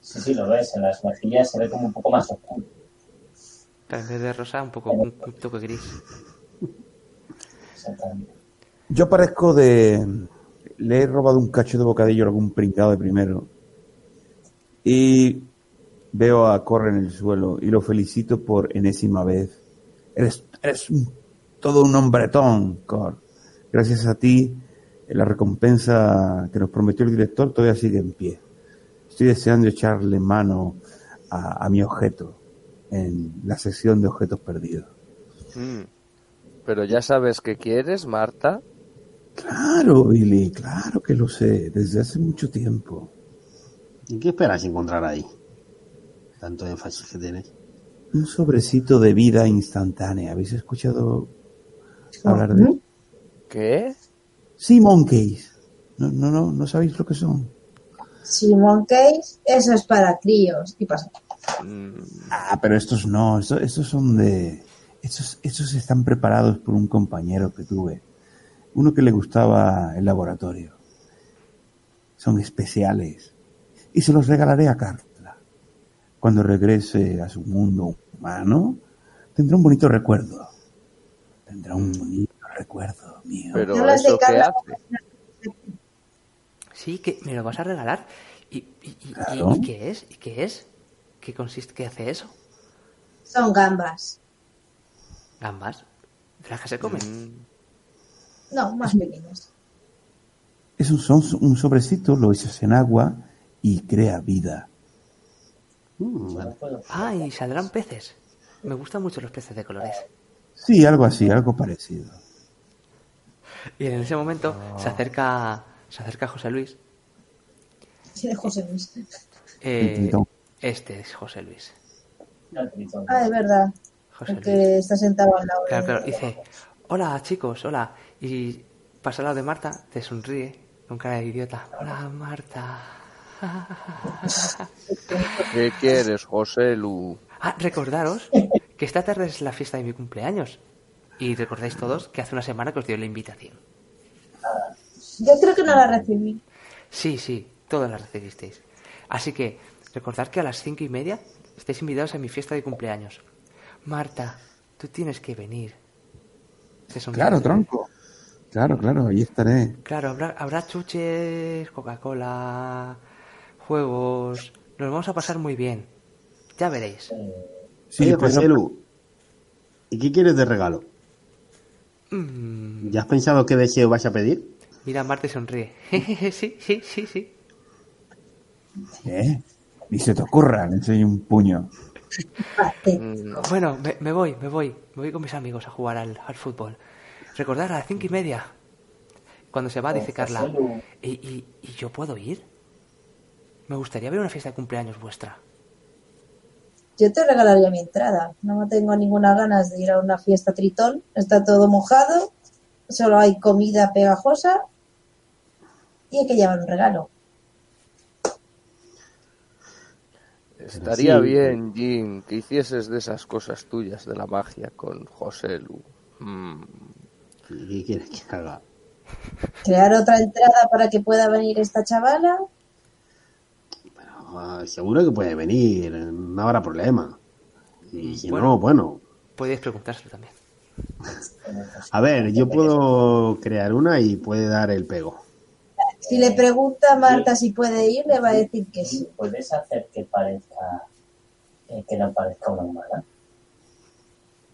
[SPEAKER 2] Sí, sí, lo ves. En las mejillas se ve como un poco más oscuro.
[SPEAKER 1] Pero en vez de rosa, un poco un, un toque gris.
[SPEAKER 2] Exactamente.
[SPEAKER 3] Yo parezco de... Le he robado un cacho de bocadillo a algún pringado de primero. Y veo a Corre en el suelo y lo felicito por enésima vez. Eres, eres un- todo un hombretón, Cor. Gracias a ti, eh, la recompensa que nos prometió el director todavía sigue en pie. Estoy deseando echarle mano a, a mi objeto en la sección de objetos perdidos.
[SPEAKER 6] Mm. Pero ya sabes qué quieres, Marta.
[SPEAKER 3] Claro, Billy, claro que lo sé, desde hace mucho tiempo.
[SPEAKER 4] ¿Y qué esperas encontrar ahí? Tanto énfasis que tienes.
[SPEAKER 3] Un sobrecito de vida instantánea. ¿Habéis escuchado hablar de
[SPEAKER 6] ¿Qué?
[SPEAKER 3] Simon Case? No, no, no, no sabéis lo que son.
[SPEAKER 5] Simon Case, eso es para críos. ¿Qué pasa?
[SPEAKER 6] Mm,
[SPEAKER 3] Ah, pero estos no, estos, estos son de... Estos, estos están preparados por un compañero que tuve. Uno que le gustaba el laboratorio. Son especiales. Y se los regalaré a Carla. Cuando regrese a su mundo humano, tendrá un bonito recuerdo. Tendrá un bonito recuerdo mío.
[SPEAKER 6] Pero eso qué hace.
[SPEAKER 1] Sí, que me lo vas a regalar. ¿Y, y, y- y-
[SPEAKER 3] Claro.
[SPEAKER 1] y qué es? ¿Y qué es? ¿Qué consiste? ¿Qué hace eso?
[SPEAKER 5] Son gambas.
[SPEAKER 1] ¿Gambas? ¿De las que se comen?
[SPEAKER 6] Mm,
[SPEAKER 5] No, más pequeñas.
[SPEAKER 3] Es un, son un sobrecito, lo echas en agua y crea vida.
[SPEAKER 4] Mm.
[SPEAKER 1] Ah, y saldrán peces. Me gustan mucho los peces de colores.
[SPEAKER 3] Sí, algo así, algo parecido.
[SPEAKER 1] Y en ese momento se acerca se acerca José Luis.
[SPEAKER 5] Tiene José Luis.
[SPEAKER 1] Eh, este es José Luis.
[SPEAKER 5] Ah, es verdad.
[SPEAKER 1] José
[SPEAKER 5] El
[SPEAKER 1] Luis.
[SPEAKER 5] que está sentado al lado. de-
[SPEAKER 1] Claro, claro. Dice, hola chicos, hola. Y pasa al lado de Marta, te sonríe con cara de idiota. Hola Marta.
[SPEAKER 6] ¿Qué quieres, José Lu?
[SPEAKER 1] Ah, recordaros que esta tarde es la fiesta de mi cumpleaños. Y recordáis todos que hace una semana que os dio la invitación.
[SPEAKER 5] Yo creo que no la recibí.
[SPEAKER 1] Sí, sí, todas las recibisteis. Así que recordad que a las cinco y media estáis invitados a mi fiesta de cumpleaños. Marta, tú tienes que venir.
[SPEAKER 3] Claro, tronco. Claro, claro, ahí estaré.
[SPEAKER 1] Claro, habrá, habrá chuches, Coca-Cola, juegos. Nos vamos a pasar muy bien. Ya veréis.
[SPEAKER 3] Sí,
[SPEAKER 4] Oye,
[SPEAKER 3] pero-
[SPEAKER 4] José Lu, ¿y qué quieres de regalo?
[SPEAKER 1] Mm,
[SPEAKER 4] ¿Ya has pensado qué deseo vas a pedir?
[SPEAKER 1] mira, Marta y sonríe. sí, sí, sí, sí.
[SPEAKER 3] ¿Eh? Ni se te ocurra, le enseño un puño.
[SPEAKER 6] Mm,
[SPEAKER 1] Bueno, me, me voy, me voy. Me voy con mis amigos a jugar al, al fútbol. Recordad a las cinco y media. Cuando se va, dice Carla. ¿Y, y, ¿Y yo puedo ir? Me gustaría ver una fiesta de cumpleaños vuestra.
[SPEAKER 5] Yo te regalaría mi entrada. No tengo ninguna ganas de ir a una fiesta tritón. Está todo mojado. Solo hay comida pegajosa. Y hay que llevar un regalo.
[SPEAKER 6] estaría
[SPEAKER 4] sí.
[SPEAKER 6] bien, Jim, que hicieses de esas cosas tuyas de la magia con José Lu. Mm,
[SPEAKER 4] ¿Y ¿Qué quieres que haga?
[SPEAKER 5] Crear otra entrada para que pueda venir esta chavala.
[SPEAKER 4] Ah, seguro que puede venir, no habrá problema. Y si
[SPEAKER 1] Bueno.
[SPEAKER 4] no, bueno.
[SPEAKER 1] Podéis preguntárselo también.
[SPEAKER 4] A ver, yo puedo crear una y puede dar el pego.
[SPEAKER 5] Si le pregunta a Marta si puede ir, le va a decir que sí.
[SPEAKER 2] ¿Puedes hacer que parezca eh, que no parezca una humana?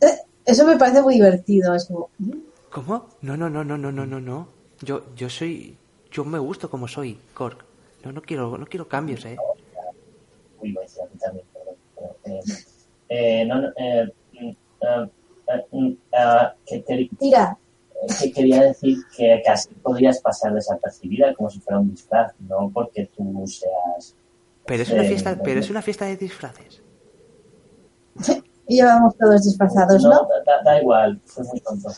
[SPEAKER 5] Eh, Eso me parece muy divertido. Es como, "Mm,
[SPEAKER 1] ¿Cómo? No, no, no, no, no, no, no, no. Yo, yo soy, yo me gusto como soy, Cork. No, no quiero, no quiero cambios, eh.
[SPEAKER 2] Uy, voy a decir a mí también, perdón. pero, eh, eh, no, eh, mm, ah, ah, mm, ah, que te-
[SPEAKER 5] Tira,
[SPEAKER 2] que quería decir que casi podrías pasar desapercibida como si fuera un disfraz, no porque tú seas...
[SPEAKER 1] Pero es una
[SPEAKER 2] eh,
[SPEAKER 1] fiesta, pero es una fiesta de disfraces.
[SPEAKER 5] Y llevamos todos disfrazados,
[SPEAKER 2] No,
[SPEAKER 5] ¿no?
[SPEAKER 2] da, da igual, fue muy tonto.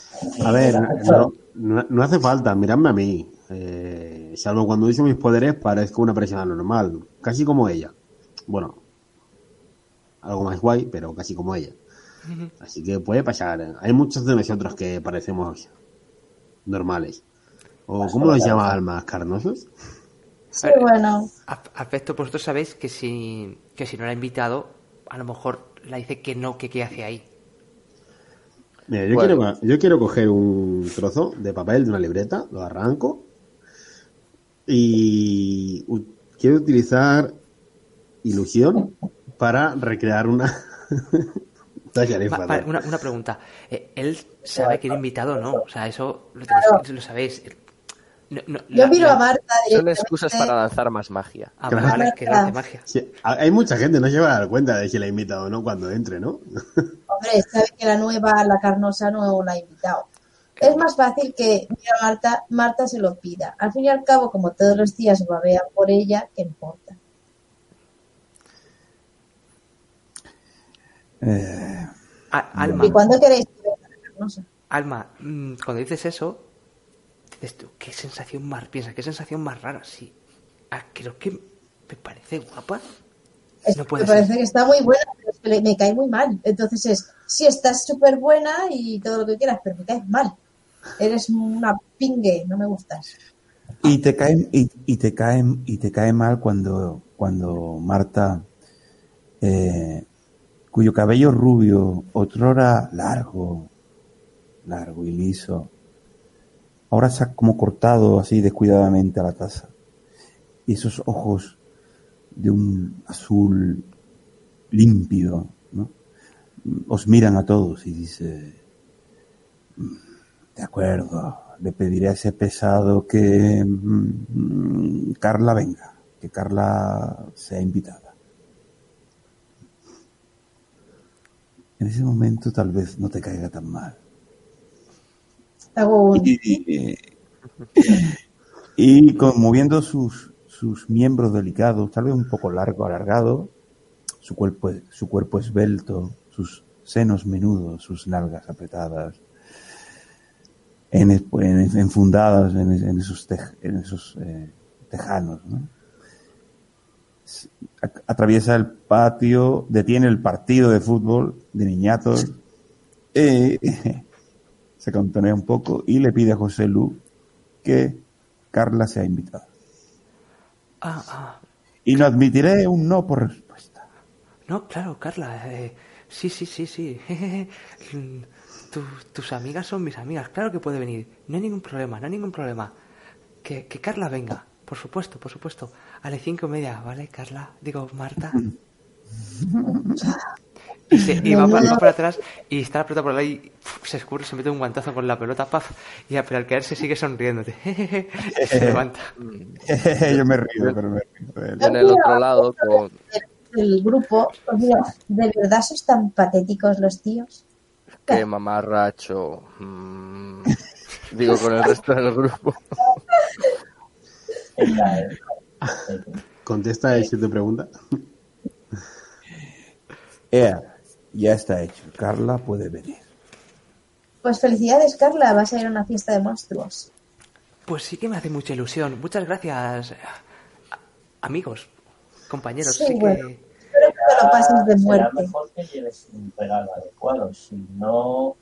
[SPEAKER 4] A ver, no, no, no hace falta, miradme a mí. Eh, salvo cuando uso mis poderes, parezco una persona normal, casi como ella. Bueno, algo más guay, pero casi como ella. Así que puede pasar. Hay muchos de nosotros que parecemos normales. ¿O cómo los llama almas carnosos?
[SPEAKER 5] Sí, bueno.
[SPEAKER 1] A- Aspecto, vosotros sabéis que si, que si no la ha invitado, a lo mejor la dice que no, que qué hace ahí.
[SPEAKER 4] Mira, yo,
[SPEAKER 6] Bueno.
[SPEAKER 4] quiero, yo quiero coger un trozo de papel de una libreta, lo arranco y u- quiero utilizar ilusión para recrear una...
[SPEAKER 1] Una, una pregunta. Eh, ¿Él sabe que era invitado o no? O sea, eso lo, tenéis- lo sabéis. No- no,
[SPEAKER 5] Yo
[SPEAKER 1] la-
[SPEAKER 5] miro
[SPEAKER 1] la-
[SPEAKER 5] a Marta
[SPEAKER 6] Son excusas para lanzar más magia.
[SPEAKER 1] Ah, vale, que magia.
[SPEAKER 4] Sí, hay mucha gente, no se va a dar cuenta de si la ha invitado o no cuando entre, ¿no?
[SPEAKER 5] Hombre, sabe que la nueva, la carnosa, no la ha invitado. Es más fácil que mira a Marta, Marta se lo pida. Al fin y al cabo, como todos los días babean por ella, ¿qué importa?
[SPEAKER 3] Eh,
[SPEAKER 1] A- Alma,
[SPEAKER 5] ¿Y cuándo queréis?
[SPEAKER 1] Alma, mm, cuando dices eso, dices tú, qué sensación más, piensa, qué sensación más rara. Sí, ah, creo que me parece guapa.
[SPEAKER 5] Es
[SPEAKER 1] No puede
[SPEAKER 5] me parece
[SPEAKER 1] ser.
[SPEAKER 5] que está muy buena, pero es que le- me cae muy mal. Entonces es, sí, estás súper buena y todo lo que quieras, pero me caes mal. Eres una pingue, no me gustas.
[SPEAKER 3] y te cae y, y te cae y te cae mal cuando cuando Marta eh, cuyo cabello rubio otrora largo largo y liso ahora se ha como cortado así descuidadamente a la taza y esos ojos de un azul límpido ¿no? os miran a todos y dice "Mm, de acuerdo le pediré a ese pesado que mm, Carla venga, que Carla sea invitada. En ese momento tal vez no te caiga tan mal. Y, y con- moviendo sus, sus miembros delicados, tal vez un poco largo, alargado, su cuerpo, su cuerpo esbelto, sus senos menudos, sus nalgas apretadas, en, en- enfundadas en, en esos, tej- en esos eh, tejanos. ¿no? Atraviesa el patio, detiene el partido de fútbol de niñatos, eh, se contonea un poco y le pide a José Lu que Carla sea invitada.
[SPEAKER 1] Ah, ah.
[SPEAKER 3] Y no admitiré un no por respuesta.
[SPEAKER 1] No, claro, Carla. eh, sí, sí, sí, sí. Mm, tu- tus amigas son mis amigas. Claro que puede venir. No hay ningún problema, no hay ningún problema. Que, que Carla venga. Por supuesto, por supuesto. A las cinco y media, ¿vale, Carla? Digo, Marta. Y, se- y va, pa- va para atrás y está la pelota por ahí, y, se escurre, se mete un guantazo con la pelota, paf, y pero al caerse sigue sonriéndote. se levanta.
[SPEAKER 3] Yo me río, pero me río.
[SPEAKER 6] En el otro lado, con...
[SPEAKER 5] El grupo, mira, ¿de verdad son tan patéticos los tíos?
[SPEAKER 6] Qué mamarracho. Mm, Digo, con el resto del grupo.
[SPEAKER 2] Esta es-
[SPEAKER 4] Contesta el siete pregunta.
[SPEAKER 3] Ea, ya está hecho. Carla puede venir.
[SPEAKER 5] Pues felicidades, Carla, vas a ir a una fiesta de monstruos.
[SPEAKER 1] Pues sí que me hace mucha ilusión. Muchas gracias, amigos, compañeros.
[SPEAKER 5] Sí,
[SPEAKER 1] Sí, que...
[SPEAKER 5] bueno. Espero que te lo pases de
[SPEAKER 2] será
[SPEAKER 5] muerte.
[SPEAKER 2] mejor que lleves un regalo adecuado, si no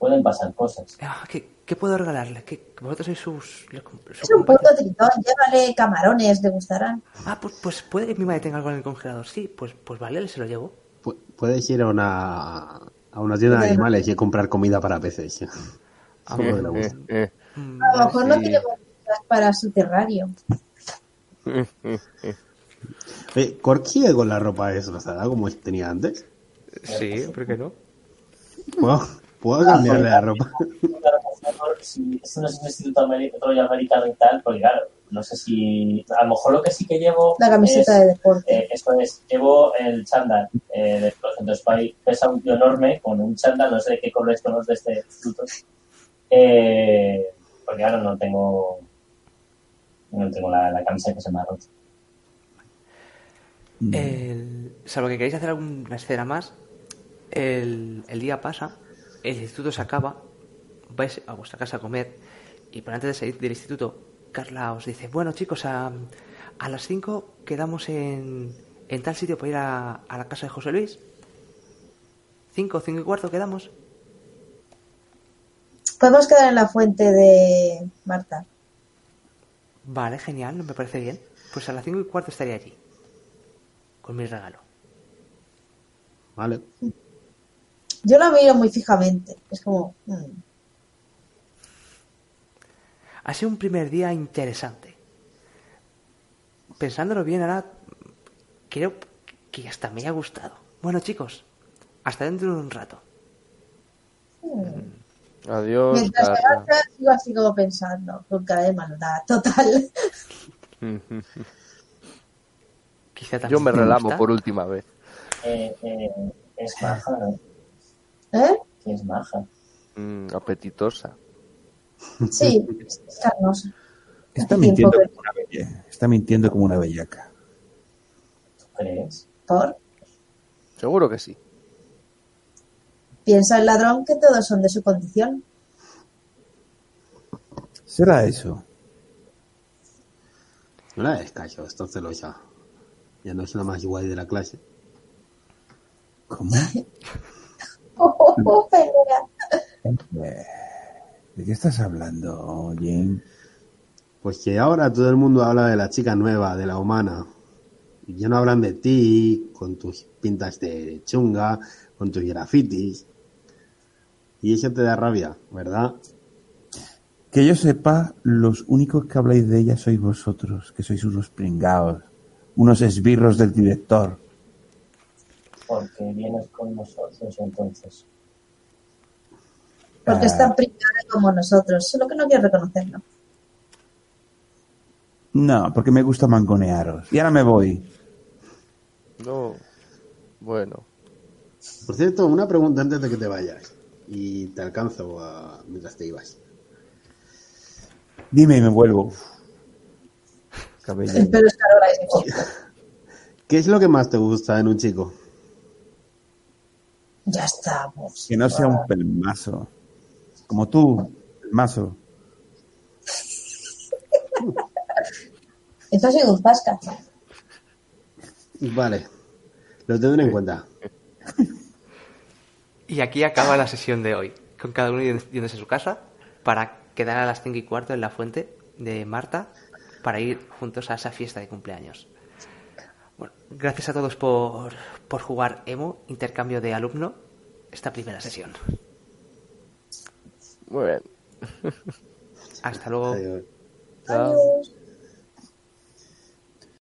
[SPEAKER 2] pueden pasar cosas.
[SPEAKER 1] Ah, ¿qué, qué puedo regalarle? ¿Qué, vosotros sois sus... su
[SPEAKER 5] Es un puto tritón, llévale camarones, le gustarán.
[SPEAKER 1] Ah, pues, pues puede que mi madre tenga algo en el congelador. Sí, pues, pues vale, se lo llevo.
[SPEAKER 4] Pu- Puedes ir a una, a una tienda de
[SPEAKER 5] Bueno.
[SPEAKER 4] animales y comprar comida para peces. Como
[SPEAKER 6] Eh, eh, eh.
[SPEAKER 1] Mm,
[SPEAKER 5] A lo mejor no tiene para su terrario.
[SPEAKER 4] Eh, ¿Cork sigue con la ropa destrozada como tenía antes?
[SPEAKER 1] Sí, ¿por qué no?
[SPEAKER 4] ¿Puedo, puedo cambiarle la ropa?
[SPEAKER 2] Claro, a lo mejor, si esto no es un instituto americano y tal, pues claro, no sé si. A lo mejor lo que sí que llevo.
[SPEAKER 5] La camiseta
[SPEAKER 2] es,
[SPEAKER 5] de deporte.
[SPEAKER 2] eh, esto es, llevo el chándal eh, de Entonces, pesa un tío enorme con un chándal, no sé de qué colores son los de este instituto. Eh, porque ahora no tengo. No tengo la, la camisa que se me ha roto.
[SPEAKER 1] El- salvo que queréis hacer alguna escena más, el, el día pasa, el instituto se acaba, vais a vuestra casa a comer y por antes de salir del instituto, Carla os dice, bueno chicos, a, a las 5 quedamos en, en tal sitio para ir a, a la casa de José Luis. 5, 5 y cuarto quedamos.
[SPEAKER 5] Podemos quedar en la fuente de Marta.
[SPEAKER 1] Vale, genial, me parece bien. Pues a las 5 y cuarto estaré allí. Con mi regalo.
[SPEAKER 4] Vale.
[SPEAKER 5] Yo la miro muy fijamente. Es como. mm,
[SPEAKER 1] Ha sido un primer día interesante. Pensándolo bien, ahora creo que hasta me ha gustado. Bueno, chicos, hasta dentro de un rato.
[SPEAKER 6] Adiós,
[SPEAKER 5] Mientras marcha, sigo así como pensando, con cara de maldad, total.
[SPEAKER 1] Quizá también
[SPEAKER 6] Yo me relamo
[SPEAKER 1] gusta.
[SPEAKER 6] por última vez.
[SPEAKER 2] Eh, eh, es maja, ¿no?
[SPEAKER 5] ¿Eh?
[SPEAKER 2] Que es maja.
[SPEAKER 6] Mm, apetitosa.
[SPEAKER 5] Sí, es carnosa.
[SPEAKER 3] Está mintiendo, como una bella- está mintiendo como una bellaca.
[SPEAKER 2] ¿Tú crees?
[SPEAKER 5] Por.
[SPEAKER 6] Seguro que sí.
[SPEAKER 5] Piensa el ladrón que todos son de su condición.
[SPEAKER 3] ¿Será eso?
[SPEAKER 4] No la des cacho, está celosa. Ya no es la más guay de la clase.
[SPEAKER 3] ¿Cómo?
[SPEAKER 5] Oh, pelea.
[SPEAKER 3] ¿De qué estás hablando, Jane?
[SPEAKER 4] Pues que ahora todo el mundo habla de la chica nueva, de la humana. Y ya no hablan de ti, con tus pintas de chunga, con tus grafitis. Y eso te da rabia, ¿verdad?
[SPEAKER 3] Que yo sepa, los únicos que habláis de ella sois vosotros, que sois unos pringaos, unos esbirros del director.
[SPEAKER 2] Porque vienes con nosotros entonces.
[SPEAKER 5] Porque
[SPEAKER 3] Ah.
[SPEAKER 5] es tan pringada como nosotros, solo que no quiere reconocerlo.
[SPEAKER 3] No, porque me gusta mangonearos. Y ahora me voy.
[SPEAKER 6] No. Bueno.
[SPEAKER 4] Por cierto, una pregunta antes de que te vayas. Y te alcanzo a- mientras te ibas.
[SPEAKER 3] Dime y me vuelvo. Cabello.
[SPEAKER 4] ¿Qué es lo que más te gusta en un chico?
[SPEAKER 5] Ya estamos.
[SPEAKER 3] Que no sea un pelmazo. Como tú, pelmazo.
[SPEAKER 5] Esto ha sido un zasca.
[SPEAKER 4] Vale, lo tendré en cuenta.
[SPEAKER 1] Y aquí acaba la sesión de hoy, con cada uno yéndose a su casa para quedar a las 5 y cuarto en la fuente de Marta para ir juntos a esa fiesta de cumpleaños. Bueno, gracias a todos por, por jugar Emo, intercambio de alumno, esta primera sesión.
[SPEAKER 6] Muy bien.
[SPEAKER 1] Hasta luego.
[SPEAKER 5] Adiós.